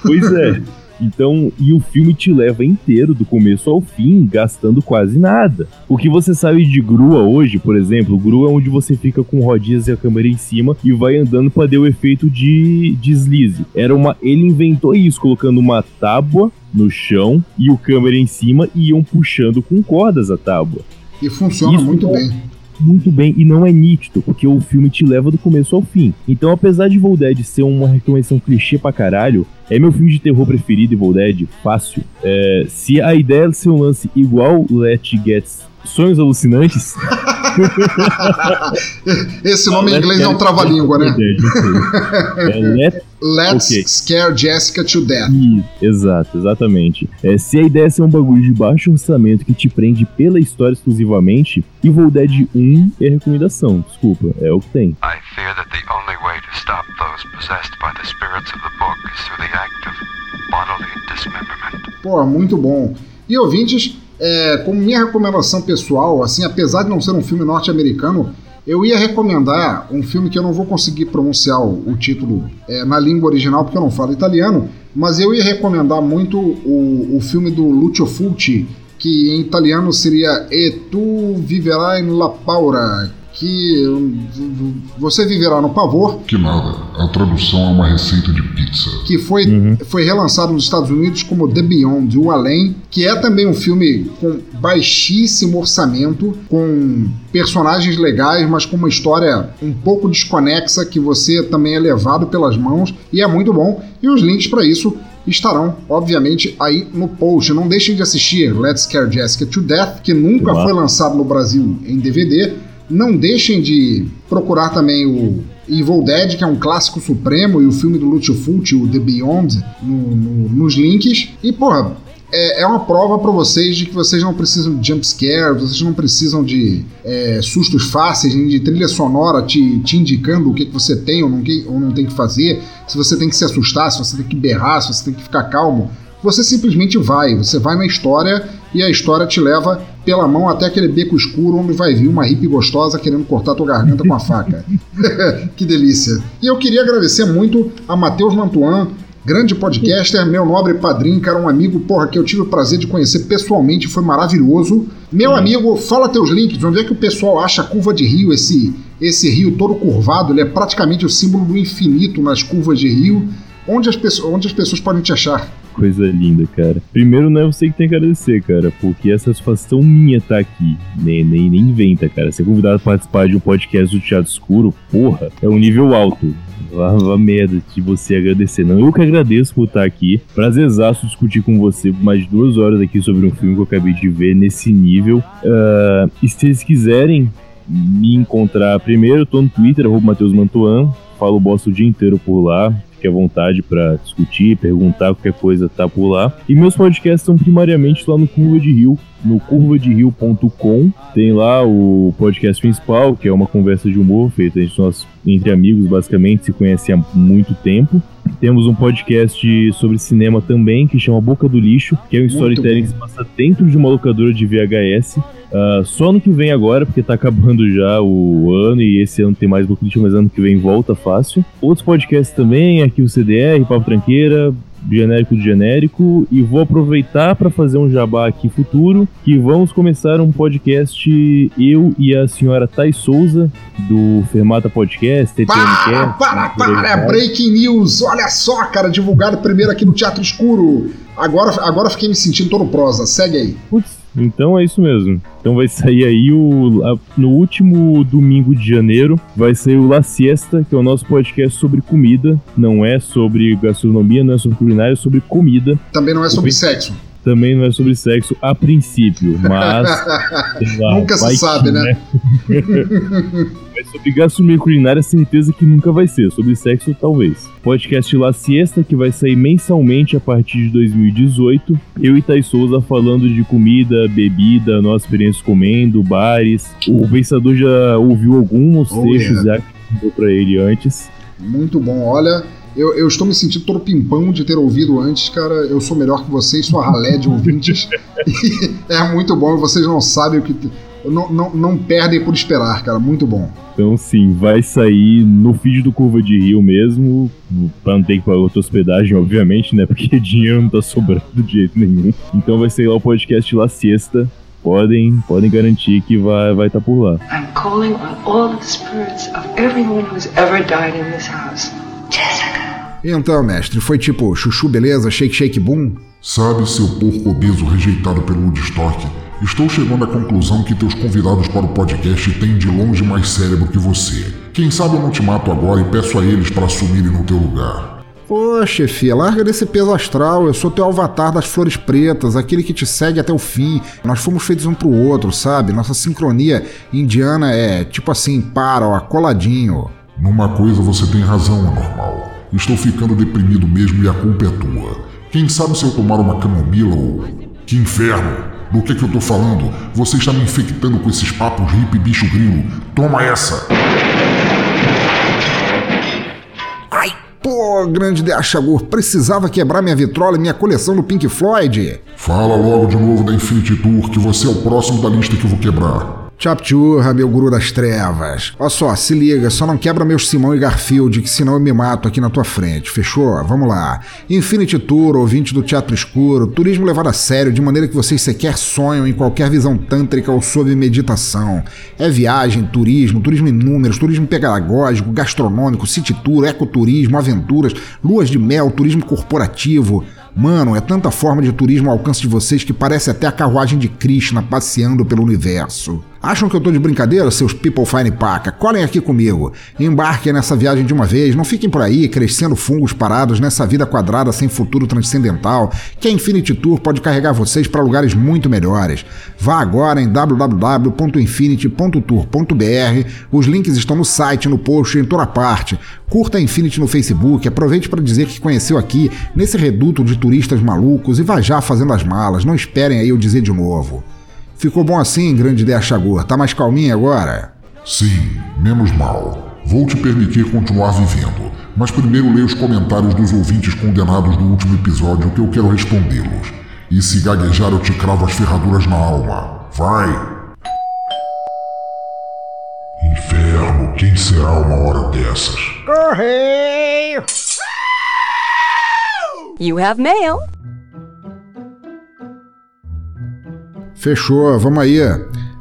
Pois é. <laughs> Então, e o filme te leva inteiro, do começo ao fim, gastando quase nada. O que você sabe de grua hoje, por exemplo, grua é onde você fica com rodinhas e a câmera em cima e vai andando para ter o efeito de deslize. Era uma, ele inventou isso, colocando uma tábua no chão e o câmera em cima e iam puxando com cordas a tábua. E funciona isso muito bem muito bem e não é nítido, porque o filme te leva do começo ao fim. Então, apesar de Evil Dead ser uma recomendação clichê pra caralho, é meu filme de terror preferido, Evil Dead, fácil. É, se a ideia de ser um lance igual Let Get Sonhos Alucinantes. <laughs> <laughs> Esse nome em inglês é um trava-língua, né? <laughs> É let, Let's okay. Scare Jessica to Death. exato, exatamente. É, se a ideia é ser um bagulho de baixo orçamento que te prende pela história exclusivamente, Evil Dead 1 é recomendação, desculpa, é o que tem. I fear that the only way to stop those possessed by the spirits of the book is through the act of bodily dismemberment. Pô, muito bom. E ouvintes, é, como minha recomendação pessoal, assim, apesar de não ser um filme norte-americano, eu ia recomendar um filme que eu não vou conseguir pronunciar o, título é, na língua original porque eu não falo italiano, mas eu ia recomendar muito o, o filme do Lucio Fulci, que em italiano seria E tu viverai in la paura, que você viverá no pavor. Que nada, a tradução é uma receita de pizza. Que foi, uhum. foi relançado nos Estados Unidos como The Beyond, O Além, que é também um filme com baixíssimo orçamento, com personagens legais, mas com uma história um pouco desconexa que você também é levado pelas mãos e é muito bom. E os links para isso estarão, obviamente, aí no post. Não deixem de assistir Let's Scare Jessica to Death, que nunca foi lançado no Brasil em DVD não deixem de procurar também o Evil Dead, que é um clássico supremo, e o filme do Lucio Fulci, o The Beyond, no, no, nos links. E, porra, é, é uma prova para vocês de que vocês não precisam de jump scare, vocês não precisam de é, sustos fáceis, nem de trilha sonora te, te indicando o que, que você tem ou não, ou não tem que fazer, se você tem que se assustar, se você tem que berrar, se você tem que ficar calmo. Você simplesmente vai, você vai na história e a história te leva pela mão até aquele beco escuro onde vai vir uma hippie gostosa querendo cortar tua garganta com a faca. <laughs> que delícia. E eu queria agradecer muito a Matheus Mantuan, grande podcaster, meu nobre padrinho, cara, um amigo, porra, que eu tive o prazer de conhecer pessoalmente, foi maravilhoso. Meu hum. amigo, fala teus links, onde é que o pessoal acha a curva de rio, esse, esse rio todo curvado, ele é praticamente o símbolo do infinito nas curvas de rio. Onde as, pessoas, onde as pessoas podem te achar? Coisa linda, cara. Primeiro, não é você que tem que agradecer, cara, porque essa satisfação minha tá aqui. Nem, nem, nem inventa, cara. Ser convidado a participar de um podcast do Teatro Escuro, porra, é um nível alto. Lava merda de você agradecer. Não, eu que agradeço por estar aqui. Prazerzaço discutir com você por mais de duas horas aqui sobre um filme que eu acabei de ver nesse nível. Uh, e se vocês quiserem me encontrar primeiro, tô no Twitter, arroba Matheus Mantuan. Falo bosta o dia inteiro por lá fique à vontade para discutir, perguntar qualquer coisa, tá por lá. E meus podcasts são primariamente lá no Curva de Rio, no curvaderio.com. Tem lá o podcast principal, que é uma conversa de humor feita entre nós, entre amigos, basicamente, se conhece há muito tempo. Temos um podcast sobre cinema também, que chama Boca do Lixo, que é um storytelling que se passa dentro de uma locadora de VHS. Uh, só ano que vem agora, porque tá acabando já o ano e esse ano tem mais Boca do Lixo, mas ano que vem volta fácil. Outros podcasts também, aqui o CDR, Papo Tranqueira, genérico de genérico e vou aproveitar para fazer um jabá aqui futuro que vamos começar um podcast eu e a senhora Thais Souza do Fermata Podcast, Para, para, para, é breaking news, olha só, cara, divulgado primeiro aqui no Teatro Escuro. Agora, agora fiquei me sentindo todo prosa, segue aí. Putz, então é isso mesmo. Então vai sair aí o. A, no último domingo de janeiro, vai sair o La Siesta, que é o nosso podcast sobre comida. Não é sobre gastronomia, não é sobre culinária, é sobre comida. Também não é sobre o, sexo. Também não é sobre sexo a princípio, mas. <laughs> lá, nunca se sabe, que, né? né? mas <laughs> sobre gastronomia culinária, certeza que nunca vai ser. Sobre sexo, talvez. Podcast La Siesta, que vai sair mensalmente a partir de 2018. Eu e Thais Souza falando de comida, bebida, nossa experiência comendo, bares. O Pensador já ouviu alguns oh, trechos yeah. já que pra ele antes. Muito bom. Olha, eu, eu, estou me sentindo todo pimpão de ter ouvido antes, cara. Eu sou melhor que vocês, sou a ralé de ouvintes. <laughs> é muito bom, vocês não sabem o que. Não, não, não perdem por esperar, cara. Muito bom. Então, sim, vai sair no feed do Curva de Rio mesmo, pra não ter que pagar outra hospedagem, obviamente, né? Porque <laughs> dinheiro não tá sobrando de jeito nenhum. Então vai sair lá o podcast lá sexta. Podem, podem garantir que vai estar vai tá por lá. I'm calling on all the spirits of everyone who's ever died in this house. Então, mestre, foi tipo chuchu beleza, shake shake boom? Sabe, seu porco obeso rejeitado pelo Woodstock, estou chegando à conclusão que teus convidados para o podcast têm de longe mais cérebro que você. Quem sabe eu não te mato agora e peço a eles para assumirem no teu lugar. Ô, chefia, larga desse peso astral. Eu sou teu avatar das flores pretas, aquele que te segue até o fim. Nós fomos feitos um pro outro, sabe? Nossa sincronia indiana é tipo assim, para, ó, coladinho. Numa coisa você tem razão, anormal. Estou ficando deprimido mesmo e a culpa é tua. Quem sabe se eu tomar uma camomila ou. Que inferno! Do que, que eu tô falando? Você está me infectando com esses papos hippie bicho grilo. Toma essa! Ai, pô, grande de Achagur, precisava quebrar minha vitrola e minha coleção do Pink Floyd. Fala logo de novo da Infinity Tour, que você é o próximo da lista que eu vou quebrar. Chapchurra, meu guru das trevas. Ó só, se liga, só não quebra meus Simão e Garfield, que senão eu me mato aqui na tua frente, fechou? Vamos lá. Infinity Tour, ouvinte do Teatro Escuro, turismo levado a sério, de maneira que vocês sequer sonham em qualquer visão tântrica ou sob meditação. É viagem, turismo, turismo em números, turismo pedagógico, gastronômico, city tour, ecoturismo, aventuras, luas de mel, turismo corporativo. Mano, é tanta forma de turismo ao alcance de vocês que parece até a carruagem de Krishna passeando pelo universo. Acham que eu tô de brincadeira, seus people fine paca? Colhem aqui comigo. Embarquem nessa viagem de uma vez. Não fiquem por aí crescendo fungos parados nessa vida quadrada sem futuro transcendental, que a Infinity Tour pode carregar vocês para lugares muito melhores. Vá agora em www.infinity.tour.br. Os links estão no site, no post, em toda parte. Curta a Infinity no Facebook, aproveite para dizer que conheceu aqui, nesse reduto de turistas malucos, e vá já fazendo as malas. Não esperem aí eu dizer de novo. Ficou bom assim, grande ideia Chagor? Tá mais calminho agora? Sim, menos mal. Vou te permitir continuar vivendo, mas primeiro leia os comentários dos ouvintes condenados do último episódio que eu quero respondê-los. E se gaguejar eu te cravo as ferraduras na alma. Vai! Inferno, quem será uma hora dessas? Correio! You have mail. Fechou, vamos aí.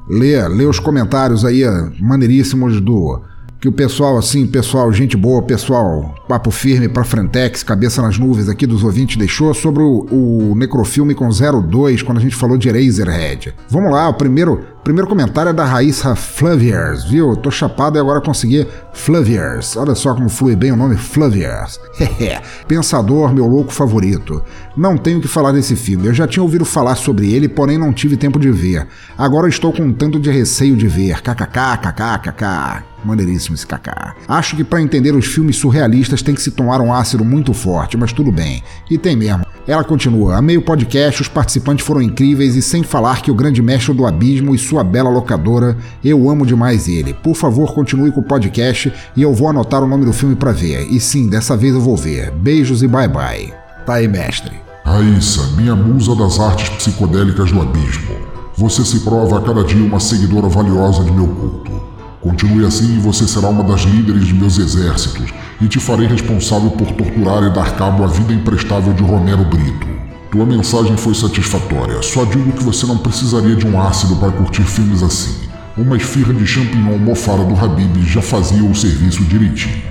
Lê, lê os comentários aí, maneiríssimos do que o pessoal, assim, pessoal, gente boa, pessoal, papo firme pra Frentex, cabeça nas nuvens aqui dos ouvintes deixou sobre o, o Necrofilme com 02, quando a gente falou de Eraserhead. Vamos lá, o primeiro, primeiro comentário é da Raíssa Flaviers, viu? Tô chapado e agora consegui Flaviers. Olha só como flui bem o nome Flaviers. <laughs> Pensador, meu louco favorito. Não tenho que falar desse filme, eu já tinha ouvido falar sobre ele, porém não tive tempo de ver. Agora estou com um tanto de receio de ver. KKK. Maneiríssimo esse kaká. Acho que para entender os filmes surrealistas tem que se tomar um ácido muito forte, mas tudo bem. E tem mesmo. Ela continua: Amei o podcast, os participantes foram incríveis e sem falar que o grande mestre do abismo e sua bela locadora, eu amo demais ele. Por favor, continue com o podcast e eu vou anotar o nome do filme para ver. E sim, dessa vez eu vou ver. Beijos e bye bye. Tá aí, mestre. Raíssa, minha musa das artes psicodélicas do abismo. Você se prova a cada dia uma seguidora valiosa de meu culto. Continue assim e você será uma das líderes de meus exércitos, e te farei responsável por torturar e dar cabo à vida imprestável de Romero Brito. Tua mensagem foi satisfatória, só digo que você não precisaria de um ácido para curtir filmes assim. Uma esfirra de champignon mofada do Habib já fazia o serviço direitinho.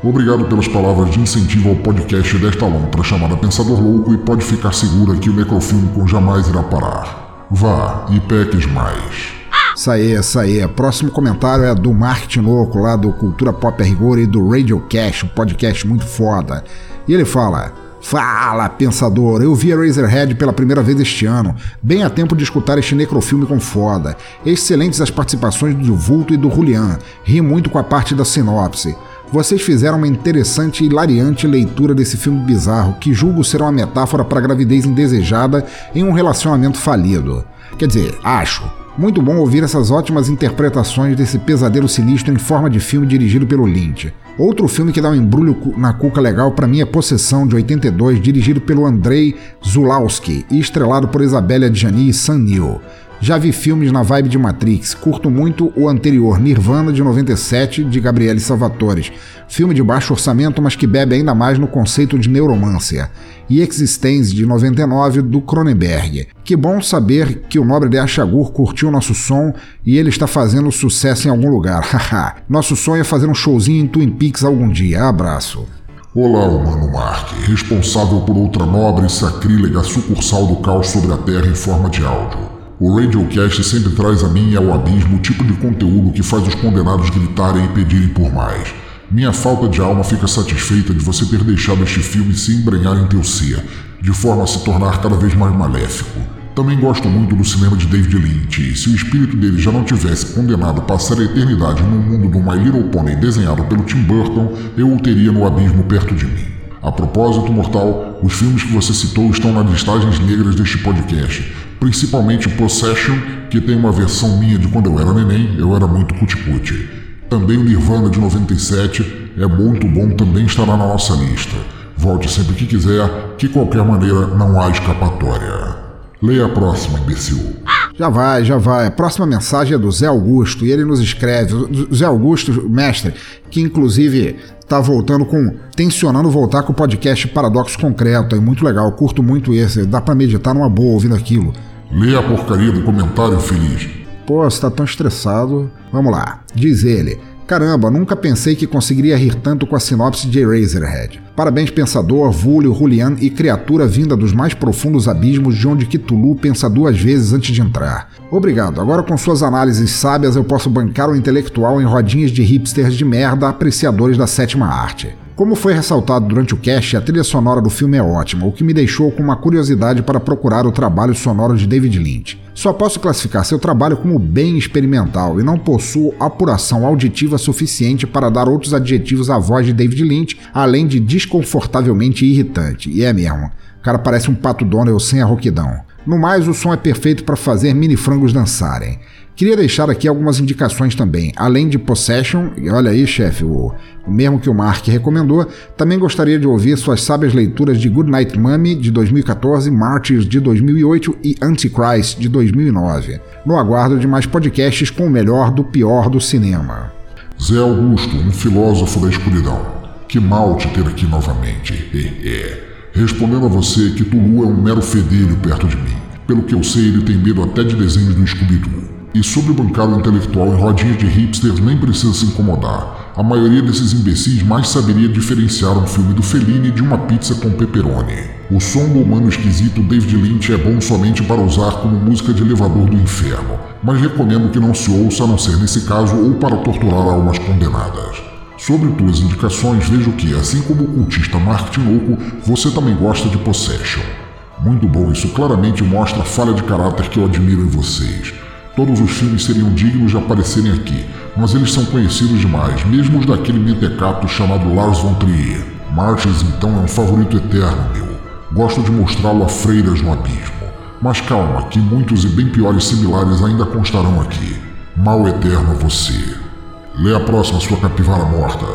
Obrigado pelas palavras de incentivo ao podcast desta lontra chamada Pensador Louco e pode ficar segura que o Necrofilme com jamais irá parar. Vá e peques mais. Isso aí, isso aí. Próximo comentário é do Mark Tinoco, lá do Cultura Pop a Rigor e do Radio Cash, um podcast muito foda. E ele fala: Fala, pensador! Eu vi a Razorhead pela primeira vez este ano, bem a tempo de escutar este necrofilme com foda. Excelentes as participações do Vulto e do Julian, ri muito com a parte da sinopse. Vocês fizeram uma interessante e hilariante leitura desse filme bizarro, que julgo ser uma metáfora para a gravidez indesejada em um relacionamento falido. Quer dizer, acho. Muito bom ouvir essas ótimas interpretações desse pesadelo sinistro em forma de filme dirigido pelo Lynch. Outro filme que dá um embrulho na cuca legal para mim é Possessão, de 82, dirigido pelo Andrei Zulawski e estrelado por Isabelle Adjani e Sam Neill. Já vi filmes na vibe de Matrix, curto muito o anterior Nirvana de 97 de Gabriele Salvatore, filme de baixo orçamento, mas que bebe ainda mais no conceito de neuromancia, e Existence de 99 do Cronenberg. Que bom saber que o nobre de Achagur curtiu nosso som e ele está fazendo sucesso em algum lugar. <laughs> Nosso sonho é fazer um showzinho em Twin Peaks algum dia. Abraço. Olá, humano Mark, responsável por outra nobre e sacrílega sucursal do caos sobre a Terra em forma de áudio. O Radiocast sempre traz a mim e ao abismo o tipo de conteúdo que faz os condenados gritarem e pedirem por mais. Minha falta de alma fica satisfeita de você ter deixado este filme se embrenhar em teu ser, de forma a se tornar cada vez mais maléfico. Também gosto muito do cinema de David Lynch, e se o espírito dele já não tivesse condenado a passar a eternidade no mundo do My Little Pony desenhado pelo Tim Burton, eu o teria no abismo perto de mim. A propósito, mortal, os filmes que você citou estão nas listagens negras deste podcast, principalmente Possession, que tem uma versão minha de quando eu era neném, eu era muito cuticute. Também o Nirvana de 97 é muito bom, também estará na nossa lista. Volte sempre que quiser, que qualquer maneira não há escapatória. Leia a próxima, imbecil. Já vai, já vai. A próxima mensagem é do Zé Augusto e ele nos escreve. Zé Augusto, mestre, que inclusive tá voltando com. tensionando voltar com o podcast Paradoxo Concreto. É muito legal, curto muito esse. Dá para meditar numa boa ouvindo aquilo. Lê a porcaria do comentário, feliz. Pô, você tá tão estressado. Vamos lá. Diz ele. Caramba, nunca pensei que conseguiria rir tanto com a sinopse de Eraserhead. Parabéns, pensador, Vulio, Julian e criatura vinda dos mais profundos abismos de onde Cthulhu pensa duas vezes antes de entrar. Obrigado, agora com suas análises sábias eu posso bancar o intelectual em rodinhas de hipsters de merda apreciadores da sétima arte. Como foi ressaltado durante o cast, a trilha sonora do filme é ótima, o que me deixou com uma curiosidade para procurar o trabalho sonoro de David Lynch. Só posso classificar seu trabalho como bem experimental e não possuo apuração auditiva suficiente para dar outros adjetivos à voz de David Lynch, além de desconfortavelmente irritante. E é mesmo. O cara parece um pato Donald sem a roquidão. No mais, o som é perfeito para fazer mini frangos dançarem. Queria deixar aqui algumas indicações também. Além de Possession, e olha aí, chefe, o, o mesmo que o Mark recomendou, também gostaria de ouvir suas sábias leituras de Goodnight Mummy de 2014, Martyrs de 2008 e Antichrist de 2009. No aguardo de mais podcasts com o melhor do pior do cinema. Zé Augusto, um filósofo da escuridão. Que mal te ter aqui novamente. Respondendo a você que Tulu é um mero fedelho perto de mim. Pelo que eu sei, ele tem medo até de desenhos do Scooby-Doo. E sobre o bancário intelectual em rodinhas de hipsters nem precisa se incomodar. A maioria desses imbecis mais saberia diferenciar um filme do Fellini de uma pizza com pepperoni. O som do humano esquisito David Lynch é bom somente para usar como música de elevador do inferno, mas recomendo que não se ouça a não ser nesse caso ou para torturar almas condenadas. Sobre tuas indicações, vejo que, assim como o cultista Mark Tinoco, você também gosta de Possession. Muito bom, isso claramente mostra a falha de caráter que eu admiro em vocês. Todos os filmes seriam dignos de aparecerem aqui, mas eles são conhecidos demais, mesmo os daquele mentecato chamado Lars von Trier. Marches, então, é um favorito eterno meu. Gosto de mostrá-lo a freiras no abismo. Mas calma, que muitos e bem piores similares ainda constarão aqui. Mal eterno você. Lê a próxima, sua capivara morta.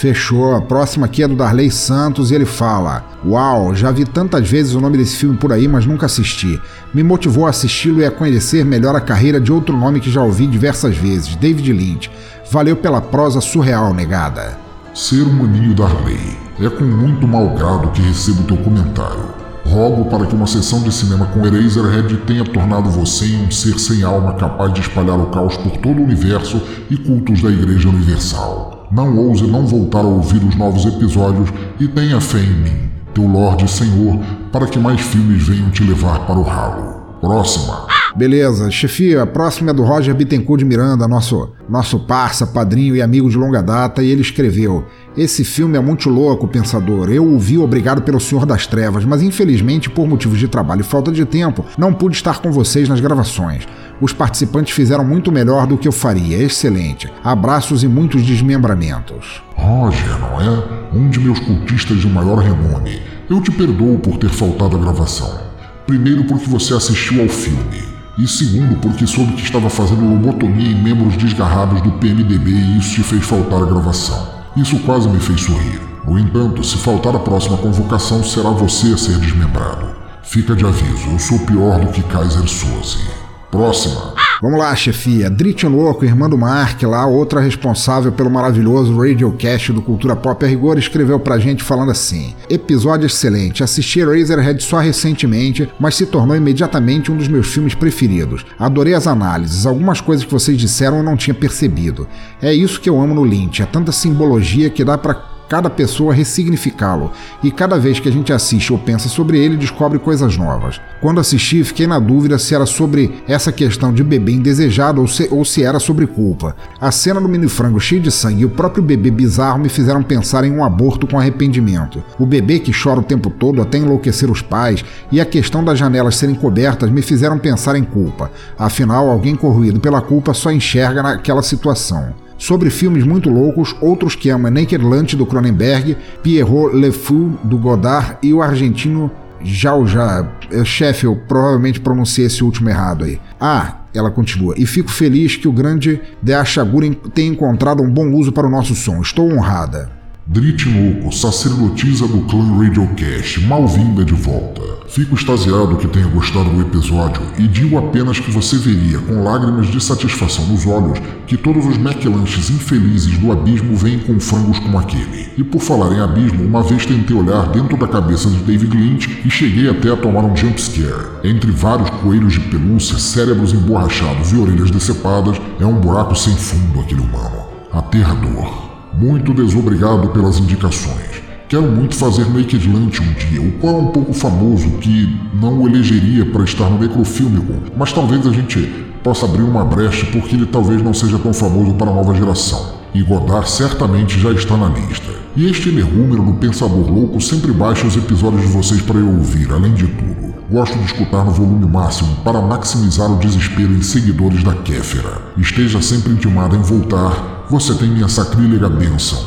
Fechou. A próxima aqui é do Darley Santos e ele fala: Uau, já vi tantas vezes o nome desse filme por aí, mas nunca assisti. Me motivou a assisti-lo e a conhecer melhor a carreira de outro nome que já ouvi diversas vezes, David Lynch. Valeu pela prosa surreal, negada. Ser um maninho Darley. É com muito mau grado que recebo teu comentário. Rogo para que uma sessão de cinema com Eraserhead tenha tornado você em um ser sem alma capaz de espalhar o caos por todo o universo e cultos da Igreja Universal. Não ouse não voltar a ouvir os novos episódios e tenha fé em mim, teu Lorde Senhor, para que mais filmes venham te levar para o ralo. Próxima! Beleza, chefia, a próxima é do Roger Bittencourt de Miranda, nosso, nosso parça, padrinho e amigo de longa data, e ele escreveu: Esse filme é muito louco, pensador. Eu o vi obrigado pelo Senhor das Trevas, mas infelizmente, por motivos de trabalho e falta de tempo, não pude estar com vocês nas gravações. Os participantes fizeram muito melhor do que eu faria. Excelente. Abraços e muitos desmembramentos. Roger, não é? Um de meus cultistas de maior renome. Eu te perdoo por ter faltado à gravação. Primeiro, porque você assistiu ao filme. E segundo, porque soube que estava fazendo lobotomia em membros desgarrados do PMDB e isso te fez faltar à gravação. Isso quase me fez sorrir. No entanto, se faltar a próxima convocação, será você a ser desmembrado. Fica de aviso, eu sou pior do que Kaiser Soze. Próxima. Vamos lá, chefia. Drit Louco, irmã do Mark, lá, outra responsável pelo maravilhoso Radiocast do Cultura Pop a Rigor, escreveu pra gente falando assim: Episódio excelente. Assisti Razorhead só recentemente, mas se tornou imediatamente um dos meus filmes preferidos. Adorei as análises, algumas coisas que vocês disseram eu não tinha percebido. É isso que eu amo no Lynch, é tanta simbologia que dá para cada pessoa ressignificá-lo, e cada vez que a gente assiste ou pensa sobre ele, descobre coisas novas. Quando assisti, fiquei na dúvida se era sobre essa questão de bebê indesejado ou se, ou se era sobre culpa. A cena do mini frango cheio de sangue e o próprio bebê bizarro me fizeram pensar em um aborto com arrependimento. O bebê que chora o tempo todo até enlouquecer os pais e a questão das janelas serem cobertas me fizeram pensar em culpa. Afinal, alguém corroído pela culpa só enxerga naquela situação sobre filmes muito loucos, outros que amam Naked Lunch do Cronenberg, Pierrot Le Fou do Godard e o argentino Jau Já. Chefe, eu provavelmente pronunciei esse último errado aí. Ah, ela continua, e fico feliz que o grande Dea Shaguren tenha encontrado um bom uso para o nosso som. Estou honrada. Dritinoco, sacerdotisa do clã Radiocast, mal-vinda de volta. Fico extasiado que tenha gostado do episódio e digo apenas que você veria, com lágrimas de satisfação nos olhos, que todos os McLanches infelizes do abismo vêm com frangos como aquele. E por falar em abismo, uma vez tentei olhar dentro da cabeça de David Lynch e cheguei até a tomar um jumpscare. Entre vários coelhos de pelúcia, cérebros emborrachados e orelhas decepadas, é um buraco sem fundo aquele humano. Aterrador. Muito desobrigado pelas indicações. Quero muito fazer Naked Lunch um dia, o qual é um pouco famoso, que não o elegeria para estar no Necrofílmico, mas talvez a gente possa abrir uma brecha porque ele talvez não seja tão famoso para a nova geração. E Godard certamente já está na lista. E este energúmeno do Pensador Louco sempre baixa os episódios de vocês para eu ouvir, além de tudo. Gosto de escutar no volume máximo para maximizar o desespero em seguidores da Kéfera. Esteja sempre intimado em voltar você tem minha sacrílega bênção.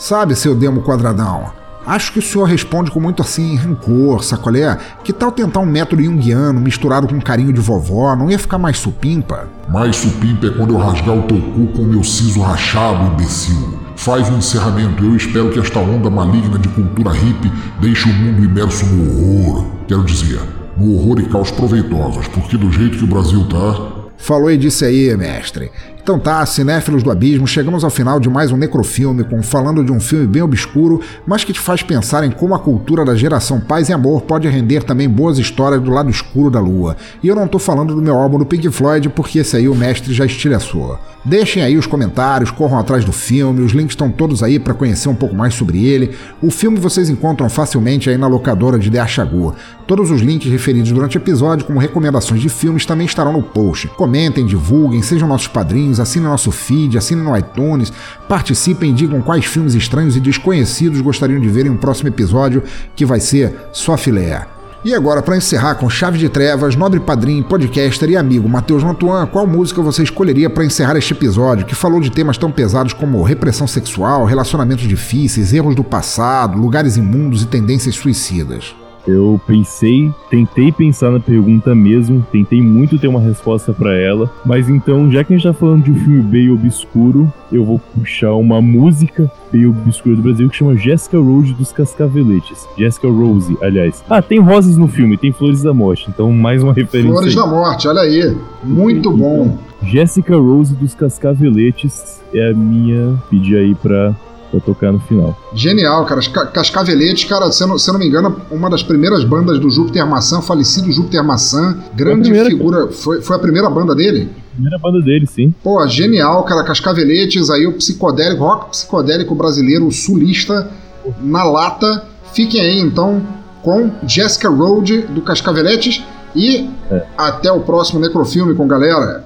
Sabe, seu demo quadradão? Acho que o senhor responde com muito assim, rancor, sacolé? Que tal tentar um método junguiano misturado com carinho de vovó? Não ia ficar mais supimpa? Mais supimpa é quando eu rasgar o teu cu com o meu siso rachado, imbecil. Faz o um encerramento. Eu espero que esta onda maligna de cultura hippie deixe o mundo imerso no horror. Quero dizer, no horror e caos proveitosos, porque do jeito que o Brasil tá, Falou e disse aí, mestre. Então tá, cinéfilos do abismo, chegamos ao final de mais um necrofilme, com falando de um filme bem obscuro, mas que te faz pensar em como a cultura da geração paz e amor pode render também boas histórias do lado escuro da lua. E eu não tô falando do meu álbum do Pink Floyd, porque esse aí o mestre já estilhaçou. Deixem aí os comentários, corram atrás do filme, os links estão todos aí para conhecer um pouco mais sobre ele. O filme vocês encontram facilmente aí na locadora de Deachagu. Todos os links referidos durante o episódio, como recomendações de filmes, também estarão no post. Comentem, divulguem, sejam nossos padrinhos, assinem nosso feed, assinem no iTunes, participem e digam quais filmes estranhos e desconhecidos gostariam de ver em um próximo episódio, que vai ser só filé. E agora, para encerrar com chave de trevas, nobre padrinho, podcaster e amigo Matheus Mantuan, qual música você escolheria para encerrar este episódio, que falou de temas tão pesados como repressão sexual, relacionamentos difíceis, erros do passado, lugares imundos e tendências suicidas? Eu pensei, tentei pensar na pergunta mesmo, tentei muito ter uma resposta para ela, mas então, já que a gente tá falando de um filme bem obscuro, eu vou puxar uma música bem obscura do Brasil que chama Jessica Rose dos Cascaveletes. Jessica Rose, aliás. Ah, tem rosas no filme, tem Flores da Morte, então mais uma referência. Flores aí. da Morte, olha aí. Muito bom. Jessica Rose dos Cascaveletes é a minha pedir aí pra pra tocar no final. Genial, cara. Cascaveletes, cara, se eu, não, se eu não me engano, uma das primeiras bandas do Júpiter Maçã, falecido Júpiter Maçã, grande primeira, figura. Foi, foi a primeira banda dele? Primeira banda dele, sim. Pô, genial, cara. Cascaveletes, aí o psicodélico, rock psicodélico brasileiro, sulista, na lata. Fiquem aí, então, com Jessica Road, do Cascaveletes. E É. até o próximo Necrofilme com galera.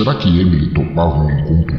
Será que Emily topava um encontro?